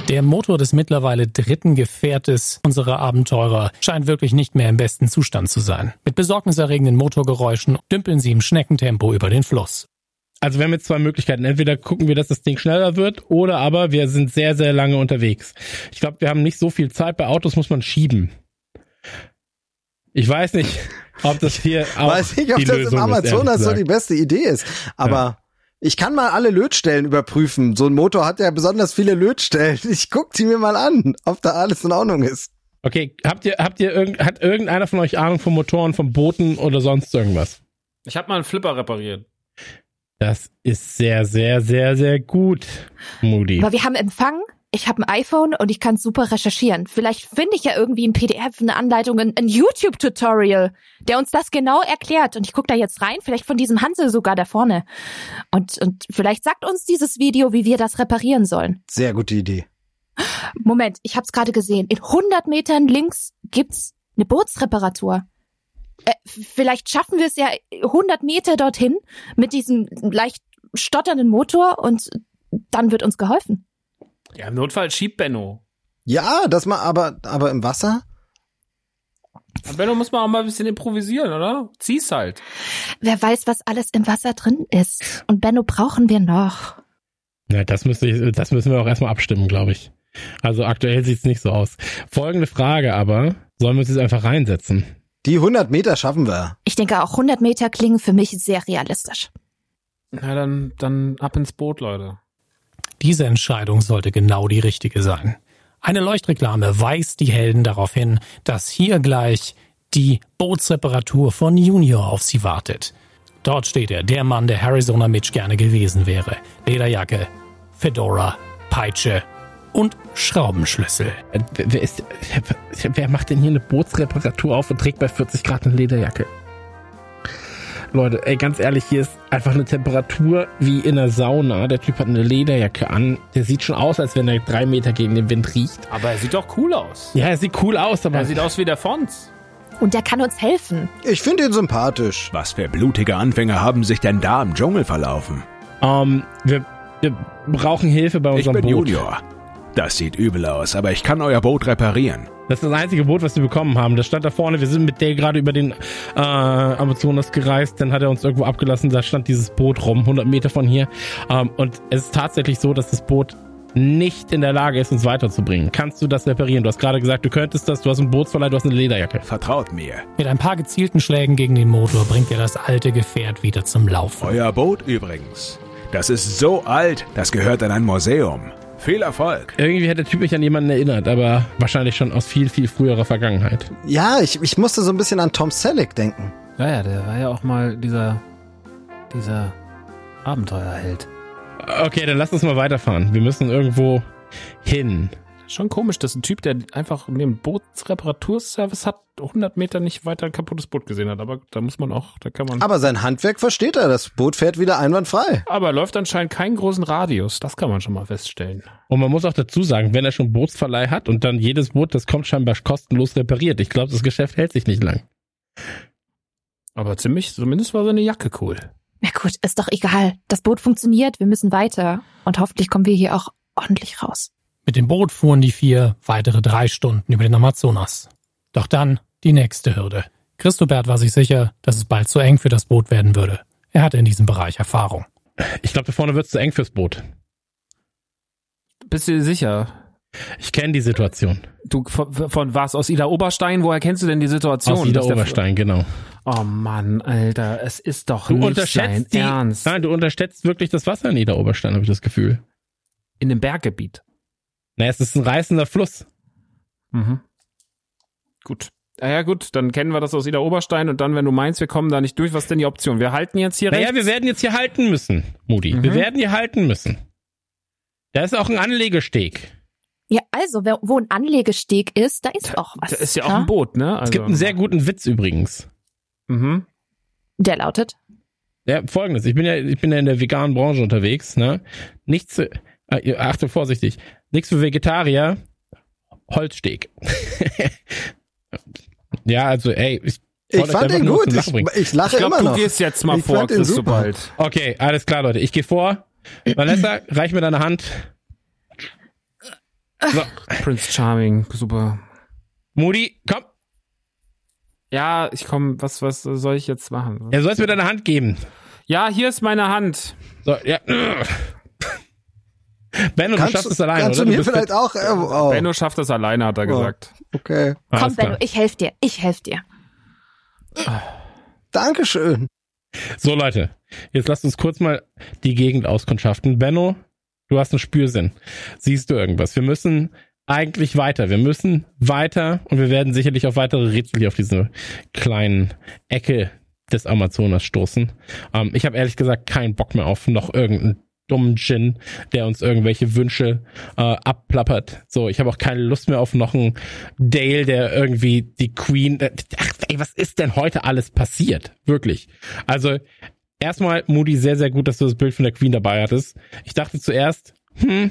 Speaker 4: Der Motor des mittlerweile dritten Gefährtes unserer Abenteurer scheint wirklich nicht mehr im besten Zustand zu sein. Mit besorgniserregenden Motorgeräuschen dümpeln sie im Schneckentempo über den Fluss.
Speaker 6: Also wir haben jetzt zwei Möglichkeiten. Entweder gucken wir, dass das Ding schneller wird, oder aber wir sind sehr, sehr lange unterwegs. Ich glaube, wir haben nicht so viel Zeit. Bei Autos muss man schieben. Ich weiß nicht, ob das hier auch
Speaker 7: Weiß nicht, ob
Speaker 6: die
Speaker 7: das
Speaker 6: Lösung
Speaker 7: im Amazonas so die beste Idee ist. Aber ich kann mal alle Lötstellen überprüfen. So ein Motor hat ja besonders viele Lötstellen. Ich guck die mir mal an, ob da alles in Ordnung ist.
Speaker 6: Okay, habt ihr, habt ihr irgend, hat irgendeiner von euch Ahnung von Motoren, von Booten oder sonst irgendwas?
Speaker 8: Ich habe mal einen Flipper repariert.
Speaker 6: Das ist sehr, sehr, sehr, sehr gut, Moody.
Speaker 5: Aber wir haben Empfang. Ich habe ein iPhone und ich kann super recherchieren. Vielleicht finde ich ja irgendwie ein PDF, eine Anleitung, ein, ein YouTube-Tutorial, der uns das genau erklärt. Und ich gucke da jetzt rein, vielleicht von diesem Hansel sogar da vorne. Und, und vielleicht sagt uns dieses Video, wie wir das reparieren sollen.
Speaker 7: Sehr gute Idee.
Speaker 5: Moment, ich habe es gerade gesehen. In 100 Metern links gibt's eine Bootsreparatur. Äh, vielleicht schaffen wir es ja 100 Meter dorthin mit diesem leicht stotternden Motor und dann wird uns geholfen.
Speaker 8: Ja, im Notfall schiebt Benno.
Speaker 7: Ja, das mal, aber, aber im Wasser?
Speaker 8: Aber Benno muss man auch mal ein bisschen improvisieren, oder? Zieh's halt.
Speaker 5: Wer weiß, was alles im Wasser drin ist. Und Benno brauchen wir noch.
Speaker 6: Ja, das, müsste ich, das müssen wir auch erstmal abstimmen, glaube ich. Also aktuell sieht's nicht so aus. Folgende Frage aber, sollen wir uns jetzt einfach reinsetzen?
Speaker 7: Die 100 Meter schaffen wir.
Speaker 5: Ich denke, auch 100 Meter klingen für mich sehr realistisch.
Speaker 8: Na, dann, dann ab ins Boot, Leute.
Speaker 4: Diese Entscheidung sollte genau die richtige sein. Eine Leuchtreklame weist die Helden darauf hin, dass hier gleich die Bootsreparatur von Junior auf sie wartet. Dort steht er, der Mann, der Arizona Mitch gerne gewesen wäre. Lederjacke, Fedora, Peitsche und Schraubenschlüssel.
Speaker 6: Wer, ist, wer macht denn hier eine Bootsreparatur auf und trägt bei 40 Grad eine Lederjacke? Leute, ey, ganz ehrlich, hier ist einfach eine Temperatur wie in der Sauna. Der Typ hat eine Lederjacke an. Der sieht schon aus, als wenn er drei Meter gegen den Wind riecht.
Speaker 8: Aber er sieht doch cool aus.
Speaker 6: Ja, er sieht cool aus, aber.
Speaker 8: Er sieht aus wie der Fons.
Speaker 5: Und der kann uns helfen.
Speaker 7: Ich finde ihn sympathisch.
Speaker 3: Was für blutige Anfänger haben sich denn da im Dschungel verlaufen?
Speaker 6: Ähm, wir, wir brauchen Hilfe bei
Speaker 3: Ich
Speaker 6: unserem
Speaker 3: bin
Speaker 6: Boot.
Speaker 3: Junior. Das sieht übel aus, aber ich kann euer Boot reparieren.
Speaker 6: Das ist das einzige Boot, was wir bekommen haben. Das stand da vorne. Wir sind mit Dale gerade über den äh, Amazonas gereist. Dann hat er uns irgendwo abgelassen. Da stand dieses Boot rum, 100 Meter von hier. Ähm, und es ist tatsächlich so, dass das Boot nicht in der Lage ist, uns weiterzubringen. Kannst du das reparieren? Du hast gerade gesagt, du könntest das. Du hast einen Bootsverleih, du hast eine Lederjacke.
Speaker 3: Vertraut mir.
Speaker 4: Mit ein paar gezielten Schlägen gegen den Motor bringt er das alte Gefährt wieder zum Laufen.
Speaker 3: Euer Boot übrigens. Das ist so alt, das gehört an ein Museum. Viel Erfolg.
Speaker 6: Irgendwie hat der Typ mich an jemanden erinnert, aber wahrscheinlich schon aus viel, viel früherer Vergangenheit.
Speaker 7: Ja, ich, ich musste so ein bisschen an Tom Selleck denken.
Speaker 8: Ja, ja, der war ja auch mal dieser, dieser Abenteuerheld.
Speaker 6: Okay, dann lass uns mal weiterfahren. Wir müssen irgendwo hin.
Speaker 8: Schon komisch, dass ein Typ, der einfach neben Bootsreparaturservice hat, 100 Meter nicht weiter ein kaputtes Boot gesehen hat. Aber da muss man auch, da kann man.
Speaker 7: Aber sein Handwerk versteht er. Das Boot fährt wieder einwandfrei.
Speaker 8: Aber er läuft anscheinend keinen großen Radius. Das kann man schon mal feststellen.
Speaker 6: Und man muss auch dazu sagen, wenn er schon Bootsverleih hat und dann jedes Boot, das kommt scheinbar kostenlos repariert. Ich glaube, das Geschäft hält sich nicht lang.
Speaker 8: Aber ziemlich, zumindest war seine Jacke cool.
Speaker 5: Na gut, ist doch egal. Das Boot funktioniert, wir müssen weiter. Und hoffentlich kommen wir hier auch ordentlich raus.
Speaker 4: Mit dem Boot fuhren die vier weitere drei Stunden über den Amazonas. Doch dann die nächste Hürde. Christobert war sich sicher, dass es bald zu eng für das Boot werden würde. Er hatte in diesem Bereich Erfahrung.
Speaker 6: Ich glaube, da vorne wird es zu eng fürs Boot.
Speaker 8: Bist du dir sicher?
Speaker 6: Ich kenne die Situation.
Speaker 8: Du von, von was? Aus Ida Oberstein? Woher kennst du denn die Situation?
Speaker 6: Aus Ida Oberstein, genau.
Speaker 8: Oh Mann, Alter, es ist doch
Speaker 6: Du
Speaker 8: nicht
Speaker 6: unterschätzt
Speaker 8: sein
Speaker 6: die,
Speaker 8: Ernst.
Speaker 6: Nein, du unterschätzt wirklich das Wasser in Ida Oberstein, habe ich das Gefühl.
Speaker 8: In dem Berggebiet.
Speaker 6: Na, es ist ein reißender Fluss.
Speaker 8: Mhm. Gut. Ah ja gut, dann kennen wir das aus Ida Oberstein und dann, wenn du meinst, wir kommen da nicht durch, was ist denn die Option? Wir halten jetzt hier
Speaker 6: Naja,
Speaker 8: rechts.
Speaker 6: wir werden jetzt hier halten müssen, Moody. Wir
Speaker 8: Mhm.
Speaker 6: werden hier halten müssen. Da ist auch ein Anlegesteg.
Speaker 5: Ja, also, wo ein Anlegesteg ist, da ist auch was.
Speaker 8: Da ist ja auch ein Boot, ne?
Speaker 6: Es gibt einen sehr guten Witz übrigens.
Speaker 8: Mhm.
Speaker 5: Der lautet.
Speaker 6: Ja, folgendes. Ich bin ja, ich bin ja in der veganen Branche unterwegs, ne? Nichts, äh, achte vorsichtig. Nichts für Vegetarier. Holzsteg. ja, also, ey, ich,
Speaker 7: Ich fand ihn
Speaker 6: nur
Speaker 7: gut. Ich, ich lache
Speaker 8: Ich glaub,
Speaker 7: immer
Speaker 8: du
Speaker 7: noch.
Speaker 8: gehst jetzt mal
Speaker 7: ich
Speaker 8: vor,
Speaker 7: fand ihn super.
Speaker 8: Christobald.
Speaker 6: Okay, alles klar, Leute. Ich gehe vor. Vanessa, reich mir deine Hand. So.
Speaker 8: Prince Charming, super.
Speaker 6: Moody, komm.
Speaker 8: Ja, ich komm, was, was soll ich jetzt machen?
Speaker 6: Er soll es mir deine Hand geben.
Speaker 8: Ja, hier ist meine Hand.
Speaker 6: So, ja. Benno,
Speaker 7: Kannst
Speaker 6: du schaffst es alleine,
Speaker 7: kannst
Speaker 6: oder?
Speaker 7: du mir vielleicht
Speaker 6: fit.
Speaker 7: auch, äh, oh.
Speaker 8: Benno schafft das alleine, hat er gesagt.
Speaker 7: Okay.
Speaker 5: Komm,
Speaker 6: Alles klar.
Speaker 5: Benno, ich helfe dir. Ich helfe dir.
Speaker 7: Dankeschön.
Speaker 6: So, Leute, jetzt lasst uns kurz mal die Gegend auskundschaften. Benno, du hast einen Spürsinn. Siehst du irgendwas? Wir müssen eigentlich weiter. Wir müssen weiter und wir werden sicherlich auf weitere Rätsel hier auf diese kleinen Ecke des Amazonas stoßen. Ähm, ich habe ehrlich gesagt keinen Bock mehr auf noch irgendeinen dummen Gin, der uns irgendwelche Wünsche äh, abplappert. So, ich habe auch keine Lust mehr auf noch einen Dale, der irgendwie die Queen. Äh, ach, ey, was ist denn heute alles passiert? Wirklich. Also erstmal, Moody, sehr, sehr gut, dass du das Bild von der Queen dabei hattest. Ich dachte zuerst, hm,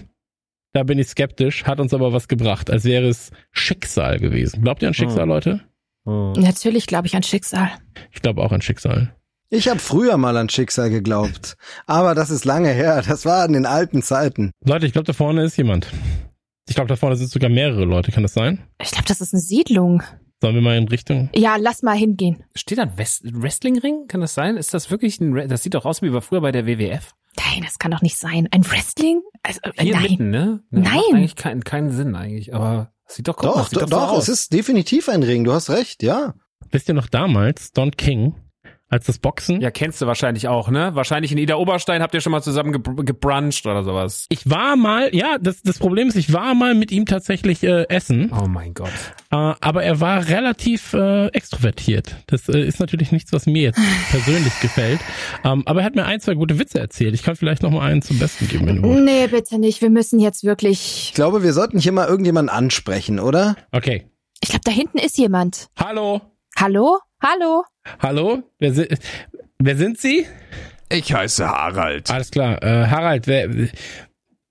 Speaker 6: da bin ich skeptisch, hat uns aber was gebracht, als wäre es Schicksal gewesen. Glaubt ihr an Schicksal,
Speaker 8: Hm.
Speaker 6: Leute?
Speaker 5: Natürlich glaube ich an Schicksal.
Speaker 6: Ich glaube auch an Schicksal.
Speaker 7: Ich habe früher mal an Schicksal geglaubt. Aber das ist lange her. Das war in den alten Zeiten.
Speaker 6: Leute, ich glaube, da vorne ist jemand. Ich glaube, da vorne sind sogar mehrere Leute. Kann das sein?
Speaker 5: Ich glaube, das ist eine Siedlung.
Speaker 6: Sollen wir mal in Richtung?
Speaker 5: Ja, lass mal hingehen.
Speaker 8: Steht da ein West Wrestlingring? Kann das sein? Ist das wirklich ein, Re- das sieht doch aus wie früher bei der WWF?
Speaker 5: Nein, das kann doch nicht sein. Ein Wrestling? Also, äh,
Speaker 8: Hier
Speaker 5: nein.
Speaker 8: mitten, ne?
Speaker 5: Nein.
Speaker 8: Macht eigentlich keinen, keinen Sinn eigentlich, aber sieht doch, guck
Speaker 7: Doch,
Speaker 8: sieht
Speaker 7: doch,
Speaker 8: doch,
Speaker 7: doch,
Speaker 8: so
Speaker 7: es ist definitiv ein Ring. Du hast recht, ja.
Speaker 6: Wisst ihr noch damals, Don King, als das Boxen?
Speaker 8: Ja, kennst du wahrscheinlich auch, ne? Wahrscheinlich in Ida Oberstein habt ihr schon mal zusammen ge gebruncht oder sowas.
Speaker 6: Ich war mal, ja, das, das Problem ist, ich war mal mit ihm tatsächlich äh, essen.
Speaker 8: Oh mein Gott.
Speaker 6: Äh, aber er war relativ äh, extrovertiert. Das äh, ist natürlich nichts, was mir jetzt persönlich gefällt. Ähm, aber er hat mir ein, zwei gute Witze erzählt. Ich kann vielleicht noch mal einen zum Besten geben, wenn du willst.
Speaker 5: Nee, bitte nicht. Wir müssen jetzt wirklich.
Speaker 7: Ich glaube, wir sollten hier mal irgendjemanden ansprechen, oder?
Speaker 6: Okay.
Speaker 5: Ich glaube, da hinten ist jemand.
Speaker 6: Hallo?
Speaker 5: Hallo? Hallo?
Speaker 6: Hallo? Wer, si wer sind Sie?
Speaker 19: Ich heiße Harald.
Speaker 6: Alles klar. Äh, Harald, wer,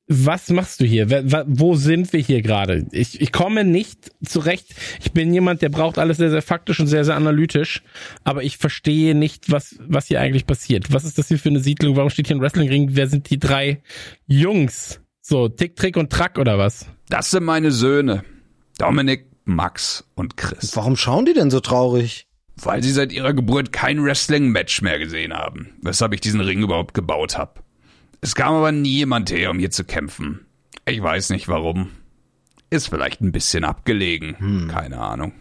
Speaker 6: was machst du hier? Wer, wo sind wir hier gerade? Ich, ich komme nicht zurecht. Ich bin jemand, der braucht alles sehr, sehr faktisch und sehr, sehr analytisch. Aber ich verstehe nicht, was, was hier eigentlich passiert. Was ist das hier für eine Siedlung? Warum steht hier ein Wrestlingring? Wer sind die drei Jungs? So, Tick, Trick und Track oder was?
Speaker 19: Das sind meine Söhne. Dominik, Max und Chris.
Speaker 7: Warum schauen die denn so traurig?
Speaker 19: Weil sie seit ihrer Geburt kein Wrestling-Match mehr gesehen haben. Weshalb ich diesen Ring überhaupt gebaut habe. Es kam aber nie jemand her, um hier zu kämpfen. Ich weiß nicht warum. Ist vielleicht ein bisschen abgelegen. Keine Ahnung.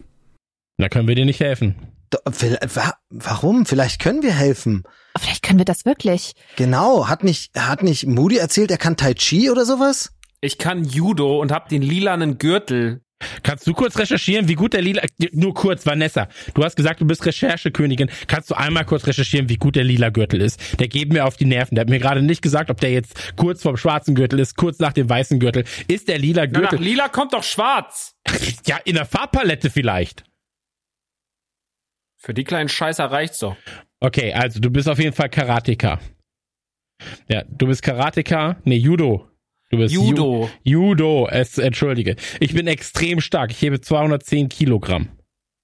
Speaker 6: Da können wir dir nicht helfen.
Speaker 7: Do- will- wa- Warum? Vielleicht können wir helfen.
Speaker 5: Vielleicht können wir das wirklich.
Speaker 7: Genau. Hat nicht, hat nicht Moody erzählt, er kann Tai Chi oder sowas?
Speaker 8: Ich kann Judo und hab den lilanen Gürtel.
Speaker 6: Kannst du kurz recherchieren, wie gut der lila, nur kurz, Vanessa, du hast gesagt, du bist Recherchekönigin. Kannst du einmal kurz recherchieren, wie gut der lila Gürtel ist? Der geht mir auf die Nerven. Der hat mir gerade nicht gesagt, ob der jetzt kurz vorm schwarzen Gürtel ist, kurz nach dem weißen Gürtel. Ist der lila
Speaker 8: Na, nach
Speaker 6: Gürtel?
Speaker 8: lila kommt doch schwarz.
Speaker 6: ja, in der Farbpalette vielleicht.
Speaker 8: Für die kleinen Scheißer reicht's doch.
Speaker 6: Okay, also du bist auf jeden Fall Karateka. Ja, du bist Karateka, nee, Judo. Du bist
Speaker 8: Judo.
Speaker 6: Ju Judo, es, entschuldige. Ich bin extrem stark. Ich hebe 210 Kilogramm.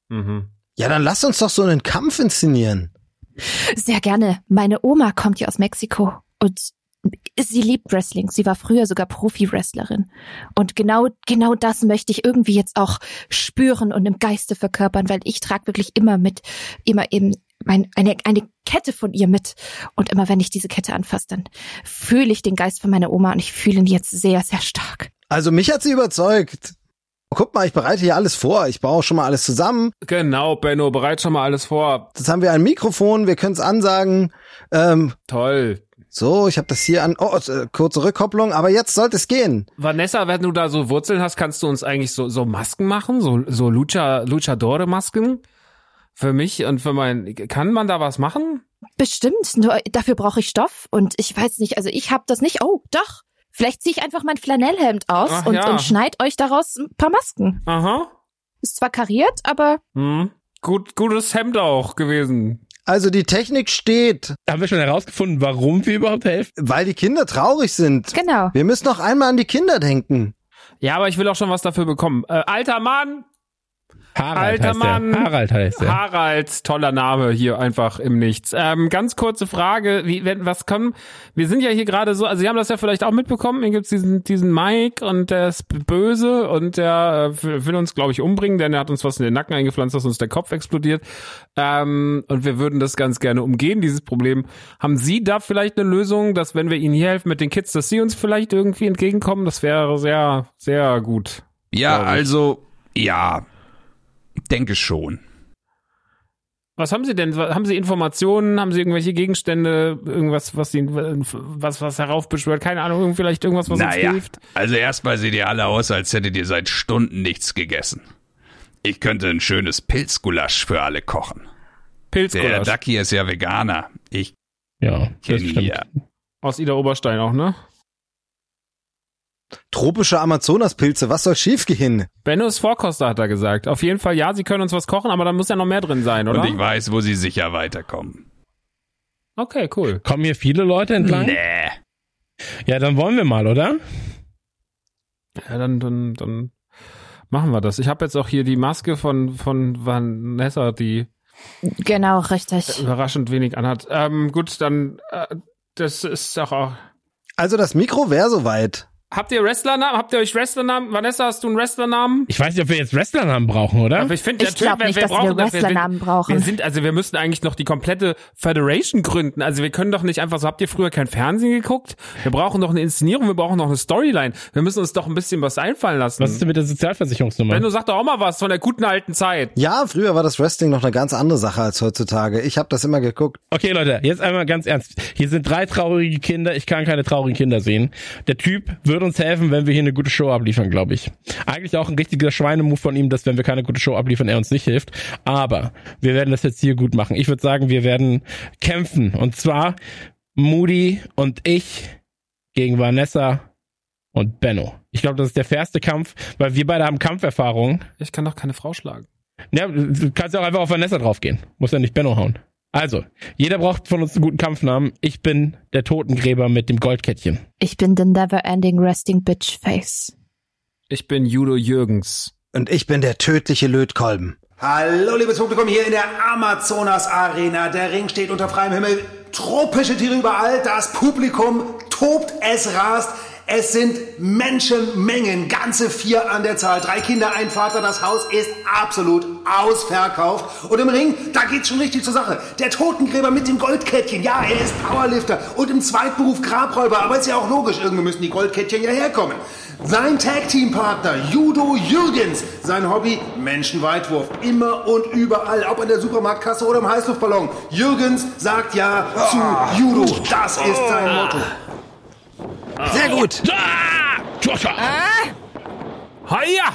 Speaker 8: Mhm.
Speaker 7: Ja, dann lass uns doch so einen Kampf inszenieren.
Speaker 5: Sehr gerne. Meine Oma kommt ja aus Mexiko und sie liebt Wrestling. Sie war früher sogar Profi-Wrestlerin. Und genau, genau das möchte ich irgendwie jetzt auch spüren und im Geiste verkörpern, weil ich trage wirklich immer mit, immer eben mein, eine, eine Kette von ihr mit. Und immer wenn ich diese Kette anfasse, dann fühle ich den Geist von meiner Oma und ich fühle ihn jetzt sehr, sehr stark.
Speaker 7: Also mich hat sie überzeugt. Guck mal, ich bereite hier alles vor. Ich baue schon mal alles zusammen.
Speaker 8: Genau, Benno, bereit schon mal alles vor.
Speaker 7: Jetzt haben wir ein Mikrofon, wir können es ansagen. Ähm,
Speaker 8: Toll.
Speaker 7: so, ich habe das hier an. Oh, äh, kurze Rückkopplung, aber jetzt sollte es gehen.
Speaker 8: Vanessa, wenn du da so Wurzeln hast, kannst du uns eigentlich so, so Masken machen? So, so Lucha, Luchadore-Masken? Für mich und für mein, kann man da was machen?
Speaker 5: Bestimmt, nur dafür brauche ich Stoff und ich weiß nicht, also ich habe das nicht. Oh, doch. Vielleicht ziehe ich einfach mein Flanellhemd aus
Speaker 8: Ach
Speaker 5: und,
Speaker 8: ja.
Speaker 5: und schneid euch daraus ein paar Masken.
Speaker 8: Aha.
Speaker 5: Ist zwar kariert, aber
Speaker 8: Hm. Gut, gutes Hemd auch gewesen.
Speaker 7: Also die Technik steht.
Speaker 6: Haben wir schon herausgefunden, warum wir überhaupt helfen?
Speaker 7: Weil die Kinder traurig sind.
Speaker 5: Genau.
Speaker 7: Wir müssen noch einmal an die Kinder denken.
Speaker 8: Ja, aber ich will auch schon was dafür bekommen. Äh, alter Mann,
Speaker 6: Harald
Speaker 8: Alter
Speaker 6: heißt der.
Speaker 8: Mann.
Speaker 6: Harald heißt der.
Speaker 8: Harald, toller Name hier einfach im Nichts. Ähm, ganz kurze Frage, wie, wenn, was kommen, wir sind ja hier gerade so, also Sie haben das ja vielleicht auch mitbekommen, hier gibt's diesen, diesen Mike und der ist böse und der äh, will uns, glaube ich, umbringen, denn er hat uns was in den Nacken eingepflanzt, dass uns der Kopf explodiert. Ähm, und wir würden das ganz gerne umgehen, dieses Problem. Haben Sie da vielleicht eine Lösung, dass wenn wir Ihnen hier helfen mit den Kids, dass Sie uns vielleicht irgendwie entgegenkommen? Das wäre sehr, sehr gut.
Speaker 19: Ja, also, ja, denke schon.
Speaker 8: Was haben Sie denn? Haben Sie Informationen? Haben Sie irgendwelche Gegenstände? Irgendwas, was Sie, was, was heraufbeschwört? Keine Ahnung, vielleicht irgendwas, was uns
Speaker 19: naja,
Speaker 8: hilft?
Speaker 19: also erstmal seht ihr alle aus, als hättet ihr seit Stunden nichts gegessen. Ich könnte ein schönes Pilzgulasch für alle kochen. Der
Speaker 8: Pilzgulasch.
Speaker 19: Ducky ist ja Veganer. Ich
Speaker 6: ja,
Speaker 19: kenne ihn ja.
Speaker 8: Aus Ida Oberstein auch, ne?
Speaker 7: Tropische Amazonaspilze, was soll schiefgehen?
Speaker 8: Bennos Vorkoster hat er gesagt. Auf jeden Fall, ja, Sie können uns was kochen, aber da muss ja noch mehr drin sein, oder?
Speaker 19: Und ich weiß, wo sie sicher weiterkommen.
Speaker 8: Okay, cool.
Speaker 6: Kommen hier viele Leute entlang?
Speaker 19: Nee.
Speaker 6: Ja, dann wollen wir mal, oder?
Speaker 8: Ja, dann, dann, dann machen wir das. Ich habe jetzt auch hier die Maske von, von Vanessa, die
Speaker 5: Genau, richtig.
Speaker 8: überraschend wenig anhat. Ähm, gut, dann, äh, das ist doch auch.
Speaker 7: Also das Mikro wäre soweit.
Speaker 8: Habt ihr Wrestlernamen? Habt ihr euch Wrestlernamen? Vanessa, hast du einen Wrestlernamen?
Speaker 6: Ich weiß nicht, ob wir jetzt Wrestlernamen brauchen, oder?
Speaker 8: Aber ich finde,
Speaker 5: Ich glaub nicht, dass wir Wrestlernamen brauchen.
Speaker 8: Wir sind, also wir müssten eigentlich noch die komplette Federation gründen. Also wir können doch nicht einfach so, habt ihr früher kein Fernsehen geguckt? Wir brauchen doch eine Inszenierung, wir brauchen noch eine Storyline. Wir müssen uns doch ein bisschen was einfallen lassen.
Speaker 6: Was ist denn mit der Sozialversicherungsnummer?
Speaker 8: Wenn du sagst doch auch mal was von der guten alten Zeit.
Speaker 7: Ja, früher war das Wrestling noch eine ganz andere Sache als heutzutage. Ich habe das immer geguckt.
Speaker 6: Okay, Leute, jetzt einmal ganz ernst. Hier sind drei traurige Kinder. Ich kann keine traurigen Kinder sehen. Der Typ würde uns helfen, wenn wir hier eine gute Show abliefern, glaube ich. Eigentlich auch ein richtiger Schweinemove von ihm, dass wenn wir keine gute Show abliefern, er uns nicht hilft. Aber wir werden das jetzt hier gut machen. Ich würde sagen, wir werden kämpfen. Und zwar Moody und ich gegen Vanessa und Benno. Ich glaube, das ist der fairste Kampf, weil wir beide haben Kampferfahrung.
Speaker 8: Ich kann doch keine Frau schlagen.
Speaker 6: Ja, du kannst ja auch einfach auf Vanessa draufgehen. Muss ja nicht Benno hauen. Also, jeder braucht von uns einen guten Kampfnamen. Ich bin der Totengräber mit dem Goldkettchen.
Speaker 5: Ich bin the never ending resting bitch face.
Speaker 8: Ich bin Judo Jürgens.
Speaker 7: Und ich bin der tödliche Lötkolben.
Speaker 20: Hallo, liebes Publikum, hier in der Amazonas Arena. Der Ring steht unter freiem Himmel. Tropische Tiere überall. Das Publikum tobt, es rast. Es sind Menschenmengen, ganze vier an der Zahl. Drei Kinder, ein Vater. Das Haus ist absolut ausverkauft. Und im Ring, da geht's schon richtig zur Sache. Der Totengräber mit dem Goldkettchen. Ja, er ist Powerlifter und im Zweitberuf Grabräuber. Aber ist ja auch logisch. Irgendwo müssen die Goldkettchen ja herkommen. Sein Tag-Team-Partner Judo Jürgens. Sein Hobby Menschenweitwurf. Immer und überall. Ob an der Supermarktkasse oder im Heißluftballon. Jürgens sagt ja zu Judo. Das ist sein Motto.
Speaker 7: Sehr gut.
Speaker 8: Hiya!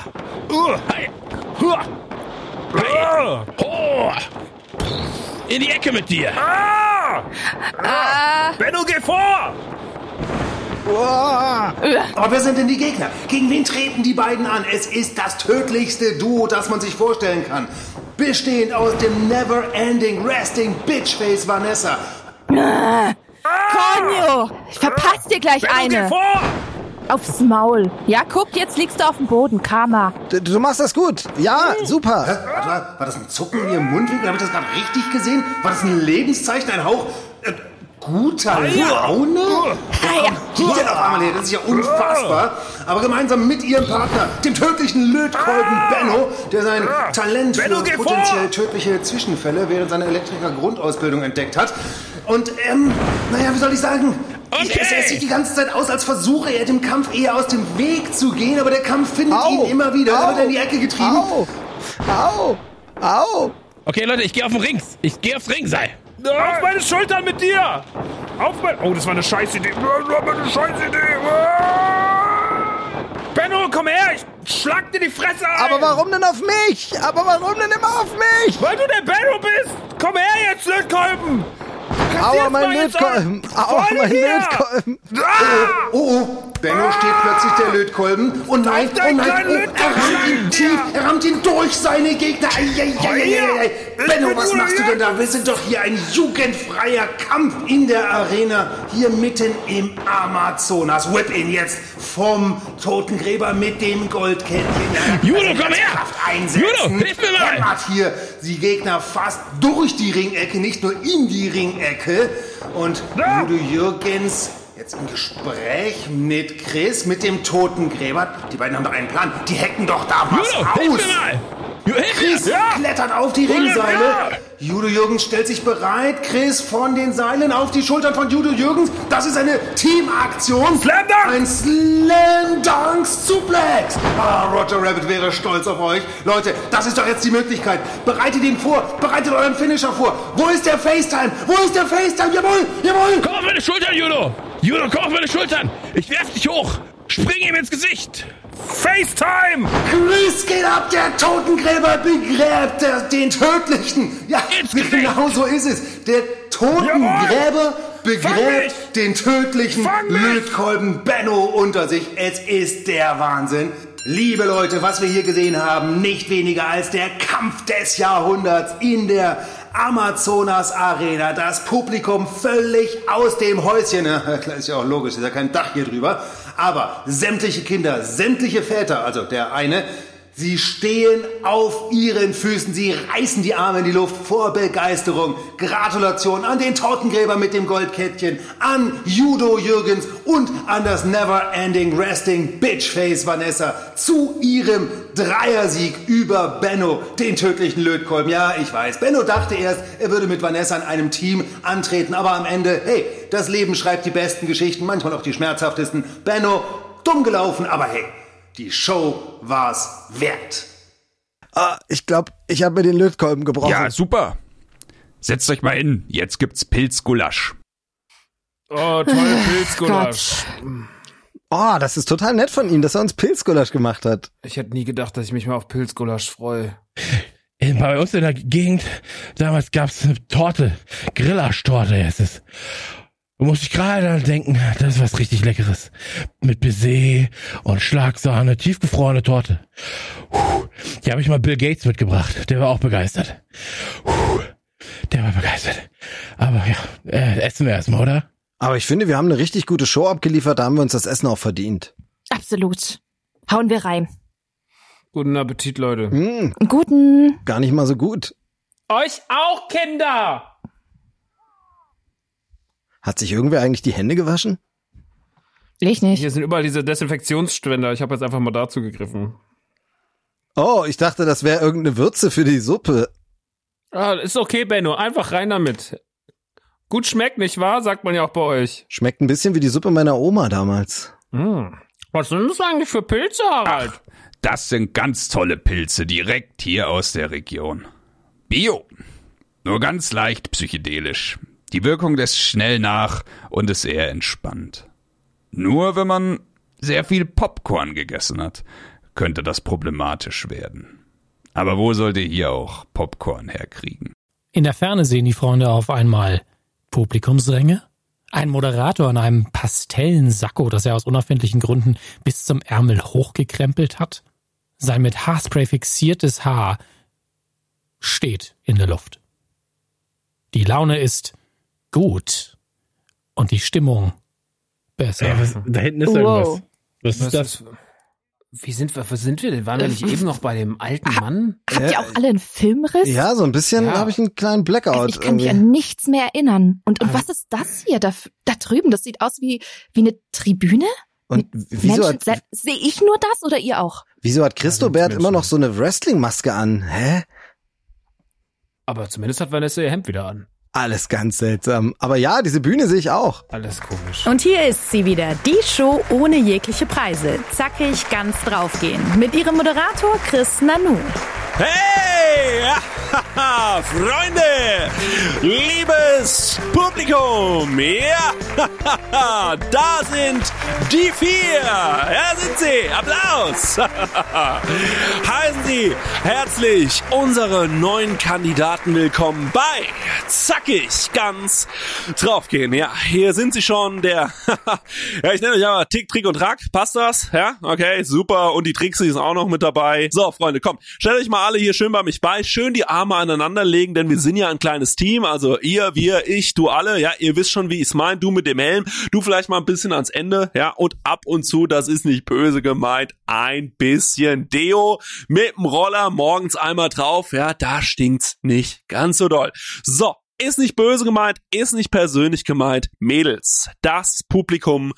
Speaker 6: In die Ecke mit dir!
Speaker 8: Benno, geh vor!
Speaker 20: Aber wer sind denn die Gegner? Gegen wen treten die beiden an? Es ist das tödlichste Duo, das man sich vorstellen kann. Bestehend aus dem Never-Ending Resting Bitchface Vanessa.
Speaker 5: Konyo! Ich verpasse dir gleich eine. Aufs Maul. Ja, guck, jetzt liegst du auf dem Boden. Karma.
Speaker 7: Du, du machst das gut. Ja, super.
Speaker 20: Hä? Warte mal, war das ein Zucken in ihrem Mundwinkel? Habe ich das gerade richtig gesehen? War das ein Lebenszeichen, ein Hauch äh, guter Laune?
Speaker 5: Ah, ja.
Speaker 20: Die denn auf einmal her, das ist ja unfassbar. Aber gemeinsam mit ihrem Partner, dem tödlichen Lötkolben Benno, der sein Talent für potenziell tödliche Zwischenfälle während seiner Elektriker-Grundausbildung entdeckt hat. Und, ähm, naja, wie soll ich sagen? Ich, es, es sieht die ganze Zeit aus, als versuche er dem Kampf eher aus dem Weg zu gehen, aber der Kampf findet
Speaker 7: Au,
Speaker 20: ihn immer wieder.
Speaker 7: Au,
Speaker 20: wird er in die Ecke getrieben.
Speaker 7: Au, au, au.
Speaker 6: Okay, Leute, ich gehe auf den Rings. Ich gehe aufs Ringseil.
Speaker 8: Auf meine Schultern mit dir! Auf mein... Oh, das war eine scheiß Idee. Das war eine scheiß Idee. Benno, komm her! Ich schlag dir die Fresse ein!
Speaker 7: Aber warum denn auf mich? Aber warum denn immer auf mich?
Speaker 8: Weil du der Benno bist! Komm her jetzt, Lötkolben!
Speaker 7: Aua, mein Lötkolben. Aua, mein Lötkolben.
Speaker 20: Oh, oh, Benno steht plötzlich der Lötkolben. Und nein, oh nein,
Speaker 8: kleinen
Speaker 20: oh, er rammt ihn tief, er rammt ihn durch seine Gegner. Ei, ei, ei, ei, ei, ei. Benno, was machst du denn da? Wir sind doch hier ein jugendfreier Kampf in der Arena, hier mitten im Amazonas. Whip ihn jetzt vom Totengräber mit dem Goldkettchen.
Speaker 6: Judo, komm her! Judo, hilf mir mal!
Speaker 20: Hämmert hier die Gegner fast durch die Ringecke, nicht nur in die Ringecke. Und Judo Jürgens jetzt im Gespräch mit Chris, mit dem Totengräber. Die beiden haben doch einen Plan. Die hacken doch da was
Speaker 6: Judo,
Speaker 20: aus. Chris
Speaker 6: Ja!
Speaker 20: klettert auf die Ringseile.
Speaker 6: ja!
Speaker 20: Judo Jürgens stellt sich bereit. Chris von den Seilen auf die Schultern von Judo Jürgens. Das ist eine Teamaktion.
Speaker 6: Slam Dunk!
Speaker 20: Ein Slam Dunk Suplex. Ah, Roger Rabbit wäre stolz auf euch. Leute, das ist doch jetzt die Möglichkeit. Bereitet ihn vor. Bereitet euren Finisher vor. Wo ist der FaceTime? Wo ist der FaceTime? Jawohl, jawohl.
Speaker 6: Komm auf meine Schultern, Judo! Judo, komm auf meine Schultern! Ich werf dich hoch! Spring ihm ins Gesicht! FaceTime!
Speaker 20: Chris geht ab, der Totengräber begräbt der, den Tödlichen. Ja, genau so ist es. Der Totengräber begräbt den tödlichen Lötkolben Benno unter sich. Es ist der Wahnsinn. Liebe Leute, was wir hier gesehen haben, nicht weniger als der Kampf des Jahrhunderts in der Amazonas Arena. Das Publikum völlig aus dem Häuschen. Ja, ist ja auch logisch, ist ja kein Dach hier drüber. Aber sämtliche Kinder, sämtliche Väter, also der eine, sie stehen auf ihren Füßen, sie reißen die Arme in die Luft vor Begeisterung. Gratulation an den Totengräber mit dem Goldkettchen, an Judo Jürgens und an das Never-Ending Resting Bitchface Vanessa zu ihrem Dreiersieg über Benno, den tödlichen Lötkolben. Ja, ich weiß, Benno dachte erst, er würde mit Vanessa in einem Team antreten, aber am Ende, hey, das Leben schreibt die besten Geschichten, manchmal auch die schmerzhaftesten. Benno, dumm gelaufen, aber hey, die Show war's wert.
Speaker 7: Ah, ich glaube, ich habe mir den Lötkolben gebrochen.
Speaker 19: Ja, super. Setzt euch mal hin. Jetzt gibt's Pilzgulasch.
Speaker 8: Oh, toll, Pilzgulasch.
Speaker 7: Oh, das ist total nett von ihm, dass er uns Pilzgulasch gemacht hat.
Speaker 8: Ich hätte nie gedacht, dass ich mich mal auf Pilzgulasch freue.
Speaker 6: In- Bei uns in der Gegend, damals gab's eine Torte, Grillasch-Torte ist es. Da musste ich gerade daran denken, das ist was richtig Leckeres. Mit Baiser und Schlagsahne, tiefgefrorene Torte. Puh, die habe ich mal Bill Gates mitgebracht, der war auch begeistert. Puh, der war begeistert. Aber ja, äh, essen wir erstmal, oder?
Speaker 7: Aber ich finde, wir haben eine richtig gute Show abgeliefert, da haben wir uns das Essen auch verdient.
Speaker 5: Absolut. Hauen wir rein.
Speaker 8: Guten Appetit, Leute.
Speaker 7: Hm,
Speaker 5: Guten.
Speaker 7: gar nicht mal so gut.
Speaker 8: Euch auch, Kinder!
Speaker 7: Hat sich irgendwer eigentlich die Hände gewaschen?
Speaker 5: Ich nicht.
Speaker 8: Hier sind überall diese Desinfektionsspender. Ich habe jetzt einfach mal dazu gegriffen.
Speaker 7: Oh, ich dachte, das wäre irgendeine Würze für die Suppe.
Speaker 8: Ah, ist okay, Benno. Einfach rein damit. Gut schmeckt, nicht wahr? Sagt man ja auch bei euch.
Speaker 7: Schmeckt ein bisschen wie die Suppe meiner Oma damals.
Speaker 8: Hm. Was sind das eigentlich für Pilze, Harald?
Speaker 19: Das sind ganz tolle Pilze, direkt hier aus der Region. Bio. Nur ganz leicht psychedelisch. Die Wirkung lässt schnell nach und ist eher entspannt. Nur wenn man sehr viel Popcorn gegessen hat, könnte das problematisch werden. Aber wo sollt ihr hier auch Popcorn herkriegen?
Speaker 4: In der Ferne sehen die Freunde auf einmal Publikumsränge, ein Moderator in einem Pastellensacko, das er aus unerfindlichen Gründen bis zum Ärmel hochgekrempelt hat. Sein mit Haarspray fixiertes Haar steht in der Luft. Die Laune ist gut und die Stimmung besser.
Speaker 6: Ey, was, da hinten ist irgendwas. Was ist das?
Speaker 8: Wie sind wir, wo sind wir denn? Waren wir nicht eben noch bei dem alten Mann?
Speaker 5: Habt ihr auch alle einen Filmriss?
Speaker 7: Ja, so ein bisschen
Speaker 8: Ja.
Speaker 7: habe ich einen kleinen Blackout.
Speaker 5: Ich kann mich
Speaker 7: irgendwie.
Speaker 5: an nichts mehr erinnern. Und, und was ist das hier da, da drüben? Das sieht aus wie, wie eine Tribüne?
Speaker 7: Und wieso
Speaker 5: Menschen,
Speaker 7: hat,
Speaker 5: se- sehe ich nur das oder ihr auch?
Speaker 7: wieso hat Christobert immer noch so eine Wrestling-Maske an? Hä?
Speaker 8: Aber zumindest hat Vanessa ihr Hemd wieder an.
Speaker 7: Alles ganz seltsam. Aber ja, diese Bühne sehe ich auch.
Speaker 8: Alles komisch.
Speaker 21: Und hier ist sie wieder, die Show ohne jegliche Preise. Zackig ganz draufgehen. Mit ihrem Moderator Chris Nanu.
Speaker 22: Hey! Freunde! Liebes Publikum! Ja! da sind die vier! Ja, sind sie! Applaus! Heißen Sie herzlich unsere neuen Kandidaten willkommen bei Zackig ganz draufgehen. Ja, hier sind sie schon, der ja, ich nenne euch aber Tick, Trick und Track. Passt das? Ja, okay, super. Und die Tricks sind auch noch mit dabei. So, Freunde, komm, stellt euch mal alle hier schön bei mich bei. Schön die Arme aneinander legen, denn wir sind ja ein kleines Team. Also ihr, wir, ich, du alle. Ja, ihr wisst schon, wie ich's mein. Du mit dem Helm, du vielleicht mal ein bisschen ans Ende. Ja, und ab und zu, das ist nicht böse gemeint, ein bisschen Deo mit dem Roller morgens einmal drauf. Ja, da stinkt's nicht ganz so doll. So, ist nicht böse gemeint, ist nicht persönlich gemeint. Mädels, das Publikum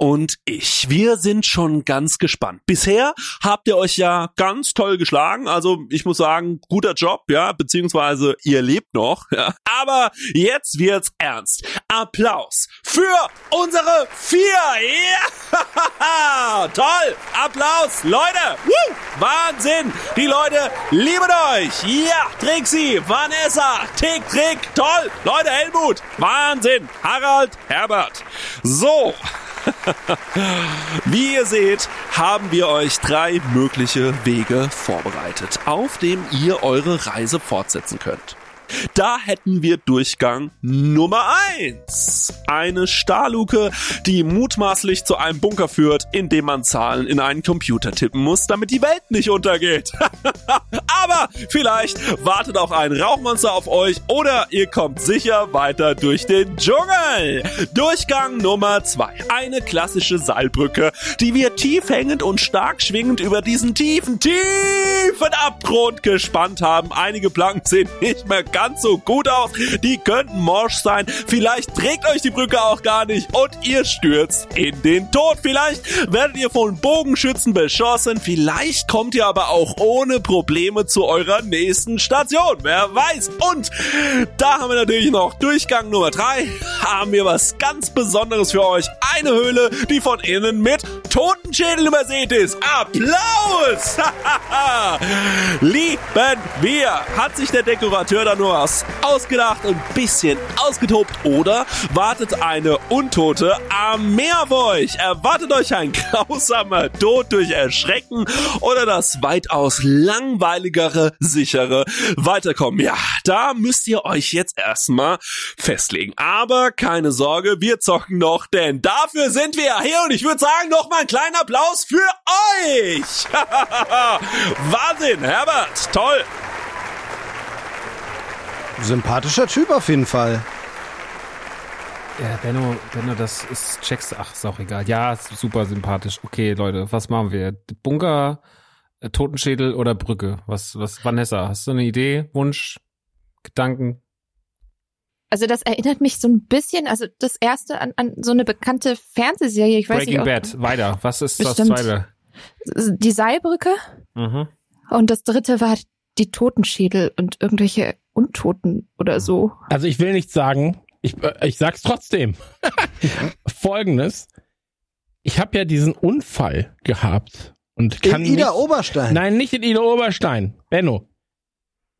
Speaker 22: und ich. Wir sind schon ganz gespannt. Bisher habt ihr euch ja ganz toll geschlagen. Also ich muss sagen, guter Job, ja, beziehungsweise ihr lebt noch, ja. Aber jetzt wird's ernst. Applaus für unsere vier. Ja, toll. Applaus, Leute. Woo! Wahnsinn. Die Leute lieben euch. Ja, Trixie, Vanessa, Tick, Trick, toll. Leute, Helmut, Wahnsinn. Harald, Herbert. So. Wie ihr seht, haben wir euch drei mögliche Wege vorbereitet, auf dem ihr eure Reise fortsetzen könnt. Da hätten wir Durchgang Nummer eins. Eine Stahlluke, die mutmaßlich zu einem Bunker führt, in dem man Zahlen in einen Computer tippen muss, damit die Welt nicht untergeht. Aber vielleicht wartet auch ein Rauchmonster auf euch oder ihr kommt sicher weiter durch den Dschungel. Durchgang Nummer zwei. Eine klassische Seilbrücke, die wir tief hängend und stark schwingend über diesen tiefen, tiefen Abgrund gespannt haben. Einige Planken sehen nicht mehr ganz so gut aus. Die könnten morsch sein. Vielleicht trägt euch die Brücke auch gar nicht und ihr stürzt in den Tod. Vielleicht werdet ihr von Bogenschützen beschossen. Vielleicht kommt ihr aber auch ohne Probleme zu eurer nächsten Station. Wer weiß. Und da haben wir natürlich noch Durchgang Nummer drei. Haben wir was ganz Besonderes für euch. Eine Höhle, die von innen mit Totenschädel übersät ist. Applaus! Lieben wir. Hat sich der Dekorateur da nur was ausgedacht und ein bisschen ausgetobt oder wartet eine untote Armee auf euch? Erwartet euch ein grausamer Tod durch Erschrecken oder das weitaus langweiligere, sichere Weiterkommen? Ja, da müsst ihr euch jetzt erstmal festlegen. Aber keine Sorge, wir zocken noch, denn dafür sind wir ja hier und ich würde sagen, noch mal einen kleinen Applaus für euch! Wahnsinn, Herbert, toll!
Speaker 7: Sympathischer Typ auf jeden Fall.
Speaker 8: Ja, Benno, Benno, das ist, checkst, ach, ist auch egal. Ja, super sympathisch. Okay, Leute, was machen wir? Bunker, äh, Totenschädel oder Brücke? Was, was, Vanessa, hast du eine Idee, Wunsch, Gedanken?
Speaker 5: Also das erinnert mich so ein bisschen, also das erste an, an so eine bekannte Fernsehserie, ich weiß
Speaker 8: Breaking
Speaker 5: nicht.
Speaker 8: Bad, weiter. Was ist das
Speaker 5: Bestimmt.
Speaker 8: zweite?
Speaker 5: Die Seilbrücke
Speaker 8: Mhm.
Speaker 5: und das dritte war die Totenschädel und irgendwelche Untoten oder so.
Speaker 6: Also ich will nichts sagen. Ich, äh, ich sag's trotzdem. Folgendes. Ich habe ja diesen Unfall gehabt und kann
Speaker 7: In Ida
Speaker 6: nicht,
Speaker 7: Oberstein.
Speaker 6: Nein, nicht in Ida Oberstein. Benno.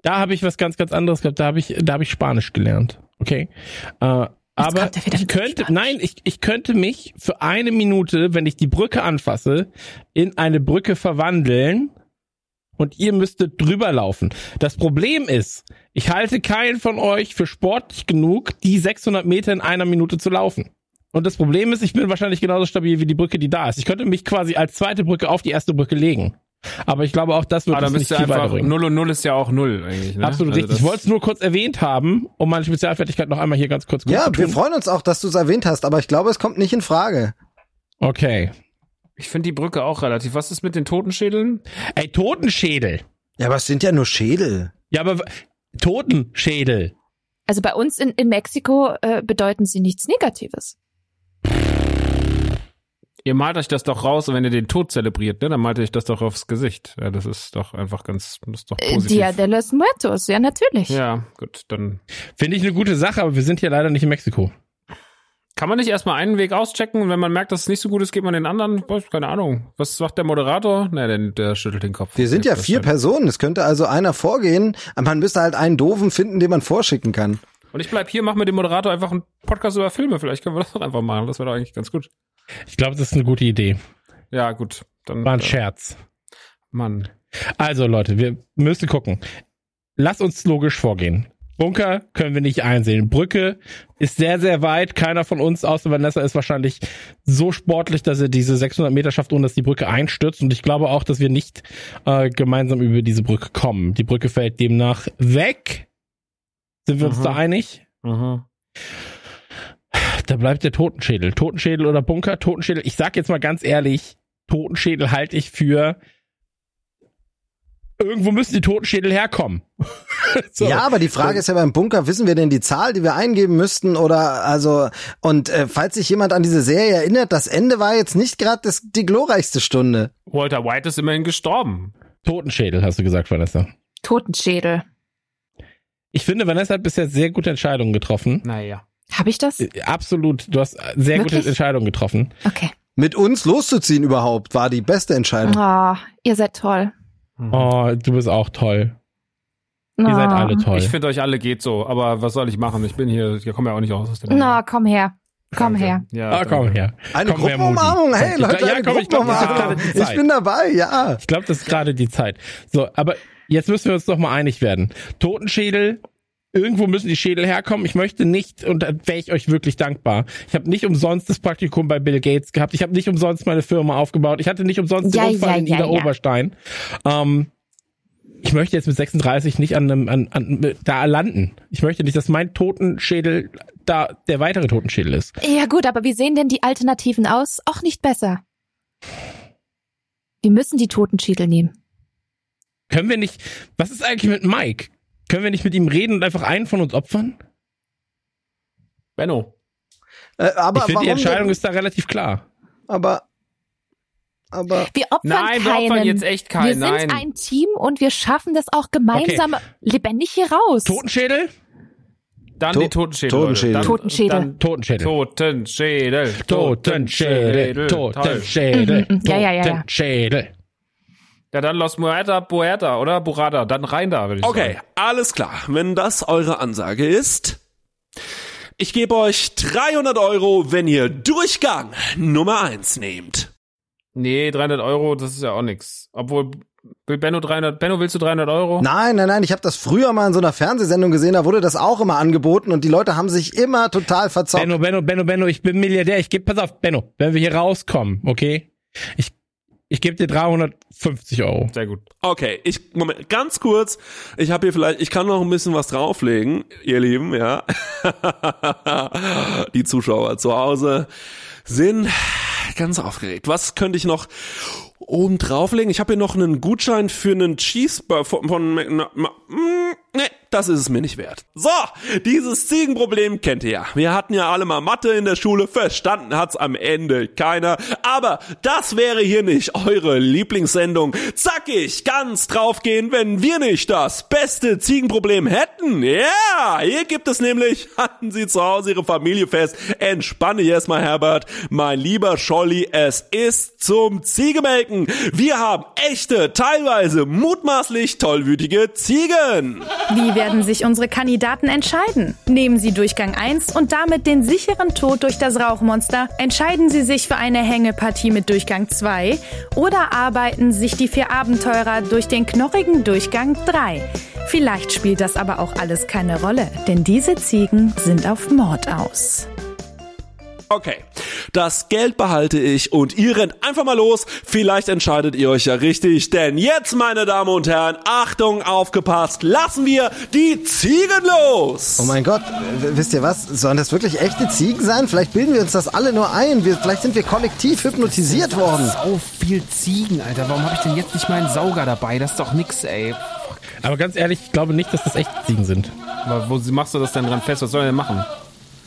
Speaker 6: Da habe ich was ganz, ganz anderes gehabt. Da habe ich, da habe ich Spanisch gelernt. Okay. Äh, aber ich könnte, nein, ich, ich könnte mich für eine Minute, wenn ich die Brücke anfasse, in eine Brücke verwandeln und ihr müsstet drüber laufen. Das Problem ist, ich halte keinen von euch für sportlich genug, die 600 Meter in einer Minute zu laufen. Und das Problem ist, ich bin wahrscheinlich genauso stabil wie die Brücke, die da ist. Ich könnte mich quasi als zweite Brücke auf die erste Brücke legen. Aber ich glaube auch, das wird
Speaker 8: Ah, da
Speaker 6: uns nicht viel
Speaker 8: einfach,
Speaker 6: weiterbringen.
Speaker 8: 0 und 0 ist ja auch 0 eigentlich. Ne?
Speaker 6: Absolut
Speaker 8: Also
Speaker 6: richtig. Ich wollte es nur kurz erwähnt haben, um meine Spezialfertigkeit noch einmal hier ganz kurz gut
Speaker 7: Ja,
Speaker 6: zu
Speaker 7: wir
Speaker 6: tun.
Speaker 7: freuen uns auch, dass du es erwähnt hast, aber ich glaube, es kommt nicht in Frage.
Speaker 6: Okay.
Speaker 8: Ich finde die Brücke auch relativ. Was ist mit den Totenschädeln?
Speaker 6: Ey, Totenschädel.
Speaker 7: Ja, aber es sind ja nur Schädel.
Speaker 6: Ja, aber Totenschädel.
Speaker 5: Also bei uns in, in Mexiko äh, bedeuten sie nichts Negatives.
Speaker 8: Ihr malt euch das doch raus und wenn ihr den Tod zelebriert, ne, dann malt ihr euch das doch aufs Gesicht. Ja, das ist doch einfach ganz, das ist doch
Speaker 5: Äh,
Speaker 8: positiv.
Speaker 5: Dia de los Muertos, ja natürlich.
Speaker 8: Ja, gut, dann.
Speaker 6: Finde ich eine gute Sache, aber wir sind hier leider nicht in Mexiko.
Speaker 8: Kann man nicht erstmal einen Weg auschecken und wenn man merkt, dass es nicht so gut ist, geht man den anderen? Weiß, Keine Ahnung. Was sagt der Moderator? Ne, der, der schüttelt den Kopf.
Speaker 7: Wir sind ja vier
Speaker 8: stimmt.
Speaker 7: Personen. Es könnte also einer vorgehen, aber man müsste halt einen doofen finden, den man vorschicken kann.
Speaker 8: Und ich bleib hier, mach mit dem Moderator einfach einen Podcast über Filme. Vielleicht können wir das doch einfach machen. Das wäre doch eigentlich ganz gut.
Speaker 6: Ich glaube, das ist eine gute Idee.
Speaker 8: Ja, gut. Dann,
Speaker 6: War ein
Speaker 8: äh,
Speaker 6: Scherz.
Speaker 8: Mann.
Speaker 6: Also Leute, wir müssen gucken. Lass uns logisch vorgehen. Bunker können wir nicht einsehen. Brücke ist sehr, sehr weit. Keiner von uns, außer Vanessa, ist wahrscheinlich so sportlich, dass er diese 600 Meter schafft, ohne dass die Brücke einstürzt. Und ich glaube auch, dass wir nicht äh, gemeinsam über diese Brücke kommen. Die Brücke fällt demnach weg. Sind wir uns
Speaker 8: Mhm.
Speaker 6: da einig?
Speaker 8: Mhm.
Speaker 6: Da bleibt der Totenschädel. Totenschädel oder Bunker? Totenschädel. Ich sag jetzt mal ganz ehrlich, Totenschädel halte ich für irgendwo müssen die Totenschädel herkommen. So.
Speaker 7: Ja, aber die Frage ist ja beim Bunker, wissen wir denn die Zahl, die wir eingeben müssten oder also und äh, falls sich jemand an diese Serie erinnert, das Ende war jetzt nicht gerade das- die glorreichste Stunde.
Speaker 8: Walter White ist immerhin gestorben.
Speaker 6: Totenschädel, hast du gesagt, Vanessa.
Speaker 5: Totenschädel.
Speaker 6: Ich finde, Vanessa hat bisher sehr gute Entscheidungen getroffen.
Speaker 8: Naja.
Speaker 5: Habe ich das?
Speaker 6: Äh, Absolut. Du hast sehr
Speaker 5: Wirklich?
Speaker 6: gute Entscheidungen getroffen.
Speaker 5: Okay.
Speaker 7: Mit uns loszuziehen überhaupt war die beste Entscheidung.
Speaker 5: Oh, ihr seid toll.
Speaker 6: Oh, du bist auch toll. Ihr seid alle toll.
Speaker 8: Ich finde euch alle geht so, aber was soll ich machen? Ich bin hier, ich komme ja auch nicht raus aus dem.
Speaker 5: Na, komm her. Komm her.
Speaker 8: Ja,
Speaker 6: ah, komm her.
Speaker 7: Eine
Speaker 6: komm her,
Speaker 7: Gruppenumarmung, hey Leute,
Speaker 6: glaub- ja, komm, ich die
Speaker 7: Ich bin dabei, ja.
Speaker 6: Ich glaube, das ist gerade die Zeit. So, aber jetzt müssen wir uns doch mal einig werden. Totenschädel, irgendwo müssen die Schädel herkommen. Ich möchte nicht, und da wäre ich euch wirklich dankbar. Ich habe nicht umsonst das Praktikum bei Bill Gates gehabt. Ich habe nicht umsonst meine Firma aufgebaut. Ich hatte nicht umsonst
Speaker 5: Ja,
Speaker 6: den Unfall
Speaker 5: ja,
Speaker 6: in
Speaker 5: ja,
Speaker 6: Ida
Speaker 5: ja.
Speaker 6: Oberstein. Ähm, ich möchte jetzt mit 36 nicht an einem, an, an, da landen. Ich möchte nicht, dass mein Totenschädel da der weitere Totenschädel ist.
Speaker 5: Ja gut, aber wie sehen denn die Alternativen aus? Auch nicht besser. Wir müssen die Totenschädel nehmen.
Speaker 6: Können wir nicht, was ist eigentlich mit Mike? Können wir nicht mit ihm reden und einfach einen von uns opfern?
Speaker 8: Benno.
Speaker 7: Äh, aber
Speaker 6: ich finde, die Entscheidung
Speaker 7: denn?
Speaker 6: ist da relativ klar.
Speaker 7: Aber aber
Speaker 5: Wir opfern
Speaker 8: Nein, wir
Speaker 5: keinen.
Speaker 8: opfern jetzt echt keinen,
Speaker 5: Wir sind
Speaker 8: nein.
Speaker 5: ein Team und wir schaffen das auch gemeinsam lebendig hier raus.
Speaker 6: Totenschädel?
Speaker 8: Dann
Speaker 7: To-
Speaker 8: die Totenschädel.
Speaker 7: Totenschädel.
Speaker 5: Totenschädel.
Speaker 8: Dann
Speaker 6: Totenschädel.
Speaker 8: Totenschädel.
Speaker 6: Totenschädel. Totenschädel.
Speaker 5: Ja, ja, ja, ja.
Speaker 6: Totenschädel.
Speaker 8: Ja, dann Los Muerta, Puerta, oder? Burrata. Dann rein da, würde ich
Speaker 22: Okay,
Speaker 8: sagen.
Speaker 22: alles klar. Wenn das eure Ansage ist, ich gebe euch 300 Euro, wenn ihr Durchgang Nummer 1 nehmt.
Speaker 8: Nee, 300 Euro, das ist ja auch nix. Obwohl, will Benno 300, Benno, willst du 300 Euro?
Speaker 7: Nein, nein, nein, ich habe das früher mal in so einer Fernsehsendung gesehen, da wurde das auch immer angeboten und die Leute haben sich immer total verzockt.
Speaker 6: Benno, Benno, Benno, Benno, ich bin Milliardär. Ich gebe, pass auf, Benno, wenn wir hier rauskommen, okay? Ich, ich gebe dir 350 Euro.
Speaker 8: Sehr gut.
Speaker 22: Okay, ich Moment, ganz kurz. Ich habe hier vielleicht, ich kann noch ein bisschen was drauflegen, ihr Lieben, ja. Die Zuschauer zu Hause sind ganz aufgeregt. Was könnte ich noch oben drauflegen? Ich habe hier noch einen Gutschein für einen Cheeseburger von, von mm, nee, das ist es mir nicht wert. So, dieses Ziegenproblem kennt ihr ja. Wir hatten ja alle mal Mathe in der Schule, verstanden hat's am Ende keiner. Aber das wäre hier nicht eure Lieblingssendung. Zackig, ganz draufgehen, wenn wir nicht das beste Ziegenproblem hätten. Ja, hier gibt es nämlich, halten Sie zu Hause Ihre Familie fest. Entspanne dich erstmal, Herbert. Mein lieber Scholli, es ist zum Ziegemelken. Wir haben echte, teilweise mutmaßlich tollwütige Ziegen.
Speaker 21: Wie werden sich unsere Kandidaten entscheiden? Nehmen sie Durchgang 1 und damit den sicheren Tod durch das Rauchmonster? Entscheiden sie sich für eine Hängepartie mit Durchgang 2? Oder arbeiten sich die vier Abenteurer durch den knorrigen Durchgang 3? Vielleicht spielt das aber auch alles keine Rolle, denn diese Ziegen sind auf Mord aus.
Speaker 22: Okay, das Geld behalte ich und ihr rennt einfach mal los. Vielleicht entscheidet ihr euch ja richtig, denn jetzt, meine Damen und Herren, Achtung, aufgepasst, lassen wir die Ziegen los.
Speaker 7: Oh mein Gott, w- wisst ihr was? Sollen das wirklich echte Ziegen sein? Vielleicht bilden wir uns das alle nur ein. Wir, vielleicht sind wir kollektiv hypnotisiert worden.
Speaker 8: So viel Ziegen, Alter. Warum habe ich denn jetzt nicht meinen Sauger dabei? Das ist doch nix, ey.
Speaker 6: Aber ganz ehrlich, ich glaube nicht, dass das echte Ziegen sind.
Speaker 8: Aber wo machst du das denn dran fest? Was soll er denn machen?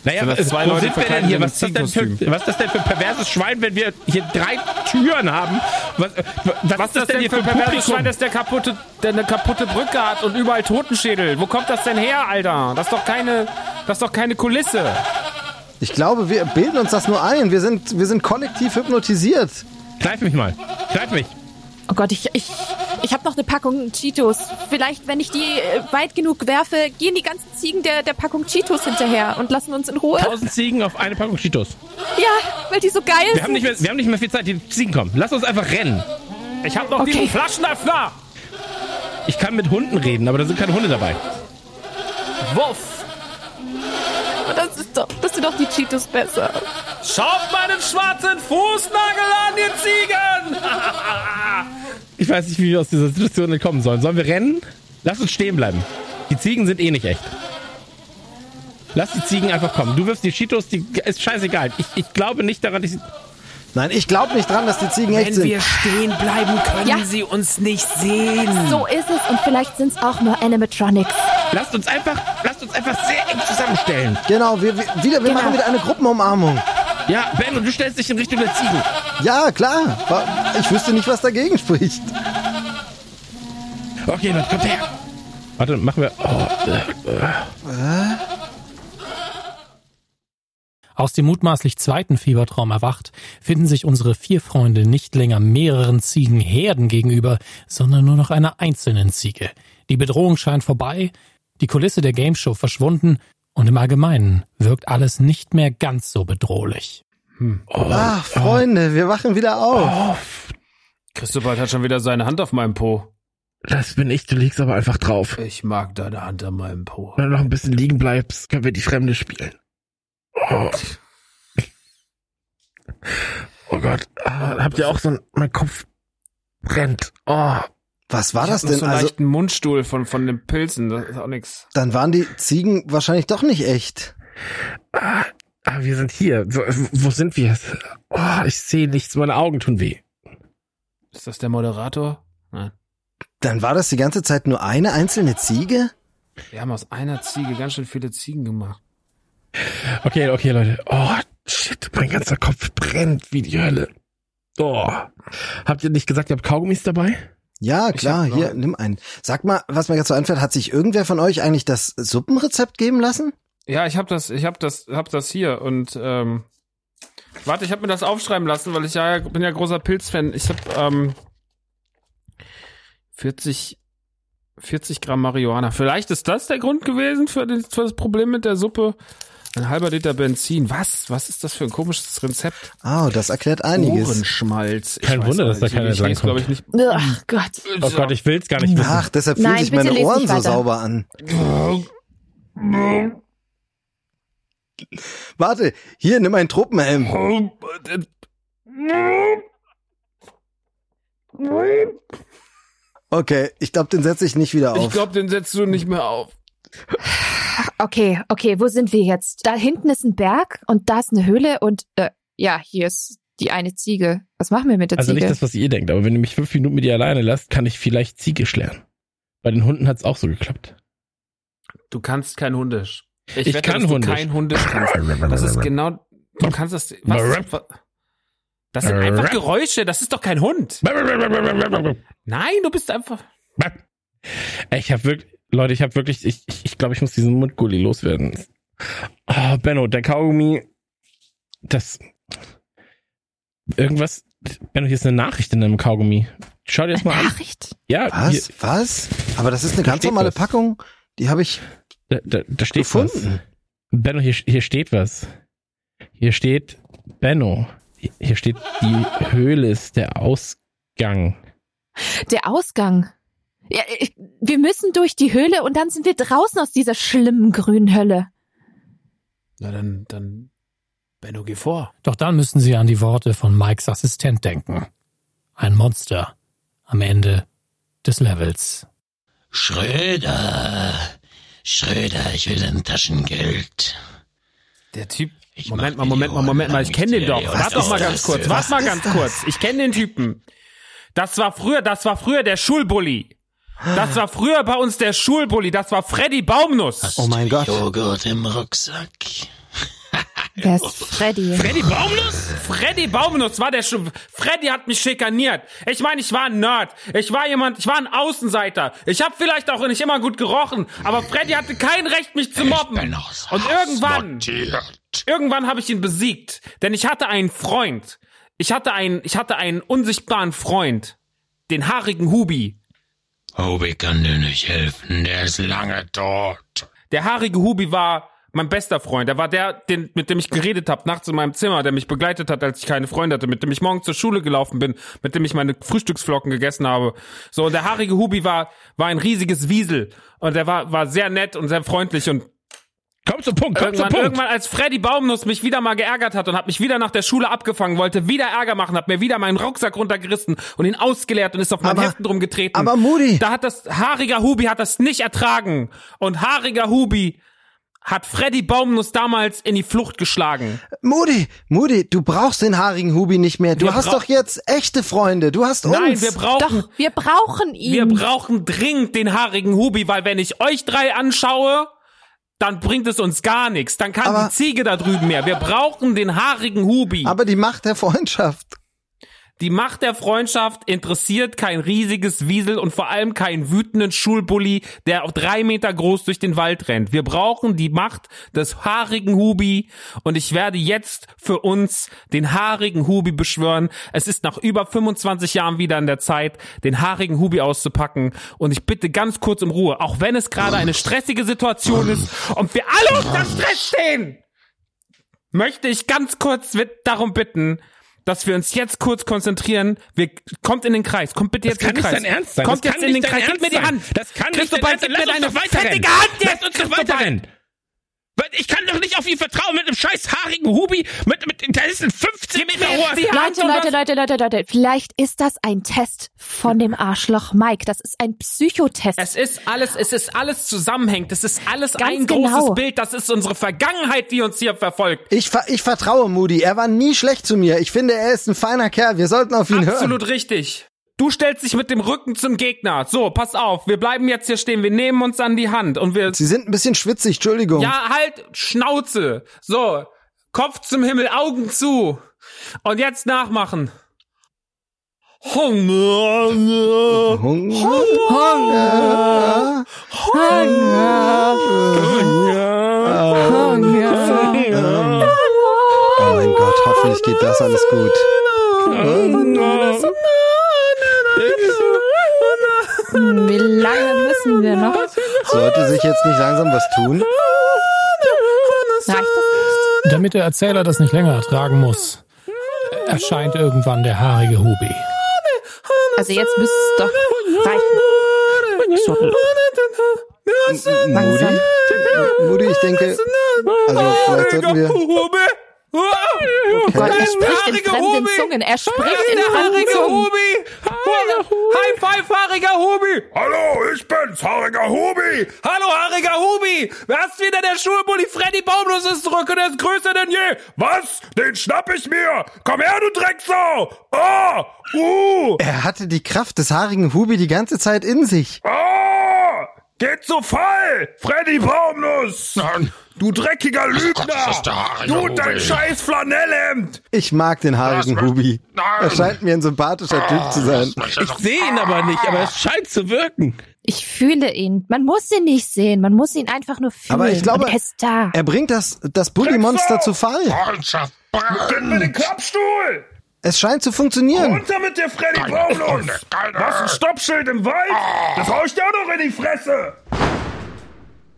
Speaker 6: Naja,
Speaker 8: Sind das
Speaker 6: was,
Speaker 8: zwei
Speaker 6: wo
Speaker 8: Leute
Speaker 6: sind wir denn hier? Was ist, das denn für, was ist das denn für ein perverses Schwein, wenn wir hier drei Türen haben? Was, was,
Speaker 8: Was ist das denn für ein perverses Schwein, das der kaputte, der eine kaputte Brücke hat und überall Totenschädel? Wo kommt das denn her, Alter? Das ist doch keine, das ist doch keine Kulisse.
Speaker 7: Ich glaube, wir bilden uns das nur ein. Wir sind, wir sind kollektiv hypnotisiert.
Speaker 6: Greif mich mal. Greif mich.
Speaker 5: Oh Gott, ich, ich, ich habe noch eine Packung Cheetos. Vielleicht, wenn ich die äh, weit genug werfe, gehen die ganzen Ziegen der, der Packung Cheetos hinterher und lassen uns in Ruhe.
Speaker 6: Tausend Ziegen auf eine Packung Cheetos.
Speaker 5: Ja, weil die so geil
Speaker 6: Wir
Speaker 5: sind.
Speaker 6: haben, nicht mehr, wir haben nicht mehr viel Zeit, die Ziegen kommen. Lass uns einfach rennen.
Speaker 8: Ich habe noch
Speaker 5: Okay.
Speaker 8: diesen Flaschenöffner.
Speaker 6: Ich kann mit Hunden reden, aber da sind keine Hunde dabei.
Speaker 8: Wuff.
Speaker 5: Das ist doch, das sind doch die Cheetos besser.
Speaker 8: Schaut meinen schwarzen Fußnagel an, ihr Ziegen!
Speaker 6: Ich weiß nicht, wie wir aus dieser Situation entkommen sollen. Sollen wir rennen? Lass uns stehen bleiben. Die Ziegen sind eh nicht echt. Lass die Ziegen einfach kommen. Du wirfst die Cheetos, die ist scheißegal. Ich, ich glaube nicht daran, dass sie.
Speaker 7: Nein, ich glaube nicht dran, dass die Ziegen echt
Speaker 8: Wenn
Speaker 7: sind.
Speaker 8: wir stehen bleiben, können
Speaker 5: Ja.
Speaker 8: sie uns nicht sehen.
Speaker 5: So ist es und vielleicht sind es auch nur Animatronics.
Speaker 6: Lasst uns einfach, lasst uns einfach sehr eng zusammenstellen.
Speaker 7: Genau, wir, wir, wieder, wir
Speaker 5: Genau.
Speaker 7: machen wieder eine Gruppenumarmung.
Speaker 6: Ja, Ben, und du stellst dich in Richtung der Ziegen.
Speaker 7: Ja, klar. Ich wüsste nicht, was dagegen spricht.
Speaker 6: Okay, Leute, kommt her. Warte, machen wir. Oh, äh, äh.
Speaker 4: Aus dem mutmaßlich zweiten Fiebertraum erwacht, finden sich unsere vier Freunde nicht länger mehreren Ziegenherden gegenüber, sondern nur noch einer einzelnen Ziege. Die Bedrohung scheint vorbei, die Kulisse der Gameshow verschwunden und im Allgemeinen wirkt alles nicht mehr ganz so bedrohlich.
Speaker 7: Ah, Freunde, wir wachen wieder auf.
Speaker 8: Christobald hat schon wieder seine Hand auf meinem Po.
Speaker 6: Das bin ich, du liegst aber einfach drauf.
Speaker 8: Ich mag deine Hand an meinem Po.
Speaker 6: Wenn du noch ein bisschen liegen bleibst, können wir die Fremde spielen. Oh, oh Gott. Ah, habt ihr auch so ein. Mein Kopf brennt. Oh.
Speaker 7: Was war
Speaker 8: Ich
Speaker 7: das denn?
Speaker 8: so einen
Speaker 7: Also,
Speaker 8: leichten Mundstuhl von, von den Pilzen, das ist auch nix.
Speaker 7: dann waren die Ziegen wahrscheinlich doch nicht echt.
Speaker 6: Ah, ah, wir sind hier. So, wo sind wir? Oh, ich sehe nichts, meine Augen tun weh.
Speaker 8: Ist das der Moderator? Nein.
Speaker 7: Dann war das die ganze Zeit nur eine einzelne Ziege?
Speaker 8: Wir haben aus einer Ziege ganz schön viele Ziegen gemacht.
Speaker 6: Okay, okay, Leute. Oh, shit, mein ganzer Kopf brennt wie die Hölle. Oh. Habt ihr nicht gesagt, ihr habt Kaugummis dabei?
Speaker 7: Ja, klar,
Speaker 8: hab noch
Speaker 7: hier, nimm einen. Sag mal, was mir gerade so einfällt, hat sich irgendwer von euch eigentlich das Suppenrezept geben lassen?
Speaker 8: Ja, ich hab das, ich hab das, hab das hier und ähm, warte, ich hab mir das aufschreiben lassen, weil ich ja bin ja großer Pilzfan. Ich hab ähm, 40 40 Gramm Marihuana. Vielleicht ist das der Grund gewesen für, den, für das Problem mit der Suppe. Ein halber Liter Benzin. Was? Was ist das für ein komisches Rezept?
Speaker 7: Oh, das erklärt einiges.
Speaker 8: Ohrenschmalz. Ich
Speaker 6: Kein Wunder, dass da keiner
Speaker 8: ich lese,
Speaker 6: drankommt.
Speaker 8: glaub ich nicht.
Speaker 5: Ach Gott.
Speaker 6: Oh Gott, ich will's gar nicht wissen.
Speaker 7: Ach, deshalb fühlen sich meine Ohren so sauber an. Warte, hier, nimm einen Tropenhelm. Okay, ich glaube, den setze ich nicht wieder
Speaker 8: Ich
Speaker 7: auf.
Speaker 8: glaube, den setzt du nicht mehr auf.
Speaker 5: Okay, okay, wo sind wir jetzt? Da hinten ist ein Berg und da ist eine Höhle und äh, ja, hier ist die eine Ziege. Was machen wir mit der
Speaker 6: Also
Speaker 5: Ziege?
Speaker 6: nicht das, was ihr denkt, aber wenn ihr mich fünf Minuten mit ihr alleine lasst, kann ich vielleicht Ziegisch lernen. Bei den Hunden hat's auch so geklappt.
Speaker 8: Du kannst kein Hundisch. Ich,
Speaker 6: Ich
Speaker 8: wette,
Speaker 6: kann
Speaker 8: dass du
Speaker 6: Hundisch.
Speaker 8: kein Hundisch kannst. Das ist genau, du kannst das, was, was das sind einfach Geräusche, das ist doch kein Hund. Nein, du bist einfach,
Speaker 6: Ich habe wirklich, Leute, ich habe wirklich, ich, ich, ich glaube, ich muss diesen Mundgulli loswerden. Oh, Benno, der Kaugummi, das, irgendwas, Benno, hier ist eine Nachricht in deinem Kaugummi. Schau dir das mal an.
Speaker 5: Nachricht?
Speaker 6: Ja,
Speaker 7: Was?
Speaker 6: Hier,
Speaker 7: Was? Aber das ist eine
Speaker 6: Da
Speaker 7: ganz normale
Speaker 6: was.
Speaker 7: Packung. Die habe ich.
Speaker 6: da, da, da steht
Speaker 7: Gefunden.
Speaker 6: was. Benno, hier, hier steht was. Hier steht, Benno, hier steht, die Höhle ist der Ausgang.
Speaker 5: Der Ausgang. Ja, ich, wir müssen durch die Höhle und dann sind wir draußen aus dieser schlimmen grünen Hölle.
Speaker 8: na dann, dann, Benno, geh vor.
Speaker 4: Doch dann müssen sie an die Worte von Mikes Assistent denken. Ein Monster am Ende des Levels.
Speaker 23: Schröder. Schröder, ich will dein Taschengeld.
Speaker 8: Der Typ,
Speaker 23: Ich
Speaker 8: Moment mal, Moment mal, Moment mal, ich kenne den doch. Warte doch mal ganz kurz, warte
Speaker 23: Was
Speaker 8: mal ganz
Speaker 23: das?
Speaker 8: kurz. Ich kenne den Typen. Das war früher, das war früher der Schulbully. Das war früher bei uns der Schulbully. Das war Freddy Baumnuss.
Speaker 7: Oh mein Gott.
Speaker 23: Joghurt im Rucksack.
Speaker 5: Wer ist Freddy?
Speaker 8: Freddy Baumnuss? Freddy Baumnuss war der Schu Freddy hat mich schikaniert. Ich meine, ich war ein Nerd. Ich war jemand, ich war ein Außenseiter. Ich habe vielleicht auch nicht immer gut gerochen, aber Freddy hatte kein Recht, mich zu mobben. Und irgendwann, irgendwann habe ich ihn besiegt, denn ich hatte einen Freund. Ich hatte einen, ich hatte einen unsichtbaren Freund, den haarigen Hubi.
Speaker 23: Obi kann dir nicht helfen, der ist lange tot.
Speaker 8: Der haarige Hubi war Mein bester Freund, der war der, den, mit dem ich geredet habe, nachts in meinem Zimmer, der mich begleitet hat, als ich keine Freunde hatte, mit dem ich morgens zur Schule gelaufen bin, mit dem ich meine Frühstücksflocken gegessen habe. So, und der haarige Hubi war, war ein riesiges Wiesel. Und der war, war sehr nett und sehr freundlich und
Speaker 6: Komm zum Punkt, komm
Speaker 8: irgendwann,
Speaker 6: zum Punkt.
Speaker 8: irgendwann, als Freddy Baumnuss mich wieder mal geärgert hat und hat mich wieder nach der Schule abgefangen, wollte wieder Ärger machen, hat mir wieder meinen Rucksack runtergerissen und ihn ausgeleert und ist auf meinen
Speaker 7: Aber-
Speaker 8: Heften drum getreten.
Speaker 7: aber Moody-
Speaker 8: Da hat das, haariger Hubi hat das nicht ertragen. Und haariger Hubi hat Freddy Baumnuss damals in die Flucht geschlagen.
Speaker 7: Moody, Moody, du brauchst den haarigen Hubi nicht mehr. Du
Speaker 8: Wir
Speaker 7: hast doch jetzt echte Freunde. Du hast uns.
Speaker 8: Nein, wir brauchen,
Speaker 5: Doch, wir brauchen ihn.
Speaker 8: wir brauchen dringend den haarigen Hubi, weil wenn ich euch drei anschaue, dann bringt es uns gar nichts. Dann kann
Speaker 7: Aber-
Speaker 8: die Ziege da drüben mehr. Wir brauchen den haarigen Hubi.
Speaker 7: Aber die Macht der Freundschaft.
Speaker 8: Die Macht der Freundschaft interessiert kein riesiges Wiesel und vor allem keinen wütenden Schulbully, der auf drei Meter groß durch den Wald rennt. Wir brauchen die Macht des haarigen Hubi und ich werde jetzt für uns den haarigen Hubi beschwören. Es ist nach über 25 Jahren wieder an der Zeit, den haarigen Hubi auszupacken und ich bitte ganz kurz um Ruhe, auch wenn es gerade eine stressige Situation ist und wir alle unter Stress stehen möchte ich ganz kurz darum bitten, dass wir uns jetzt kurz konzentrieren. Wir, kommt in den Kreis. Kommt bitte jetzt
Speaker 6: kann
Speaker 8: in den Kreis.
Speaker 6: dein Ernst sein.
Speaker 8: Kommt
Speaker 6: das
Speaker 8: jetzt
Speaker 6: kann
Speaker 8: in den Kreis. Gib mir die. Hand.
Speaker 6: Das kann nicht dein Ernst sein. Lass uns doch weiterrennen.
Speaker 8: Hand.
Speaker 6: Lass uns doch weiterrennen. Ich kann doch nicht auf ihn vertrauen mit einem scheiß haarigen Hubi. Mit, mit, der ist ein 15 Meter hoher.
Speaker 5: Leute, Leute, Leute, Leute, Leute, vielleicht ist das ein Test von dem Arschloch Mike. Das ist ein Psychotest.
Speaker 8: Es ist alles, es ist alles zusammenhängt. Es ist alles
Speaker 5: Ganz
Speaker 8: ein
Speaker 5: genau.
Speaker 8: großes Bild. Das ist unsere Vergangenheit, die uns hier verfolgt.
Speaker 7: Ich, ver ich vertraue Moody. Er war nie schlecht zu mir. Ich finde, er ist ein feiner Kerl. Wir sollten auf ihn hören.
Speaker 8: Absolut richtig. Du stellst dich mit dem Rücken zum Gegner. So, pass auf. Wir bleiben jetzt hier stehen. Wir nehmen uns an die Hand und wir
Speaker 7: Sie sind ein bisschen schwitzig, Entschuldigung.
Speaker 8: Ja, halt, Schnauze. So, Kopf zum Himmel, Augen zu. Und jetzt nachmachen. Hunger.
Speaker 7: Hunger. Oh mein Gott, hoffentlich geht das alles gut.
Speaker 5: Hm, Wie lange müssen wir noch?
Speaker 7: Sollte sich jetzt nicht langsam was tun?
Speaker 5: Reicht das?
Speaker 4: Damit der Erzähler das nicht länger ertragen muss, erscheint irgendwann der haarige Hubi.
Speaker 5: Also jetzt müsste es doch reichen. Schüttel. Langsam.
Speaker 7: Moody, ich denke, also vielleicht sollten wir...
Speaker 5: Oh Gott, er spricht in fremden Zungen. Er spricht in fremden Zungen.
Speaker 8: Hubi. High five, haariger Hubi.
Speaker 3: Hallo, ich bin's, haariger Hubi.
Speaker 8: Hallo, haariger Hubi. Wer ist wieder der Schulbully? Freddy Baumlos ist zurück und er ist größer denn je.
Speaker 3: Was? Den schnapp ich mir. Komm her, du Drecksau. Ah, uh.
Speaker 7: Er hatte die Kraft des haarigen Hubi die ganze Zeit in sich.
Speaker 3: Ah, geht zu Fall. Freddy Baumnuss. Du dreckiger Lügner. du und dein scheiß Flanellhemd.
Speaker 7: Ich mag den haarigen Hubi. Er scheint mir ein sympathischer Typ zu sein.
Speaker 6: Ich sehe ihn aber nicht, aber es scheint zu wirken.
Speaker 5: Ich fühle ihn. Man muss ihn nicht sehen. Man muss ihn einfach nur fühlen.
Speaker 7: Aber ich glaube,
Speaker 5: er ist da.
Speaker 7: er bringt das, das Bully-Monster zu Fall.
Speaker 23: Freundschaft
Speaker 3: Gib mir den Klappstuhl.
Speaker 7: Es scheint zu funktionieren.
Speaker 3: Runter mit dir, Freddy
Speaker 23: keine.
Speaker 3: Was, ein Stoppschild im Wald? Das hau ich dir auch noch in die Fresse.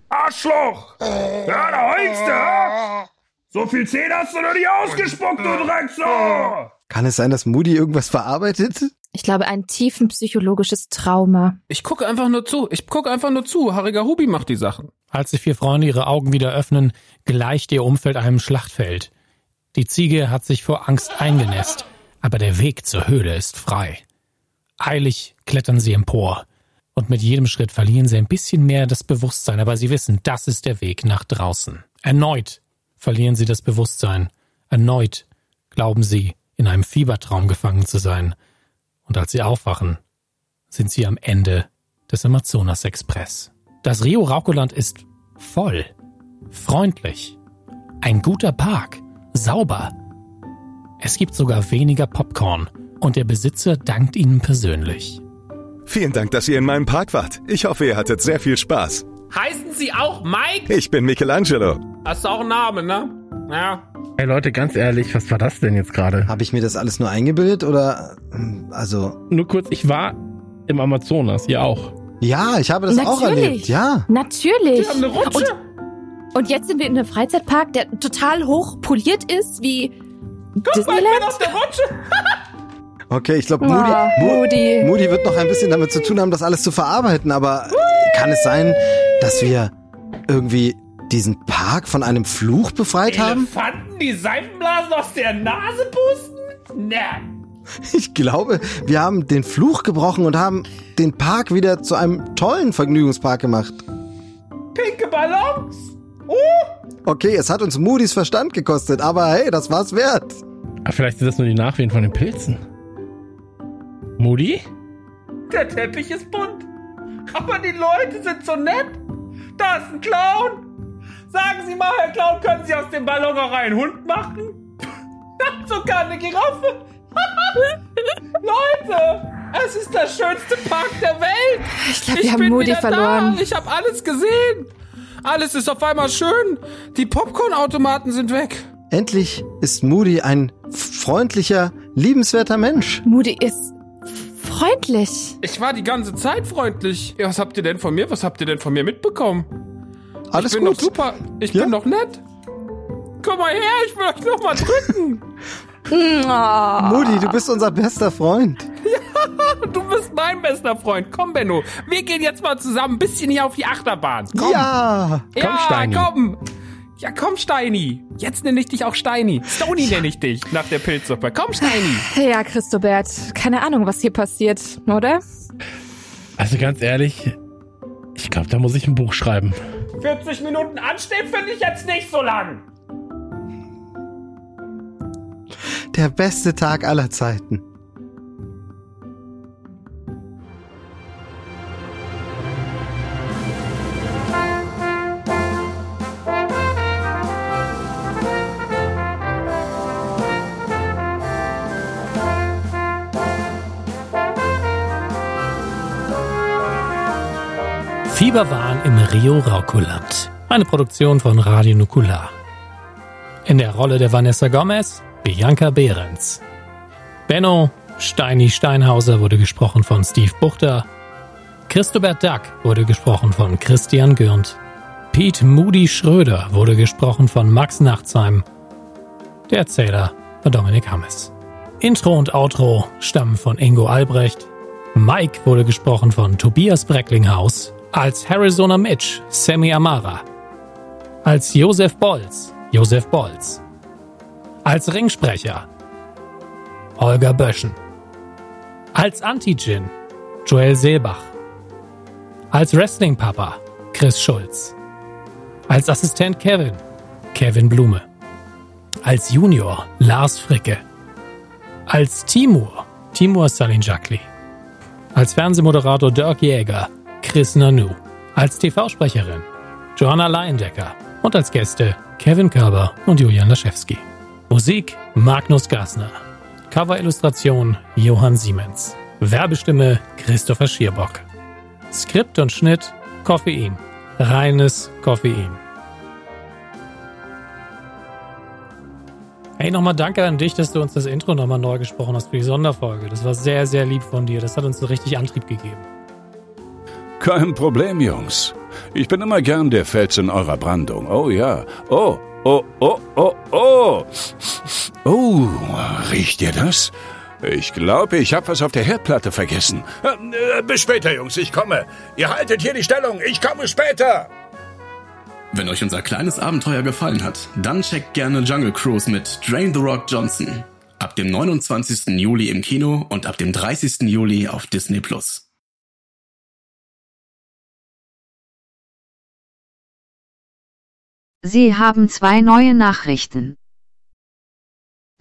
Speaker 3: Arschloch. Ja, da heulst du, ha? So viel Zähne hast du noch nicht ausgespuckt, du Drecksau.
Speaker 7: Kann es sein, dass Moody irgendwas verarbeitet?
Speaker 5: Ich glaube, ein tiefen psychologisches Trauma.
Speaker 8: Ich gucke einfach nur zu. Ich gucke einfach nur zu. Haariger Hubi macht die Sachen.
Speaker 4: Als die vier Freunde ihre Augen wieder öffnen, gleicht ihr Umfeld einem Schlachtfeld. Die Ziege hat sich vor Angst eingenässt, aber der Weg zur Höhle ist frei. Eilig klettern sie empor. Und mit jedem Schritt verlieren sie ein bisschen mehr das Bewusstsein, aber sie wissen, das ist der Weg nach draußen. Erneut verlieren sie das Bewusstsein. Erneut glauben sie, in einem Fiebertraum gefangen zu sein. Und als sie aufwachen, sind sie am Ende des Amazonas Express. Das Rio Raucoland ist voll, freundlich, ein guter Park, sauber. Es gibt sogar weniger Popcorn und der Besitzer dankt ihnen persönlich.
Speaker 24: Vielen Dank, dass ihr in meinem Park wart. Ich hoffe, ihr hattet sehr viel Spaß.
Speaker 8: Heißen Sie auch Mike?
Speaker 24: Ich bin Michelangelo.
Speaker 8: Hast du auch einen Namen, ne? Ja.
Speaker 6: Ey Leute, ganz ehrlich, was war das denn jetzt gerade?
Speaker 7: Habe ich mir das alles nur eingebildet oder also
Speaker 6: Nur kurz, ich war im Amazonas, ihr auch.
Speaker 7: ja, ich habe das auch
Speaker 5: Natürlich.
Speaker 7: erlebt. Ja.
Speaker 5: Natürlich.
Speaker 8: Wir haben eine Rutsche.
Speaker 5: Und jetzt sind wir in einem Freizeitpark, der total hoch poliert ist, wie Disneyland.
Speaker 6: auf der Rutsche.
Speaker 7: Okay, ich glaube,
Speaker 5: Oh,
Speaker 7: Moody, Mo-
Speaker 5: Moody.
Speaker 7: Moody wird noch ein bisschen damit zu tun haben, das alles zu verarbeiten. Aber kann es sein, dass wir irgendwie diesen Park von einem Fluch befreit haben?
Speaker 6: Elefanten, die Seifenblasen aus der Nase pusten? Ne.
Speaker 7: Ich glaube, wir haben den Fluch gebrochen und haben den Park wieder zu einem tollen Vergnügungspark gemacht.
Speaker 6: Pinke Ballons? Oh!
Speaker 7: Okay, es hat uns Moody's Verstand gekostet, aber hey, das war's wert.
Speaker 6: Ah, vielleicht sind das nur die Nachwehen von den Pilzen. Moody? Der Teppich ist bunt. Aber die Leute sind so nett. Da ist ein Clown. Sagen Sie mal, Herr Clown, können Sie aus dem Ballon auch einen Hund machen? Sogar eine Giraffe. Leute, es ist der schönste Park der Welt.
Speaker 5: Ich glaube, wir haben
Speaker 8: wieder
Speaker 5: verloren.
Speaker 8: Da. Ich habe alles gesehen. Alles ist auf einmal schön. Die Popcornautomaten sind weg.
Speaker 7: Endlich ist Moody ein freundlicher, liebenswerter Mensch.
Speaker 5: Moody ist freundlich.
Speaker 8: Ich war die ganze Zeit freundlich. Ja, was habt ihr denn von mir? Was habt ihr denn von mir mitbekommen?
Speaker 7: Alles
Speaker 8: ich bin
Speaker 7: gut.
Speaker 8: doch super. Ich
Speaker 7: Ja.
Speaker 8: bin doch nett. Komm mal her, ich will euch noch mal drücken.
Speaker 7: Moody, du bist unser bester Freund.
Speaker 8: du bist mein bester Freund. Komm, Benno. Wir gehen jetzt mal zusammen ein bisschen hier auf die Achterbahn. Komm.
Speaker 7: Ja.
Speaker 8: Ja,
Speaker 6: Komm, Steini.
Speaker 8: komm. Ja, komm, Steini. Jetzt nenne ich dich auch Steini. Stony nenne ich dich nach der Pilzsuppe. Komm, Steini.
Speaker 5: Ja, Christobert, keine Ahnung, was hier passiert, oder?
Speaker 6: Also ganz ehrlich, ich glaube, da muss ich ein Buch schreiben.
Speaker 8: 40 Minuten anstehen finde ich jetzt nicht so lang.
Speaker 7: Der beste Tag aller Zeiten.
Speaker 4: Fieberwahn im Rio Raukuland. Eine Produktion von Radio Nukular. In der Rolle der Vanessa Gomez, Bianca Behrens. Benno, Steini Steinhauser wurde gesprochen von Steve Buchter. Christobert Duck wurde gesprochen von Christian Gürnt. Pete Moody Schröder wurde gesprochen von Max Nachtsheim. Der Erzähler war Dominik Hammes. Intro und Outro stammen von Ingo Albrecht. Mike wurde gesprochen von Tobias Brecklinghaus. Als Arizona Mitch, Sammy Amara. Als Josef Bolz, Josef Bolz. Als Ringsprecher, Holger Böschen. Als Anti-Gin, Joel Seebach. Als Wrestling-Papa, Chris Schulz. Als Assistent Kevin, Kevin Blume. Als Junior, Lars Fricke. Als Timur, Timur Salinjakli. Als Fernsehmoderator Dirk Jäger, Chris Nanu. Als TV-Sprecherin, Johanna Leindecker. Und als Gäste Kevin Körber und Julian Laschewski. Musik Magnus Gassner. Cover-Illustration Johann Siemens. Werbestimme Christopher Schierbock. Skript und Schnitt Koffein. Reines Koffein. Hey, nochmal danke an dich, dass du uns das Intro nochmal neu gesprochen hast für die Sonderfolge. Das war sehr, sehr lieb von dir. Das hat uns so richtig Antrieb gegeben.
Speaker 3: Kein Problem, Jungs. Ich bin immer gern der Fels in eurer Brandung. Oh ja. Oh, oh, oh, oh, oh. Oh, riecht ihr das? Ich glaube, ich habe was auf der Herdplatte vergessen. Äh, bis später, Jungs. Ich komme. Ihr haltet hier die Stellung. Ich komme später.
Speaker 25: Wenn euch unser kleines Abenteuer gefallen hat, dann checkt gerne Jungle Cruise mit Drain the Rock Johnson. Ab dem 29. Juli im Kino und ab dem 30. Juli auf Disney Plus.
Speaker 26: Sie haben zwei neue Nachrichten.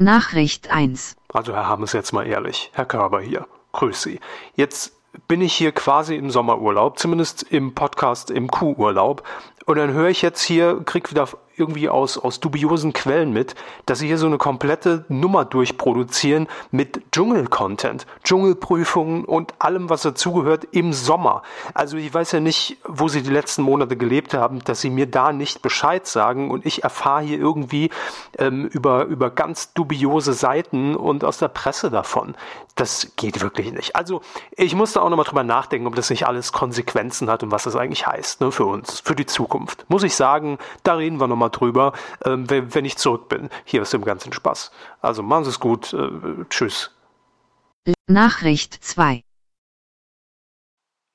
Speaker 26: Nachricht 1.
Speaker 27: Also Herr Hammes, jetzt mal ehrlich. Herr Körber hier. Grüß Sie. Jetzt bin ich hier quasi im Sommerurlaub, zumindest im Podcast im Kuhurlaub. Und dann höre ich jetzt hier, krieg wieder irgendwie aus, aus dubiosen Quellen mit, dass sie hier so eine komplette Nummer durchproduzieren mit Dschungel-Content, Dschungelprüfungen und allem, was dazugehört im Sommer. Also ich weiß ja nicht, wo sie die letzten Monate gelebt haben, dass sie mir da nicht Bescheid sagen und ich erfahre hier irgendwie ähm, über, über ganz dubiose Seiten und aus der Presse davon. Das geht wirklich nicht. Also ich musste auch nochmal drüber nachdenken, ob das nicht alles Konsequenzen hat und was das eigentlich heißt ne, für uns, für die Zukunft. Muss ich sagen, da reden wir nochmal drüber, ähm, wenn, wenn ich zurück bin. Hier ist dem ganzen Spaß. Also machen Sie es gut. Äh, tschüss.
Speaker 26: Nachricht 2.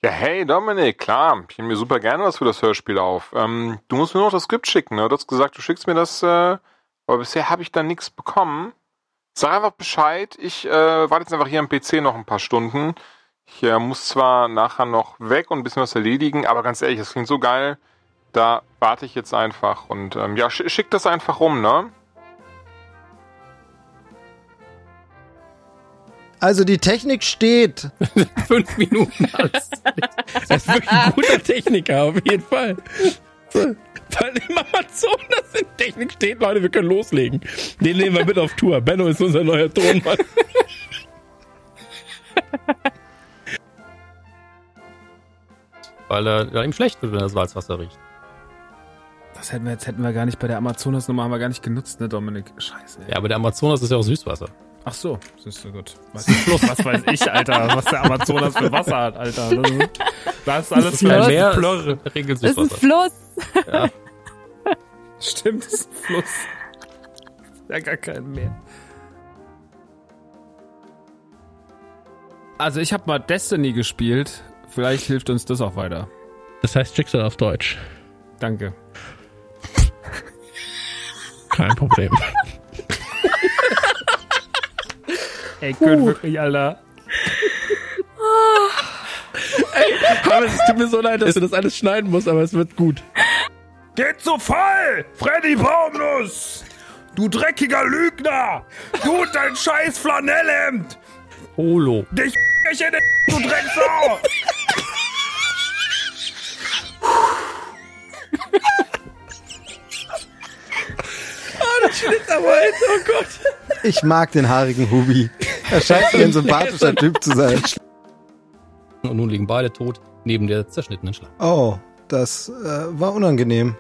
Speaker 28: Ja, hey Dominik, klar, ich nehme mir super gerne was für das Hörspiel auf. Ähm, du musst mir noch das Skript schicken, ne? Du hast gesagt, du schickst mir das, äh, aber bisher habe ich da nichts bekommen. Sag einfach Bescheid, ich äh, warte jetzt einfach hier am PC noch ein paar Stunden. Ich äh, muss zwar nachher noch weg und ein bisschen was erledigen, aber ganz ehrlich, das klingt so geil. Da warte ich jetzt einfach und ähm, ja, sch schick das einfach rum, ne?
Speaker 7: Also die Technik steht.
Speaker 6: Fünf Minuten alles. Er ist wirklich ein guter Techniker, auf jeden Fall. So. Weil im Amazonas in Technik steht, Leute, wir können loslegen. Den nehmen wir mit auf Tour. Benno ist unser neuer Tonmann.
Speaker 4: Weil er ja, ihm schlecht wird, wenn er das Salzwasser riecht.
Speaker 8: Das hätten wir jetzt hätten wir gar nicht bei der Amazonas-Nummer haben wir gar nicht genutzt, ne, Dominik? Scheiße.
Speaker 4: Ja, aber der Amazonas ist ja auch Süßwasser.
Speaker 8: Ach so, siehst du gut. Was ist Fluss? Was weiß ich, Alter, was der Amazonas für Wasser hat, Alter. Das ist, das ist alles
Speaker 4: ein
Speaker 8: für
Speaker 4: Meer,
Speaker 21: Das ist ein. Fluss.
Speaker 4: Ja.
Speaker 8: Stimmt, das ist ein Fluss. Ja, gar kein Meer. Also ich habe mal Destiny gespielt. Vielleicht hilft uns das auch weiter.
Speaker 6: Das heißt Schicksal auf Deutsch.
Speaker 8: Danke.
Speaker 6: Kein Problem.
Speaker 8: Ey, Köln wirklich, Alter.
Speaker 6: aber es tut mir so leid, dass du das alles schneiden musst, aber es wird gut.
Speaker 3: Geht zu voll! Freddy Baumnuss! Du dreckiger Lügner! Du und dein scheiß Flanellhemd!
Speaker 4: Holo.
Speaker 3: Dich ich in den du Drecksau!
Speaker 6: Jetzt, oh Gott.
Speaker 7: Ich mag den haarigen Hubi. Er scheint mir ein sympathischer Typ zu sein.
Speaker 4: Und nun liegen beide tot neben der zerschnittenen Schlange.
Speaker 7: Oh, das äh, war unangenehm.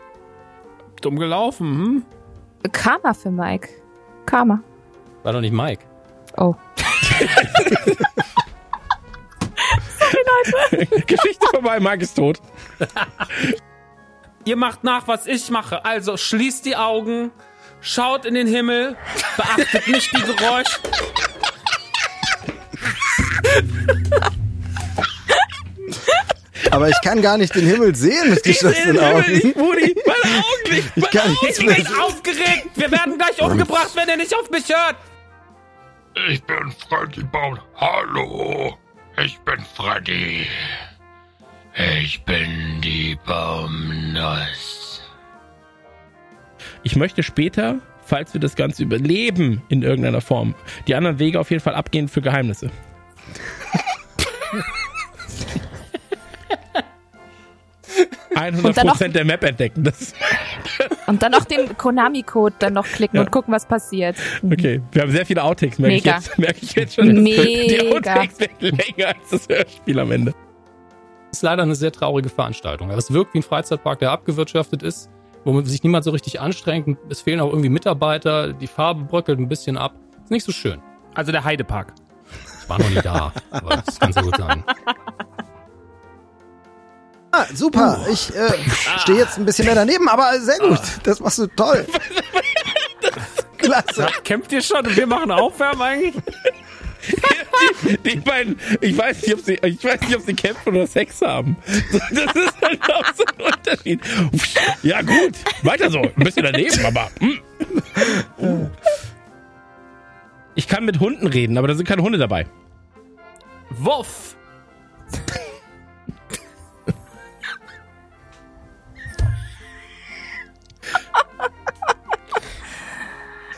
Speaker 8: Dumm gelaufen, hm?
Speaker 5: Karma für Mike. Karma.
Speaker 4: War doch nicht Mike.
Speaker 5: Oh.
Speaker 6: Geschichte vorbei, Mike ist tot.
Speaker 8: Ihr macht nach, was ich mache. Also schließt die Augen, schaut in den Himmel, beachtet nicht die Geräusche.
Speaker 7: Aber ich kann gar nicht den Himmel sehen mit geschlossenen
Speaker 6: Den Himmel
Speaker 7: Augen.
Speaker 6: nicht, Brudi. Meine Augen nicht.
Speaker 7: Ich kann
Speaker 8: Ich
Speaker 7: nichts
Speaker 8: bin
Speaker 7: mehr
Speaker 8: gleich aufgeregt. Wir werden gleich umgebracht, wenn ihr nicht auf mich hört.
Speaker 3: Ich bin Freddy Baum. Hallo! Ich bin Freddy.
Speaker 23: Ich bin die Baumnuss.
Speaker 6: Ich möchte später, falls wir das Ganze überleben in irgendeiner Form, die anderen Wege auf jeden Fall abgehen für Geheimnisse. 100%
Speaker 5: dann noch-
Speaker 6: der Map entdecken. Das
Speaker 5: Und dann noch den Konami-Code dann noch klicken
Speaker 6: Ja.
Speaker 5: und gucken, was passiert.
Speaker 6: okay, wir haben sehr viele Outtakes, merke ich
Speaker 5: Mega.
Speaker 6: jetzt, merke ich jetzt schon. Die
Speaker 5: Mega.
Speaker 6: Outtakes werden länger als das Hörspiel am Ende.
Speaker 4: Das ist leider eine sehr traurige Veranstaltung. Es wirkt wie ein Freizeitpark, der abgewirtschaftet ist, wo sich niemand so richtig anstrengt. Es fehlen auch irgendwie Mitarbeiter, die Farbe bröckelt ein bisschen ab. Ist nicht so schön.
Speaker 8: Also der Heidepark.
Speaker 4: Ich war noch nie da, aber das kann sehr gut sein.
Speaker 7: Ah, super. Ich äh, stehe jetzt ein bisschen mehr daneben, aber sehr gut. Das machst du toll. Klasse.
Speaker 8: Kämpft ihr schon und wir machen Aufwärmen eigentlich?
Speaker 6: Die, die beiden, ich weiß nicht, ob sie, ich weiß nicht, ob sie kämpfen oder Sex haben. Das ist halt auch so ein Unterschied. Ja gut, weiter so, ein bisschen daneben, aber. hm. Ich kann mit Hunden reden, aber da sind keine Hunde dabei.
Speaker 8: Wuff.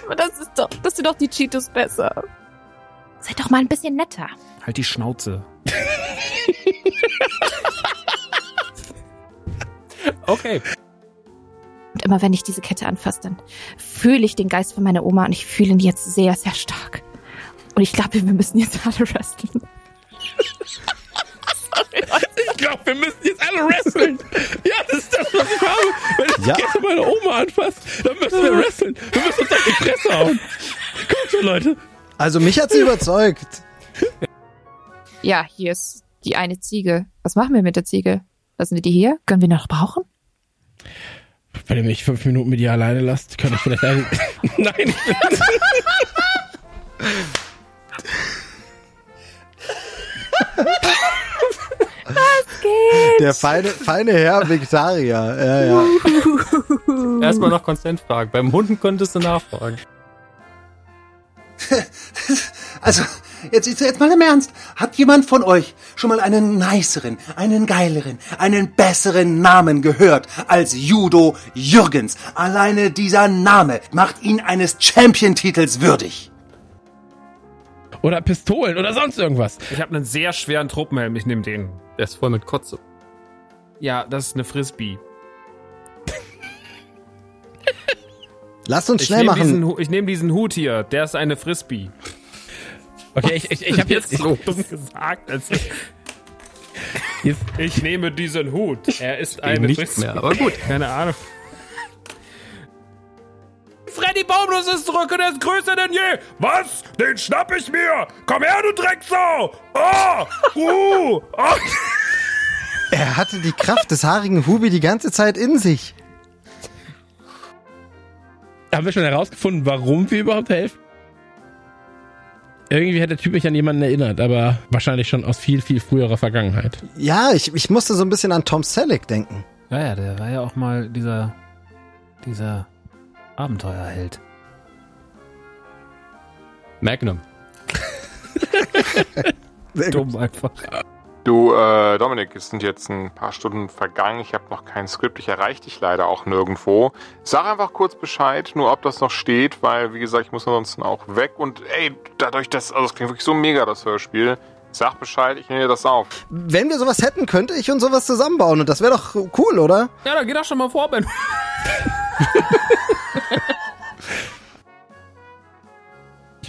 Speaker 5: Aber das ist doch, das sind doch die Cheetos besser. Seid doch mal ein bisschen netter.
Speaker 8: Halt die Schnauze.
Speaker 4: Okay.
Speaker 5: Und immer wenn ich diese Kette anfasse, dann fühle ich den Geist von meiner Oma und ich fühle ihn jetzt sehr, sehr stark. Und ich glaube, wir müssen jetzt alle wresteln.
Speaker 6: Ich glaube, wir müssen jetzt alle wresteln. Ja, das ist das, was ich habe. Wenn ich
Speaker 7: Ja.
Speaker 6: die Kette meiner Oma anfasse, dann müssen wir wresteln. Wir müssen uns auf die Fresse hauen. Kommt schon, Leute.
Speaker 7: Also mich hat sie überzeugt.
Speaker 5: Ja, hier ist die eine Ziege. Was machen wir mit der Ziege? Lassen wir die hier? Können wir noch brauchen?
Speaker 6: Wenn ihr mich fünf Minuten mit ihr alleine lasst, kann ich vielleicht ein... Nein.
Speaker 5: Was geht?
Speaker 7: Der feine, feine Herr Vegetarier. Ja, ja.
Speaker 10: Erstmal nach Consent fragen. Beim Hunden könntest du nachfragen.
Speaker 20: Also, jetzt, jetzt, jetzt mal im Ernst. Hat jemand von euch schon mal einen niceren, einen geileren, einen besseren Namen gehört als Judo Jürgens? Alleine dieser Name macht ihn eines Champion-Titels würdig.
Speaker 6: Oder Pistolen oder sonst irgendwas.
Speaker 8: Ich habe einen sehr schweren Truppenhelm, ich nehme den.
Speaker 10: Der ist voll mit Kotze.
Speaker 8: Ja, das ist eine Frisbee.
Speaker 7: Lass uns
Speaker 8: Ich
Speaker 7: schnell
Speaker 8: nehme
Speaker 7: machen.
Speaker 8: diesen, ich nehme diesen Hut hier, der ist eine Frisbee.
Speaker 6: Okay, ich, ich, ich habe jetzt... Ich,
Speaker 8: so dumm gesagt. Als ich, ich nehme diesen Hut. Er ist eine
Speaker 10: nichts
Speaker 8: Frisbee.
Speaker 10: mehr, aber gut.
Speaker 8: Keine Ahnung. Freddy Baumlos ist zurück und er ist größer denn je.
Speaker 3: Was? Den schnapp ich mir! Komm her, du Drecksau! Oh! Uh! Oh!
Speaker 7: Er hatte die Kraft des haarigen Hubi die ganze Zeit in sich.
Speaker 6: Haben wir schon herausgefunden, warum wir überhaupt helfen? Irgendwie hat der Typ mich an jemanden erinnert, aber wahrscheinlich schon aus viel, viel früherer Vergangenheit.
Speaker 7: Ja, ich, ich musste so ein bisschen an Tom Selleck denken.
Speaker 8: Ja, ja, der war ja auch mal dieser, dieser Abenteuerheld.
Speaker 10: Magnum.
Speaker 8: Dumm einfach.
Speaker 28: Du, äh, Dominik, es sind jetzt ein paar Stunden vergangen. Ich habe noch kein Skript. Ich erreiche dich leider auch nirgendwo. Sag einfach kurz Bescheid, nur ob das noch steht, weil, wie gesagt, ich muss ansonsten auch weg. Und ey, dadurch, dass, also es klingt wirklich so mega, das Hörspiel. Sag Bescheid, ich nehme dir das auf.
Speaker 7: Wenn wir sowas hätten, könnte ich uns sowas zusammenbauen und das wäre doch cool, oder?
Speaker 8: Ja, dann geh doch schon mal vor, Ben.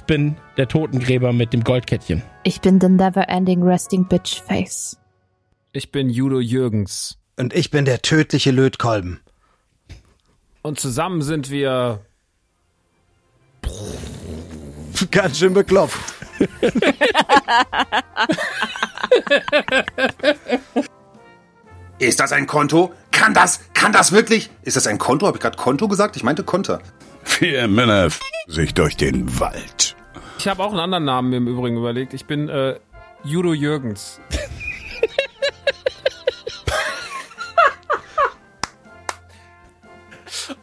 Speaker 6: Ich bin der Totengräber mit dem Goldkettchen.
Speaker 5: Ich bin the never ending resting bitch face.
Speaker 8: Ich bin Judo Jürgens.
Speaker 7: Und ich bin der tödliche Lötkolben.
Speaker 8: Und zusammen sind wir.
Speaker 7: Ganz schön bekloppt.
Speaker 20: Ist das ein Konto? Kann das, kann das wirklich? Ist das ein Konto? Habe ich gerade Konto gesagt? Ich meinte Konter.
Speaker 3: Vier Männer f sich durch den Wald.
Speaker 8: Ich habe auch einen anderen Namen mir im Übrigen überlegt. Ich bin äh, Judo Jürgens.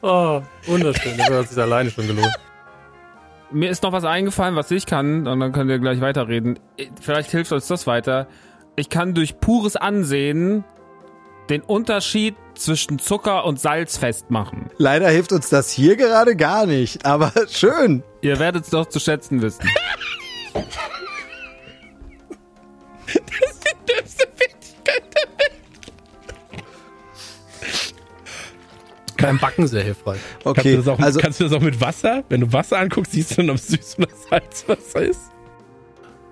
Speaker 10: Oh, wunderschön. Das hat sich alleine schon gelohnt.
Speaker 8: Mir ist noch was eingefallen, was ich kann, und dann könnt ihr gleich weiterreden. Vielleicht hilft uns das weiter. Ich kann durch pures Ansehen den Unterschied zwischen Zucker und Salz festmachen.
Speaker 7: Leider hilft uns das hier gerade gar nicht, aber schön.
Speaker 8: Ihr werdet es doch zu schätzen wissen.
Speaker 6: Das ist die dümmste Fähigkeit der Welt.
Speaker 10: Beim Backen sehr hilfreich.
Speaker 6: kannst, du das auch,
Speaker 7: also-
Speaker 6: kannst du das auch mit Wasser? Wenn du Wasser anguckst, siehst du dann, ob es süß oder Salzwasser ist.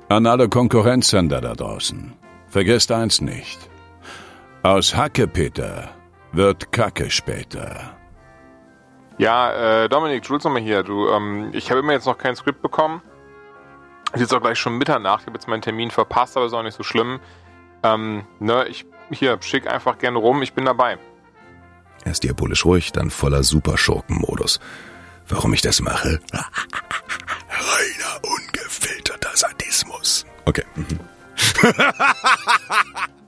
Speaker 3: An alle Konkurrenzsender da draußen. Vergesst eins nicht. Aus Hackepeter wird Kacke später.
Speaker 28: Ja, äh, Dominik, Jules nochmal hier. Du, ähm, ich habe immer jetzt noch kein Skript bekommen. Es ist jetzt auch gleich schon Mitternacht. Ich habe jetzt meinen Termin verpasst, aber ist auch nicht so schlimm. Ähm, ne, ich, hier, schick einfach gerne rum. Ich bin dabei.
Speaker 24: Erst diabolisch ruhig, dann voller Superschurkenmodus. Warum ich das mache? Reiner, ungefilterter Sadismus. Okay. mhm.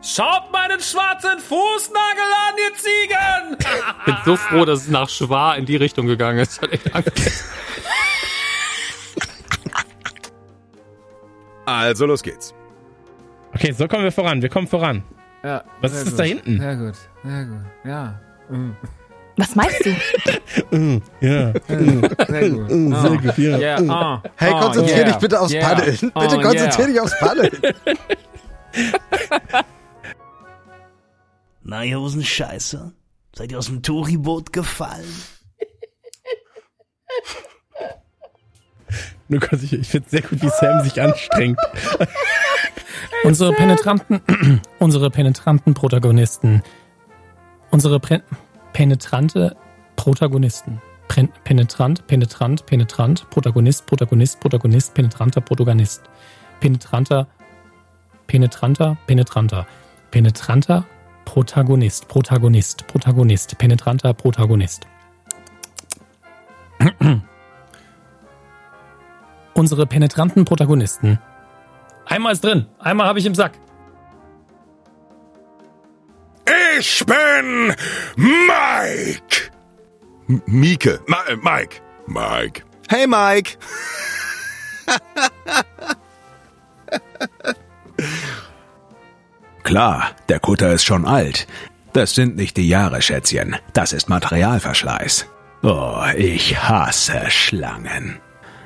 Speaker 8: Schaut meinen schwarzen Fußnagel an, ihr Ziegen!
Speaker 10: Ich bin so froh, dass es nach Schwa in die Richtung gegangen ist.
Speaker 24: Also los geht's.
Speaker 6: Okay, so kommen wir voran. Wir kommen voran.
Speaker 8: Ja,
Speaker 6: Was
Speaker 8: sehr
Speaker 6: ist das
Speaker 8: gut.
Speaker 6: da hinten?
Speaker 8: Sehr gut, sehr gut. Ja. mm.
Speaker 5: Was meinst du?
Speaker 6: Mm, ja.
Speaker 8: Sehr gut.
Speaker 7: Mm,
Speaker 8: Ah.
Speaker 7: sehr gut, ja.
Speaker 8: Yeah, ah,
Speaker 7: Hey,
Speaker 8: ah,
Speaker 7: konzentrier
Speaker 8: yeah,
Speaker 7: dich bitte aufs
Speaker 8: yeah,
Speaker 7: Paddeln. Bitte
Speaker 8: ah,
Speaker 7: konzentrier
Speaker 8: yeah.
Speaker 7: dich aufs Paddeln.
Speaker 14: Na, Josen Scheiße. Seid ihr aus dem Touriboot gefallen?
Speaker 6: Nur kurz, ich, ich finde sehr gut, wie Sam sich anstrengt.
Speaker 4: Unsere penetranten, unsere penetranten Protagonisten, unsere Pre penetrante Protagonisten, Pen penetrant, penetrant, penetrant, Protagonist, Protagonist, Protagonist, penetranter Protagonist, penetranter, penetranter, penetranter, penetranter Protagonist, Protagonist, Protagonist, penetranter Protagonist. Unsere penetranten Protagonisten. Einmal ist drin, einmal habe ich im Sack.
Speaker 3: Ich bin Mike.
Speaker 24: M Mieke. Ma äh, Mike. Mike. Hey Mike. Klar, der Kutter ist schon alt. Das sind nicht die Jahre, Schätzchen. Das ist Materialverschleiß. Oh, ich hasse Schlangen.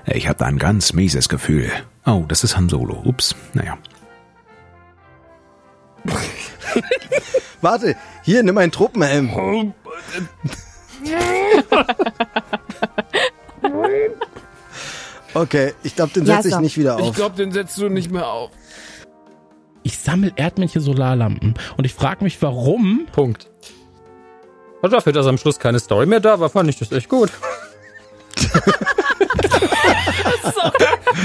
Speaker 24: Ich hab da ein ganz mieses Gefühl. Oh, das ist Han Solo. Ups, naja.
Speaker 7: Warte, hier, nimm einen Truppenhelm. Okay, ich glaube, den setze ich nicht wieder
Speaker 8: Ich
Speaker 7: auf.
Speaker 8: glaube, den setzt du nicht mehr auf.
Speaker 6: Ich sammle Erdmännchen-Solarlampen und ich frage mich, warum.
Speaker 10: Punkt. Und dafür, dass am Schluss keine Story mehr da war, fand ich das echt gut.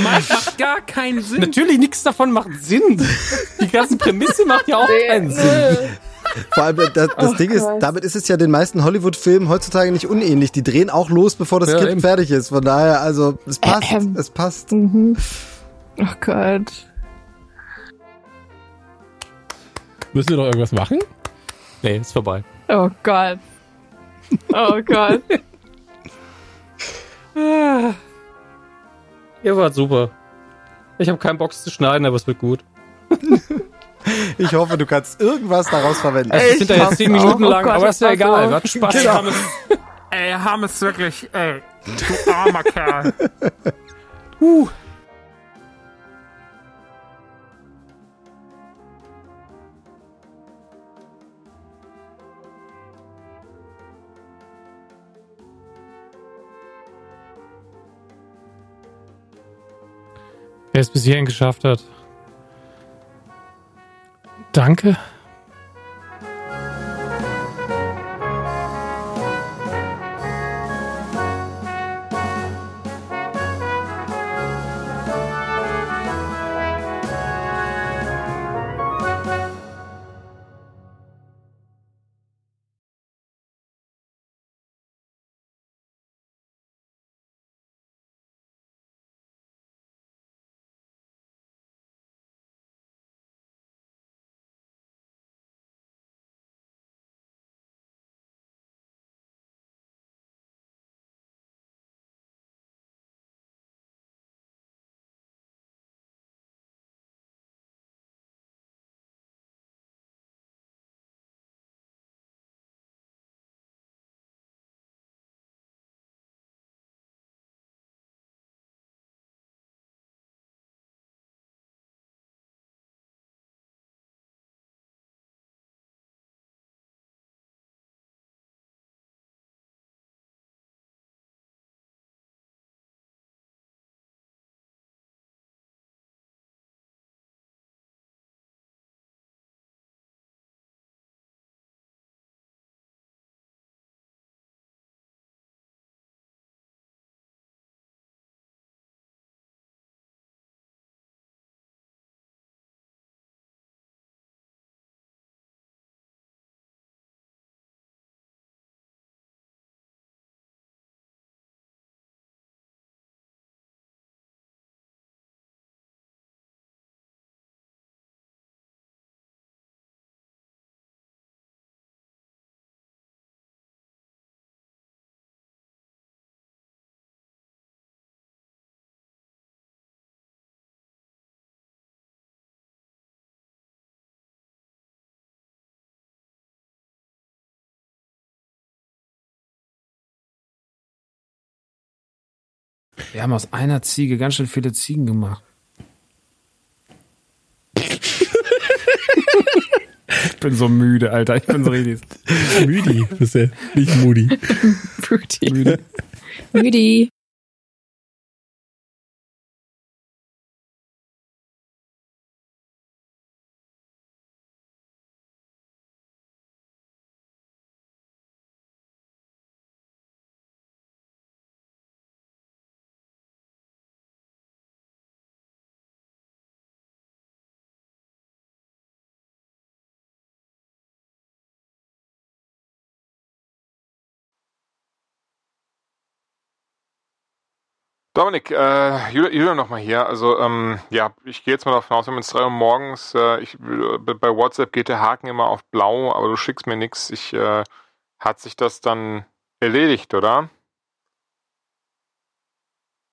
Speaker 8: Macht, macht gar keinen Sinn.
Speaker 10: Natürlich, nichts davon macht Sinn. Die ganze Prämisse macht ja auch keinen Sinn.
Speaker 7: Vor allem, das, das
Speaker 10: Oh
Speaker 7: Ding ist, damit ist es ja den meisten Hollywood-Filmen heutzutage nicht unähnlich. Die drehen auch los, bevor das
Speaker 10: Ja,
Speaker 7: Skript
Speaker 10: eben.
Speaker 7: fertig ist. Von daher, also, es passt.
Speaker 5: Ähm.
Speaker 7: Es passt.
Speaker 5: Oh Gott.
Speaker 6: Müssen wir doch irgendwas machen?
Speaker 10: Nee, ist vorbei.
Speaker 5: Oh Gott. Oh Gott.
Speaker 10: Ah. Ihr wart super. Ich habe keinen Bock zu schneiden, aber es wird gut.
Speaker 7: Ich hoffe, du kannst irgendwas daraus verwenden.
Speaker 10: Also, es sind da jetzt 10 Minuten
Speaker 8: Oh
Speaker 10: lang, aber ist ja egal. Hat Spaß
Speaker 8: Ey,
Speaker 10: gemacht.
Speaker 8: Hammes, ey, Hammes wirklich, ey, du armer Kerl.
Speaker 10: Huh.
Speaker 4: Wer es bis hierhin geschafft hat. Danke.
Speaker 8: Wir haben aus einer Ziege ganz schön viele Ziegen gemacht. Ich bin so müde, Alter. Ich bin so richtig.
Speaker 6: Müdi, bist du nicht
Speaker 5: Moody.
Speaker 6: Müde.
Speaker 5: Müdi.
Speaker 28: Dominik, äh, Julian Julian noch mal hier. Also, ähm, ja, ich gehe jetzt mal davon aus, wenn es drei Uhr morgens, äh, ich, äh, bei WhatsApp geht der Haken immer auf blau, aber du schickst mir nichts. Ich, äh, hat sich das dann erledigt, oder?